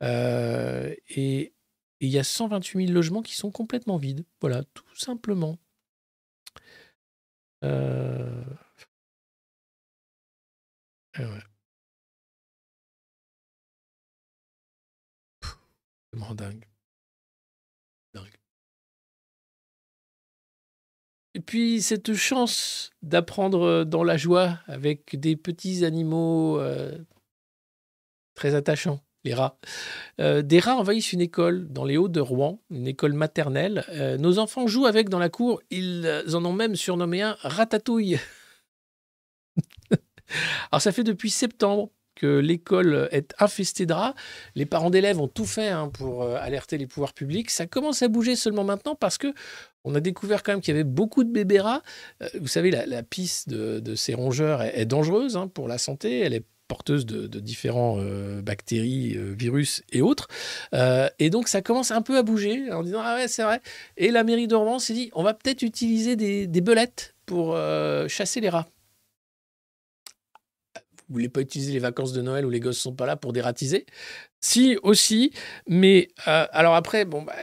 et il y a 128 000 logements qui sont complètement vides. Voilà, tout simplement. Dingue. Et puis cette chance d'apprendre dans la joie avec des petits animaux euh, très attachants, les rats. Euh, des rats envahissent une école dans les Hauts de Rouen, une école maternelle. Euh, nos enfants jouent avec dans la cour, ils en ont même surnommé un ratatouille. Alors ça fait depuis septembre que l'école est infestée de rats. Les parents d'élèves ont tout fait hein, pour euh, alerter les pouvoirs publics. Ça commence à bouger seulement maintenant parce que on a découvert quand même qu'il y avait beaucoup de bébés rats. Euh, vous savez, la, pisse de, ces rongeurs est, dangereuse hein, pour la santé. Elle est porteuse de, différents euh, bactéries, virus et autres. et donc ça commence un peu à bouger en disant ah ouais c'est vrai. Et la mairie de Rouen s'est dit on va peut-être utiliser des belettes pour chasser les rats vous voulez pas utiliser les vacances de Noël où les gosses sont pas là pour dératiser Si, aussi. Mais euh, alors après, bon, bah,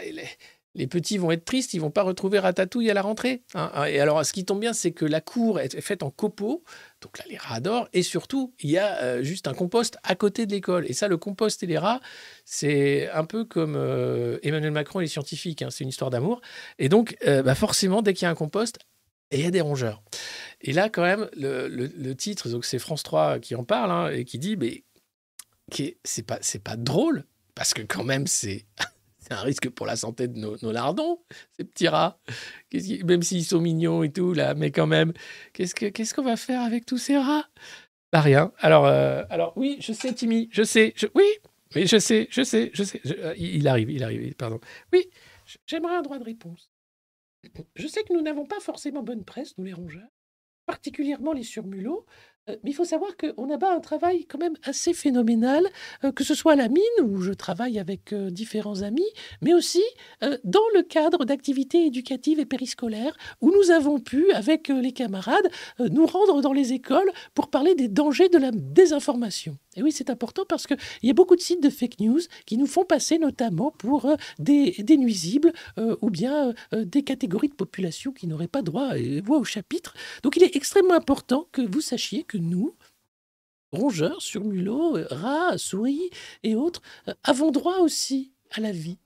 les, petits vont être tristes, ils vont pas retrouver Ratatouille à la rentrée. Hein. Et alors, ce qui tombe bien, c'est que la cour est faite en copeaux. Donc là, les rats adorent. Et surtout, il y a euh, juste un compost à côté de l'école. Et ça, le compost et les rats, c'est un peu comme euh, Emmanuel Macron et les scientifiques. Hein. c'est une histoire d'amour. Et donc, bah forcément, dès qu'il y a un compost, et il y a des rongeurs. Et là, quand même, le, titre, c'est France 3 qui en parle hein, et qui dit, mais c'est pas, c'est pas drôle parce que quand même, c'est un risque pour la santé de nos, nos lardons, ces petits rats. Même s'ils sont mignons et tout, là, mais quand même, qu'est-ce que- qu'est-ce qu'on va faire avec tous ces rats? Bah rien. Alors, euh, alors oui, je sais, Timmy, je sais, oui, oui, je sais, je sais, je sais. Euh, il arrive, il arrive, pardon. Oui, j'aimerais un droit de réponse. Je sais que nous n'avons pas forcément bonne presse, nous les rongeurs, particulièrement les surmulots, euh, mais il faut savoir qu'on abat un travail quand même assez phénoménal, euh, que ce soit à la mine, où je travaille avec euh, différents amis, mais aussi dans le cadre d'activités éducatives et périscolaires, où nous avons pu, avec les camarades, nous rendre dans les écoles pour parler des dangers de la désinformation. Et oui, c'est important parce qu'il y a beaucoup de sites de fake news qui nous font passer notamment pour euh, des, nuisibles euh, ou bien euh, des catégories de population qui n'auraient pas droit et voix au chapitre. Donc il est extrêmement important que vous sachiez que nous, rongeurs, surmulots, rats, souris et autres, avons droit aussi à la vie.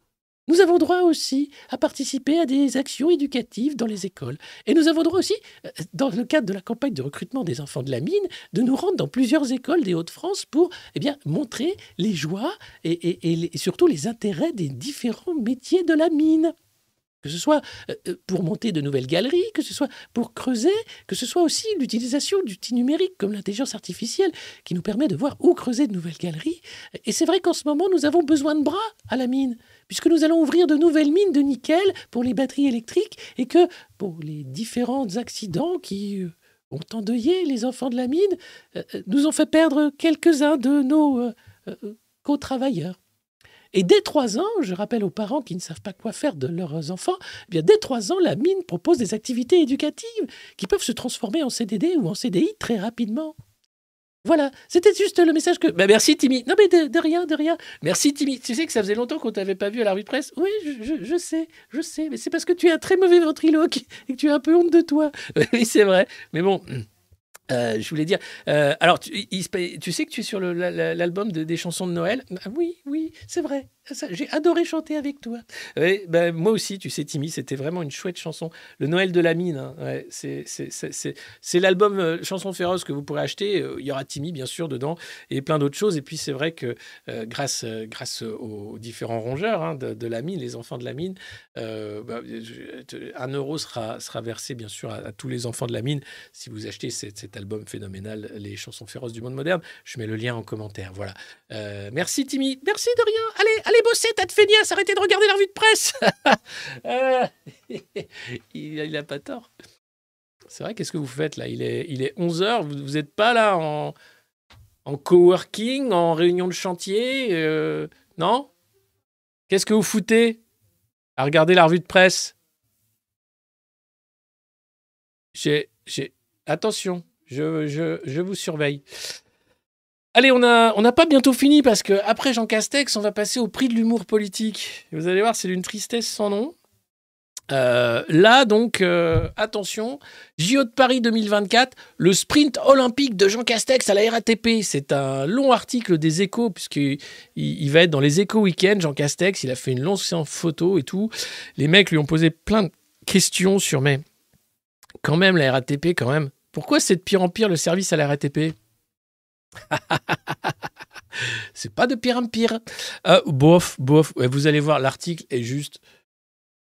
Nous avons droit aussi à participer à des actions éducatives dans les écoles. Et nous avons droit aussi, euh, dans le cadre de la campagne de recrutement des enfants de la mine, de nous rendre dans plusieurs écoles des Hauts-de-France pour eh montrer les joies et, et surtout les intérêts des différents métiers de la mine. Que ce soit euh, euh, pour monter de nouvelles galeries, que ce soit pour creuser, que ce soit aussi l'utilisation d'outils numériques comme l'intelligence artificielle qui nous permet de voir où creuser de nouvelles galeries. Et c'est vrai qu'en ce moment, nous avons besoin de bras à la mine, puisque nous allons ouvrir de nouvelles mines de nickel pour les batteries électriques et que pour les différents accidents qui euh, ont endeuillé les enfants de la mine, nous ont fait perdre quelques-uns de nos co-travailleurs. Et dès trois ans, je rappelle aux parents qui ne savent pas quoi faire de leurs enfants, eh bien dès trois ans, la mine propose des activités éducatives qui peuvent se transformer en CDD ou en CDI très rapidement. Voilà, c'était juste le message que. Bah, merci Timmy. Non mais de, de rien, de rien. Merci Timmy. Tu sais que ça faisait longtemps qu'on t'avait pas vu à la revue de presse. Oui, je, je- je sais, je sais. Mais c'est parce que tu es un très mauvais ventriloque et que tu as un peu honte de toi. oui, c'est vrai. Mais bon. Euh, je voulais dire, euh, alors tu, sais que tu es sur l'album de- des chansons de Noël? Ah Oui, oui, c'est vrai. J'ai adoré chanter avec toi. Ben, moi aussi, tu sais, Timmy, c'était vraiment une chouette chanson. Le Noël de la mine, hein, c'est- l'album euh, Chanson féroce que vous pourrez acheter. Euh, Il y aura Timmy, bien sûr, dedans, et plein d'autres choses. Et puis, c'est vrai que euh, grâce, euh, aux différents rongeurs hein, de, la mine, les enfants de la mine, bah, un euro sera, versé, bien sûr, à, tous les enfants de la mine si vous achetez cet, cet album phénoménal, Les chansons féroces du monde moderne. Je mets le lien en commentaire. Voilà. Merci, Timmy. Merci de rien. Allez, allez bosser, tas de feignasse. Arrêtez de regarder la revue de presse. Euh, il, il a pas tort. C'est vrai, qu'est-ce que vous faites là? Il est, il est 11h, vous n'êtes pas là en, en coworking, en réunion de chantier euh, Non? Qu'est-ce que vous foutez à regarder la revue de presse? J'ai. j'ai- Attention, je, je, je vous surveille. Allez, on n'a on pas bientôt fini parce que après Jean Castex, on va passer au prix de l'humour politique. Vous allez voir, c'est d'une tristesse sans nom. Euh, là, donc, euh, attention, JO de Paris 2024, le sprint olympique de Jean Castex à la RATP. C'est un long article des échos, puisqu'il il, il va être dans les échos week-end. Jean Castex, il a fait une longue séance photo et tout. Les mecs lui ont posé plein de questions sur, mais quand même, la RATP, quand même, pourquoi c'est de pire en pire le service à la RATP c'est pas de pire en pire. Euh, bof, bof. Vous allez voir, l'article est juste.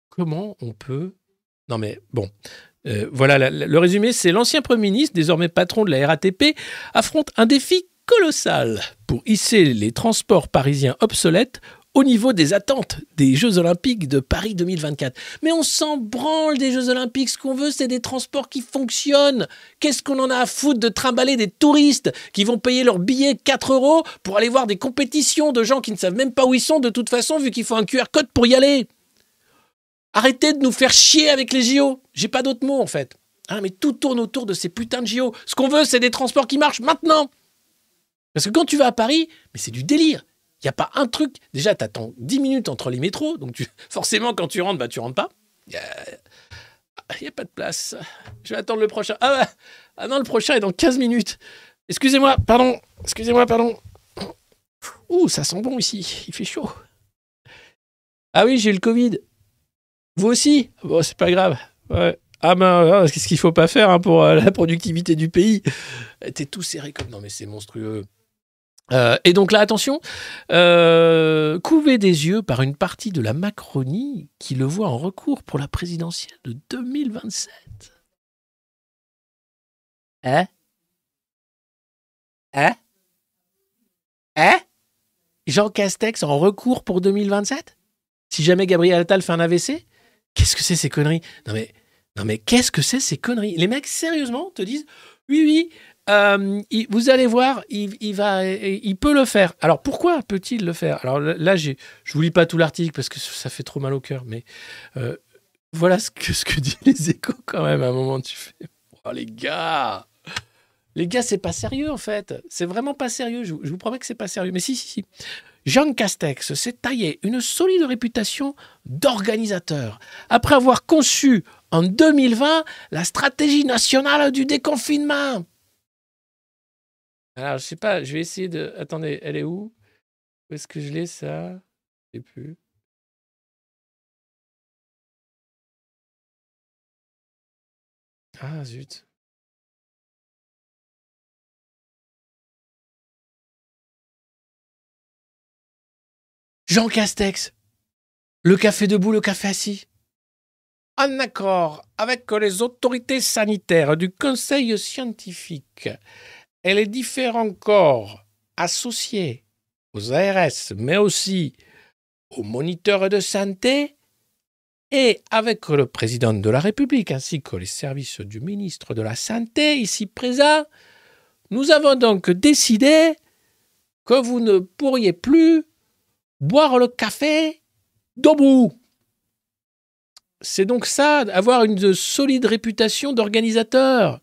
Comment on peut. Non, mais bon. Euh, voilà, le résumé c'est l'ancien Premier ministre, désormais patron de la RATP, affronte un défi colossal pour hisser les transports parisiens obsolètes au niveau des attentes des Jeux Olympiques de Paris 2024. Mais on s'en branle des Jeux Olympiques, ce qu'on veut c'est des transports qui fonctionnent. Qu'est-ce qu'on en a à foutre de trimballer des touristes qui vont payer leur billet 4 euros pour aller voir des compétitions de gens qui ne savent même pas où ils sont de toute façon vu qu'il faut un QR code pour y aller? Arrêtez de nous faire chier avec les JO. J'ai pas d'autre mot en fait. Hein, mais tout tourne autour de ces putains de JO. Ce qu'on veut, c'est des transports qui marchent maintenant. Parce que quand tu vas à Paris, mais c'est du délire. Il n'y a pas un truc. Déjà, tu attends 10 minutes entre les métros. Donc tu... forcément, quand tu rentres, bah, tu rentres pas. Il n'y a... pas de place. Je vais attendre le prochain. Ah, bah... ah non, le prochain est dans 15 minutes. Excusez-moi, pardon. Excusez-moi, pardon. Ouh, ça sent bon ici. Il fait chaud. Ah oui, j'ai le Covid. Vous aussi? Bon, c'est pas grave. Ouais. Ah ben, qu'est-ce qu'il faut pas faire hein, pour euh, la productivité du pays? T'es tout serré comme... Non mais c'est monstrueux. Euh, et donc là, attention, euh, couvé des yeux par une partie de la Macronie qui le voit en recours pour la présidentielle de 2027. Hein? Hein? Hein? Jean Castex en recours pour 2027 Si jamais Gabriel Attal fait un AVC Qu'est-ce que c'est ces conneries? Non mais, non mais qu'est-ce que c'est ces conneries? Les mecs, sérieusement, te disent oui, oui, euh, vous allez voir, il, peut le faire. Alors pourquoi peut-il le faire? Alors là, je vous lis pas tout l'article parce que ça fait trop mal au cœur, mais euh, voilà ce que, dit les échos quand même. À un moment, tu fais, oh les gars, les gars, c'est pas sérieux en fait. C'est vraiment pas sérieux. Je vous promets que c'est pas sérieux. Mais si, si, si. Jean Castex s'est taillé une solide réputation d'organisateur après avoir conçu en 2020 la stratégie nationale du déconfinement. Alors, je sais pas, je vais essayer de. Attendez, elle est où? Où est-ce que je l'ai ça? Je sais plus. Ah zut. Jean Castex, le café debout, le café assis. En accord avec les autorités sanitaires du Conseil scientifique et les différents corps associés aux ARS, mais aussi aux moniteurs de santé, et avec le président de la République ainsi que les services du ministre de la Santé ici présent, nous avons donc décidé que vous ne pourriez plus boire le café debout. C'est donc ça, avoir une solide réputation d'organisateur.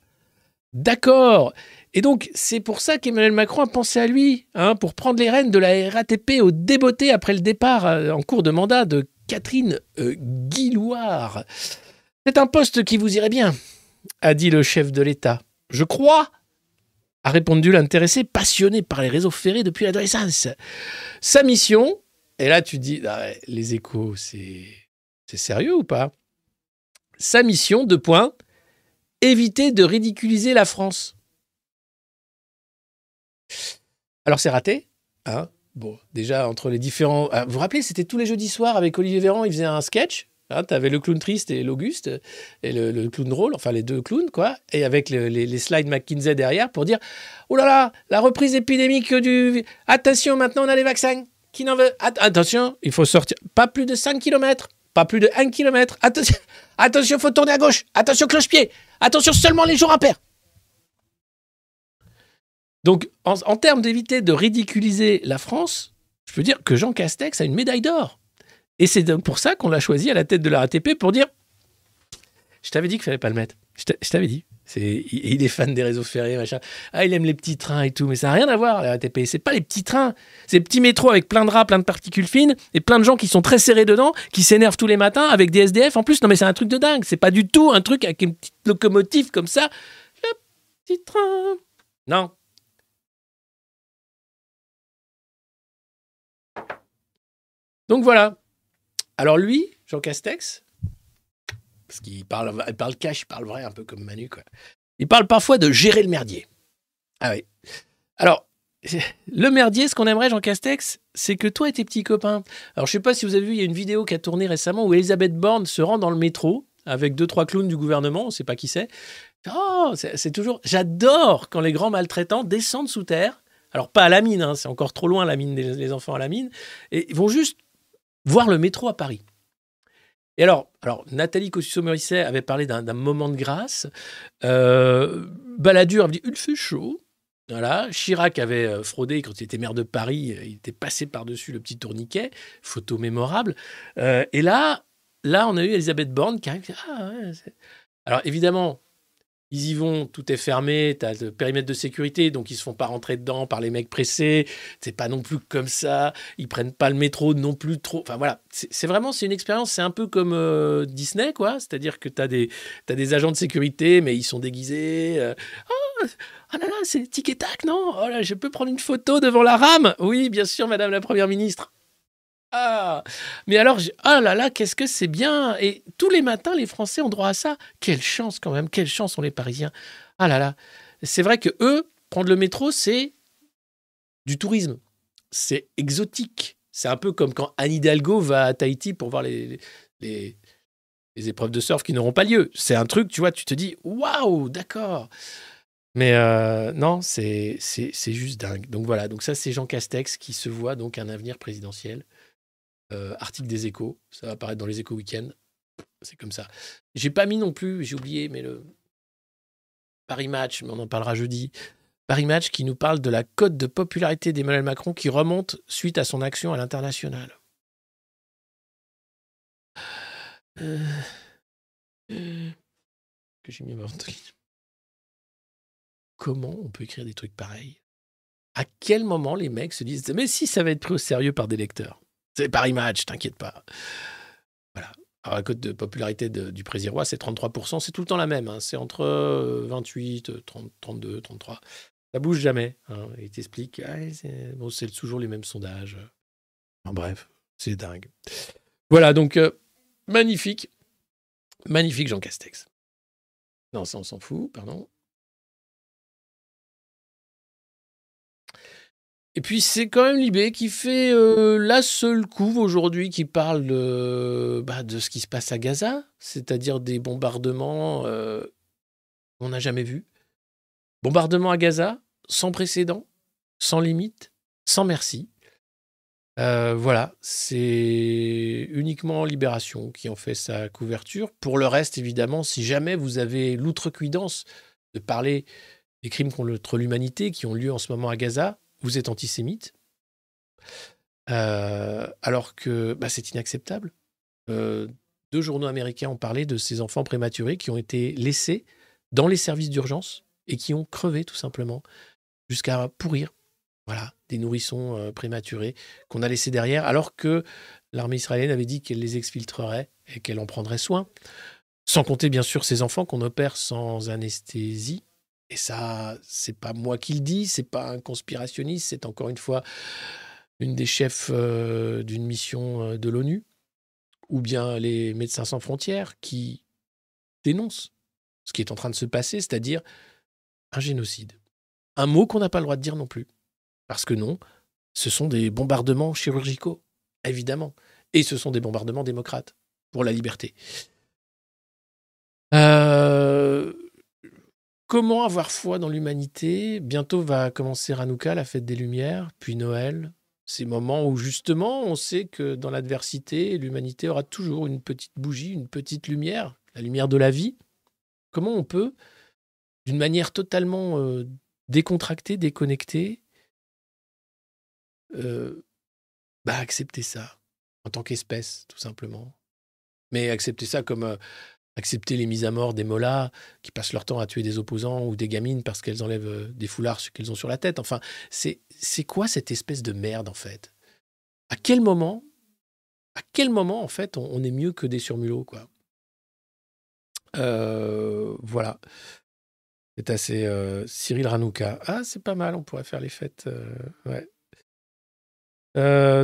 D'accord. Et donc, c'est pour ça qu'Emmanuel Macron a pensé à lui, hein, pour prendre les rênes de la RATP au débeauté après le départ euh, en cours de mandat de Catherine euh, Guillouard. C'est un poste qui vous irait bien, a dit le chef de l'État. Je crois, a répondu l'intéressé, passionné par les réseaux ferrés depuis l'adolescence. Sa mission, et là tu dis, ah les échos, c'est c'est sérieux ou pas? Sa mission, deux points, éviter de ridiculiser la France. Alors c'est raté, hein Bon, déjà entre les différents. Ah, vous vous rappelez, c'était tous les jeudis soirs avec Olivier Véran, il faisait un sketch. Hein, tu avais le clown triste et l'Auguste, et le, clown drôle, enfin les deux clowns, quoi, et avec le- les, les slides McKinsey derrière pour dire Oh là là, la reprise épidémique du. Attention, maintenant on a les vaccins. Qui n'en veut? At- Attention, il faut sortir. Pas plus de 5 km, pas plus de 1 km. Attention, attention, faut tourner à gauche. Attention, cloche-pied. Attention, seulement les jours impairs. Donc, en, termes d'éviter de ridiculiser la France, je peux dire que Jean Castex a une médaille d'or. Et c'est pour ça qu'on l'a choisi à la tête de la RATP pour dire Je t'avais dit qu'il fallait pas le mettre. Je t'a- je t'avais dit. Il est fan des réseaux ferrés, machin. Ah, il aime les petits trains et tout, mais ça n'a rien à voir, la RATP. C'est pas les petits trains. C'est les petits métros avec plein de rats, plein de particules fines et plein de gens qui sont très serrés dedans, qui s'énervent tous les matins avec des SDF. En plus, non, mais c'est un truc de dingue. C'est pas du tout un truc avec une petite locomotive comme ça. Le petit train. Non. Donc voilà. Alors lui, Jean Castex, parce qu'il parle, il parle cash, il parle vrai, un peu comme Manu, quoi. Il parle parfois de gérer le merdier. Ah oui. Alors, le merdier, ce qu'on aimerait, Jean Castex, c'est que toi et tes petits copains. Alors, je sais pas si vous avez vu, il y a une vidéo qui a tourné récemment où Elisabeth Borne se rend dans le métro avec deux, trois clowns du gouvernement, on ne sait pas qui c'est. Oh, c'est toujours. J'adore quand les grands maltraitants descendent sous terre. Alors, pas à la mine, hein, c'est encore trop loin la mine des les enfants à la mine. Et ils vont juste voir le métro à Paris. Et alors, alors Nathalie Kosciusko-Morizet avait parlé d'un moment de grâce. Euh, Balladur avait dit il fait chaud. Voilà. Chirac avait euh, fraudé quand il était maire de Paris. euh, Il était passé par-dessus le petit tourniquet. Photo mémorable. Euh, et là, là, on a eu Elisabeth Borne qui arrive. Ah, alors évidemment, ils y vont, tout est fermé, tu as le périmètre de sécurité, donc ils se font pas rentrer dedans par les mecs pressés. C'est pas non plus comme ça. Ils prennent pas le métro non plus trop. Enfin voilà, c'est vraiment c'est une expérience. C'est un peu comme euh, Disney, quoi. C'est-à-dire que tu as des des agents de sécurité, mais ils sont déguisés. euh, oh, ah là là, c'est tic et tac, non? Oh là, je peux prendre une photo devant la rame? Oui, bien sûr, Madame la Première ministre. Ah, mais alors, ah là là, qu'est-ce que c'est bien Et tous les matins, les Français ont droit à ça. Quelle chance quand même, quelle chance ont les Parisiens. Ah là là, c'est vrai que eux, prendre le métro, c'est du tourisme. C'est exotique. C'est un peu comme quand Anne Hidalgo va à Tahiti pour voir les, les, épreuves de surf qui n'auront pas lieu. C'est un truc, tu vois, tu te dis, waouh, d'accord. Mais euh, non, c'est juste dingue. Donc voilà, donc ça c'est Jean Castex qui se voit donc un avenir présidentiel. Euh, article des échos, ça va apparaître dans les échos week-end. C'est comme ça. J'ai pas mis non plus, j'ai oublié, mais le Paris Match, mais on en parlera jeudi. Paris Match qui nous parle de la cote de popularité d'Emmanuel Macron qui remonte suite à son action à l'international. Euh, euh. Comment on peut écrire des trucs pareils? À quel moment les mecs se disent Mais si ça va être pris au sérieux par des lecteurs? C'est Paris Match, t'inquiète pas. Voilà. Alors, la cote de popularité du Présirois, c'est 33%. C'est tout le temps la même. hein. C'est entre euh, 28, 30, 32, 33. Ça bouge jamais. Hein. Il t'explique. ah, c'est toujours les mêmes sondages. En bref, c'est dingue. Voilà, donc euh, magnifique. Magnifique Jean Castex. Non, ça, on s'en fout, pardon. Et puis c'est quand même Libé qui fait euh, la seule couve aujourd'hui qui parle de, bah, de ce qui se passe à Gaza, c'est-à-dire des bombardements euh, qu'on n'a jamais vus. Bombardements à Gaza, sans précédent, sans limite, sans merci. Euh, voilà, c'est uniquement Libération qui en fait sa couverture. Pour le reste, évidemment, si jamais vous avez l'outrecuidance de parler des crimes contre l'humanité qui ont lieu en ce moment à Gaza, vous êtes antisémite, Euh, alors que bah, c'est inacceptable. Euh, deux journaux américains ont parlé de ces enfants prématurés qui ont été laissés dans les services d'urgence et qui ont crevé tout simplement jusqu'à pourrir. Voilà, des nourrissons euh, prématurés qu'on a laissés derrière, alors que l'armée israélienne avait dit qu'elle les exfiltrerait et qu'elle en prendrait soin. Sans compter bien sûr ces enfants qu'on opère sans anesthésie. Et ça, c'est pas moi qui le dis, c'est pas un conspirationniste, c'est encore une fois une des chefs euh, d'une mission euh, de l'ONU, ou bien les Médecins sans frontières qui dénoncent ce qui est en train de se passer, c'est-à-dire un génocide. Un mot qu'on n'a pas le droit de dire non plus. Parce que non, ce sont des bombardements chirurgicaux, évidemment. Et ce sont des bombardements démocrates pour la liberté. Euh, comment avoir foi dans l'humanité? Bientôt va commencer Hanouka, la fête des Lumières, puis Noël. Ces moments où justement on sait que dans l'adversité, l'humanité aura toujours une petite bougie, une petite lumière, la lumière de la vie. Comment on peut, d'une manière totalement euh, décontractée, déconnectée, euh, bah, accepter ça en tant qu'espèce, tout simplement. Mais accepter ça comme euh, accepter les mises à mort des mollahs qui passent leur temps à tuer des opposants ou des gamines parce qu'elles enlèvent euh, des foulards qu'elles ont sur la tête. Enfin, c'est quoi cette espèce de merde en fait? À quel moment, à quel moment en fait, on, est mieux que des surmulots quoi? Euh, Voilà. C'est assez euh, Cyril Ranouka. Ah, c'est pas mal. On pourrait faire les fêtes. ouais.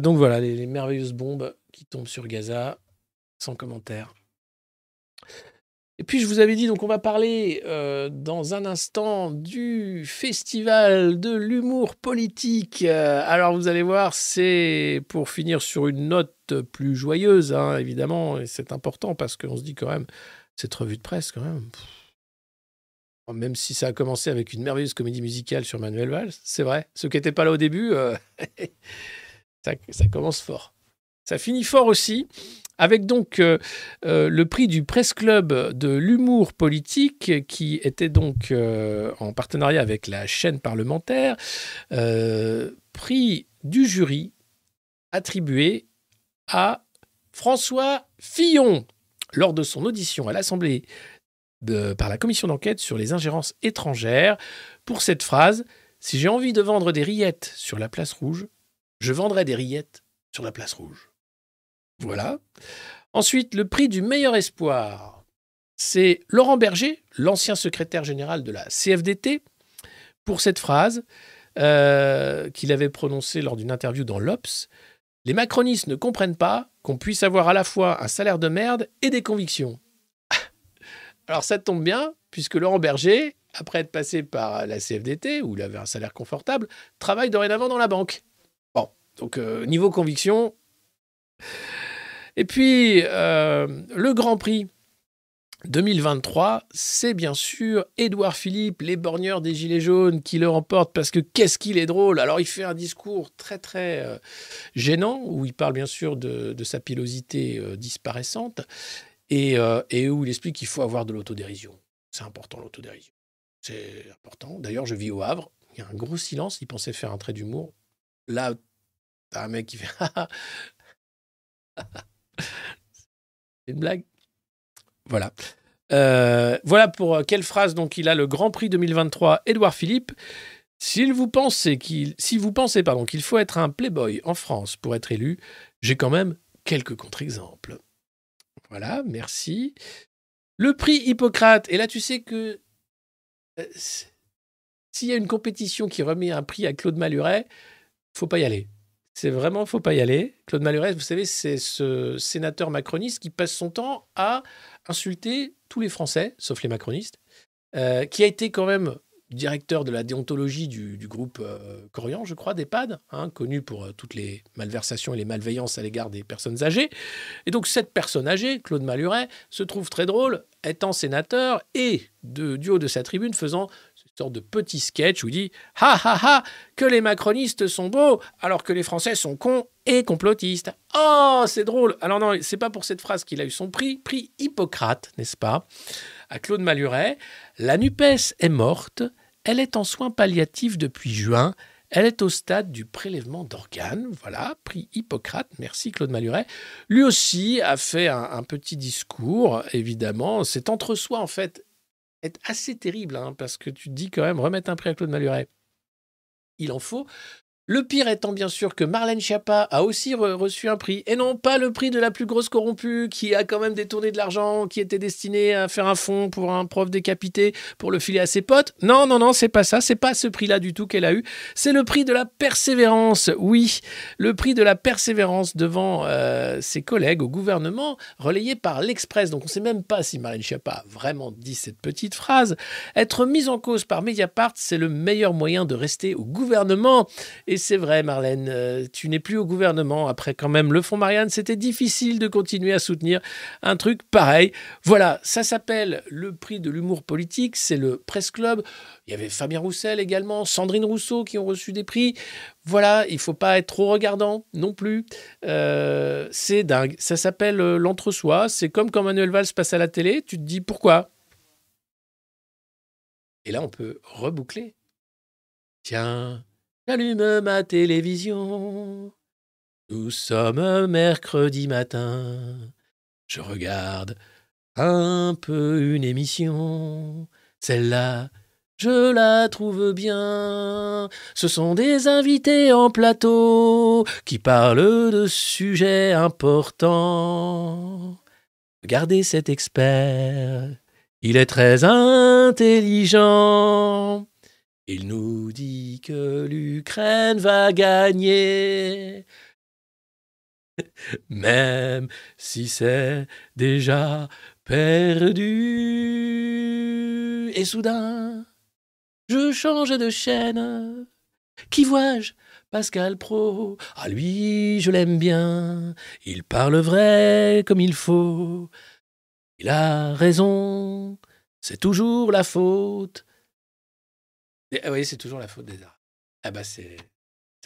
Donc voilà, les merveilleuses bombes qui tombent sur Gaza, sans commentaire. Et puis je vous avais dit, donc on va parler euh, dans un instant du festival de l'humour politique. Euh, alors vous allez voir, c'est pour finir sur une note plus joyeuse, hein, évidemment, et c'est important parce qu'on se dit quand même, cette revue de presse quand même, pff, même si ça a commencé avec une merveilleuse comédie musicale sur Manuel Valls, c'est vrai, ceux qui n'étaient pas là au début, euh, ça commence fort. Ça finit fort aussi, avec donc euh, euh, le prix du Presse Club de l'humour politique, qui était donc euh, en partenariat avec la chaîne parlementaire, prix du jury attribué à François Fillon lors de son audition à l'Assemblée par la commission d'enquête sur les ingérences étrangères pour cette phrase Si j'ai envie de vendre des rillettes sur la place rouge, je vendrai des rillettes sur la place rouge. Voilà. Ensuite, le prix du meilleur espoir, c'est Laurent Berger, l'ancien secrétaire général de la CFDT, pour cette phrase euh, qu'il avait prononcée lors d'une interview dans l'Obs. Les macronistes ne comprennent pas qu'on puisse avoir à la fois un salaire de merde et des convictions. Alors ça tombe bien, puisque Laurent Berger après être passé par la CFDT, où il avait un salaire confortable, travaille dorénavant dans la banque. Bon, donc euh, niveau conviction. Et puis, euh, le Grand Prix 2023, c'est bien sûr Édouard Philippe, les borgneurs des Gilets jaunes, qui le remporte parce que qu'est-ce qu'il est drôle. Alors, il fait un discours très, très euh, gênant, où il parle bien sûr de, sa pilosité euh, disparaissante, et, et où il explique qu'il faut avoir de l'autodérision. C'est important, l'autodérision. C'est important. D'ailleurs, je vis au Havre, il y a un gros silence, il pensait faire un trait d'humour. Là, t'as un mec qui fait C'est une blague Voilà. Euh, voilà pour euh, quelle phrase donc il a le Grand Prix 2023 Édouard Philippe. S'il vous pensez qu'il, si vous pensez pardon qu'il faut être un playboy en France pour être élu, j'ai quand même quelques contre-exemples. Voilà, merci. Le prix Hippocrate. Et là, tu sais que euh, s'il y a une compétition qui remet un prix à Claude Maluret, faut pas y aller. C'est vraiment, faut pas y aller. Claude Maluret, vous savez, c'est ce sénateur macroniste qui passe son temps à insulter tous les Français, sauf les macronistes, euh, qui a été quand même directeur de la déontologie du, groupe euh, Corian, je crois, d'EHPAD, hein, connu pour euh, toutes les malversations et les malveillances à l'égard des personnes âgées. Et donc cette personne âgée, Claude Maluret, se trouve très drôle, étant sénateur et de, du haut de sa tribune faisant sorte de petit sketch où il dit « Ha ha ha, que les macronistes sont beaux alors que les Français sont cons et complotistes. » Oh, c'est drôle Alors non, c'est pas pour cette phrase qu'il a eu son prix, prix Hippocrate, n'est-ce pas? À Claude Maluret, la NUPES est morte, elle est en soins palliatifs depuis juin, elle est au stade du prélèvement d'organes. Voilà, prix Hippocrate, merci Claude Maluret. Lui aussi a fait un, petit discours, évidemment. Cet entre-soi, en fait, est assez terrible, hein, parce que tu te dis quand même, remettre un prix à Claude Maluret, il en faut. Le pire étant bien sûr que Marlène Schiappa a aussi re- reçu un prix, et non pas le prix de la plus grosse corrompue, qui a quand même détourné de l'argent, qui était destiné à faire un fonds pour un prof décapité, pour le filer à ses potes. Non, non, non, c'est pas ça, c'est pas ce prix-là du tout qu'elle a eu. C'est le prix de la persévérance, oui, le prix de la persévérance devant euh, ses collègues au gouvernement, relayé par l'Express. Donc on ne sait même pas si Marlène Schiappa a vraiment dit cette petite phrase. Être mise en cause par Mediapart, c'est le meilleur moyen de rester au gouvernement. C'est vrai, Marlène, euh, tu n'es plus au gouvernement. Après, quand même, le Fonds Marianne, c'était difficile de continuer à soutenir un truc pareil. Voilà, ça s'appelle le prix de l'humour politique. C'est le Presse Club. Il y avait Fabien Roussel également, Sandrine Rousseau qui ont reçu des prix. Voilà, il faut pas être trop regardant non plus. Euh, c'est dingue. Ça s'appelle euh, l'entre-soi. C'est comme quand Manuel Valls passe à la télé. Tu te dis pourquoi? Et là, on peut reboucler. Tiens, j'allume ma télévision. Nous sommes mercredi matin. Je regarde un peu une émission. Celle-là, je la trouve bien. Ce sont des invités en plateau qui parlent de sujets importants. Regardez cet expert. Il est très intelligent. Il nous dit que l'Ukraine va gagner. Même si c'est déjà perdu. Et soudain, je change de chaîne. Qui vois-je? Pascal Pro. Ah lui, je l'aime bien. Il parle vrai comme il faut. Il a raison. C'est toujours la faute. Et- ah oui, c'est toujours la faute des arts. Ah bah c'est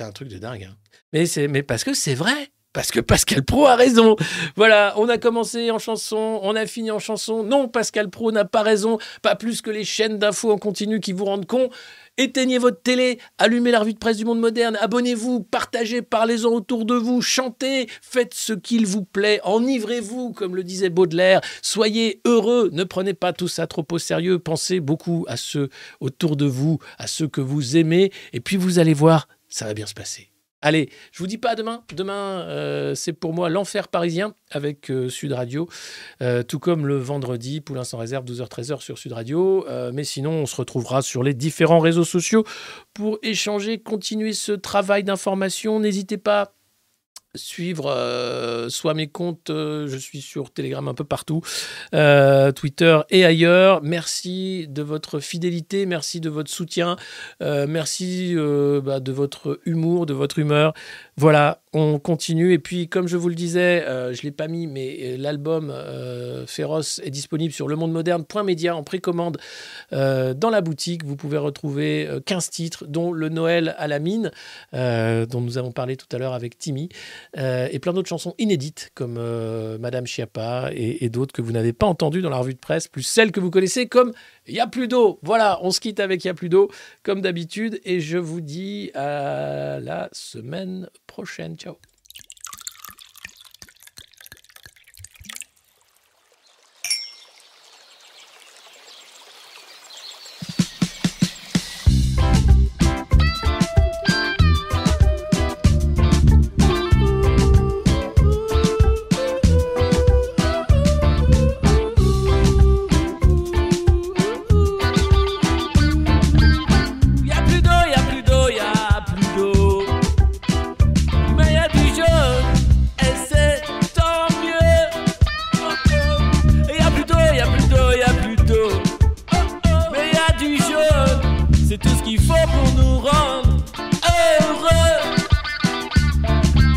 un truc de dingue. hein. Mais parce que c'est vrai. Parce que Pascal Pro a raison. Voilà, on a commencé en chanson, on a fini en chanson. Non, Pascal Pro n'a pas raison, pas plus que les chaînes d'infos en continu qui vous rendent con. Éteignez votre télé, allumez la revue de presse du monde moderne, abonnez-vous, partagez, parlez-en autour de vous, chantez, faites ce qu'il vous plaît, enivrez-vous, comme le disait Baudelaire, soyez heureux, ne prenez pas tout ça trop au sérieux, pensez beaucoup à ceux autour de vous, à ceux que vous aimez, et puis vous allez voir, ça va bien se passer. Allez, je vous dis pas à demain. Demain, euh, c'est pour moi l'enfer parisien avec euh, Sud Radio, Euh, tout comme le vendredi, Poulain sans réserve, 12h-13h sur Sud Radio. Mais sinon, on se retrouvera sur les différents réseaux sociaux pour échanger, continuer ce travail d'information. N'hésitez pas suivre euh, soit mes comptes, euh, je suis sur Telegram un peu partout, euh, Twitter et ailleurs. Merci de votre fidélité, merci de votre soutien, merci bah, de votre humour, de votre humeur. Voilà, on continue. Et puis, comme je vous le disais, euh, je ne l'ai pas mis, mais euh, l'album euh, Féroce est disponible sur lemondemoderne.media en précommande dans la boutique. Vous pouvez retrouver euh, 15 titres, dont le Noël à la mine, dont nous avons parlé tout à l'heure avec Timmy, et plein d'autres chansons inédites, comme Madame Chiappa et d'autres que vous n'avez pas entendues dans la revue de presse, plus celles que vous connaissez comme Il y a plus d'eau. Voilà, on se quitte avec Il y a plus d'eau, comme d'habitude, et je vous dis à la semaine prochaine. Ciao.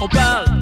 On parle.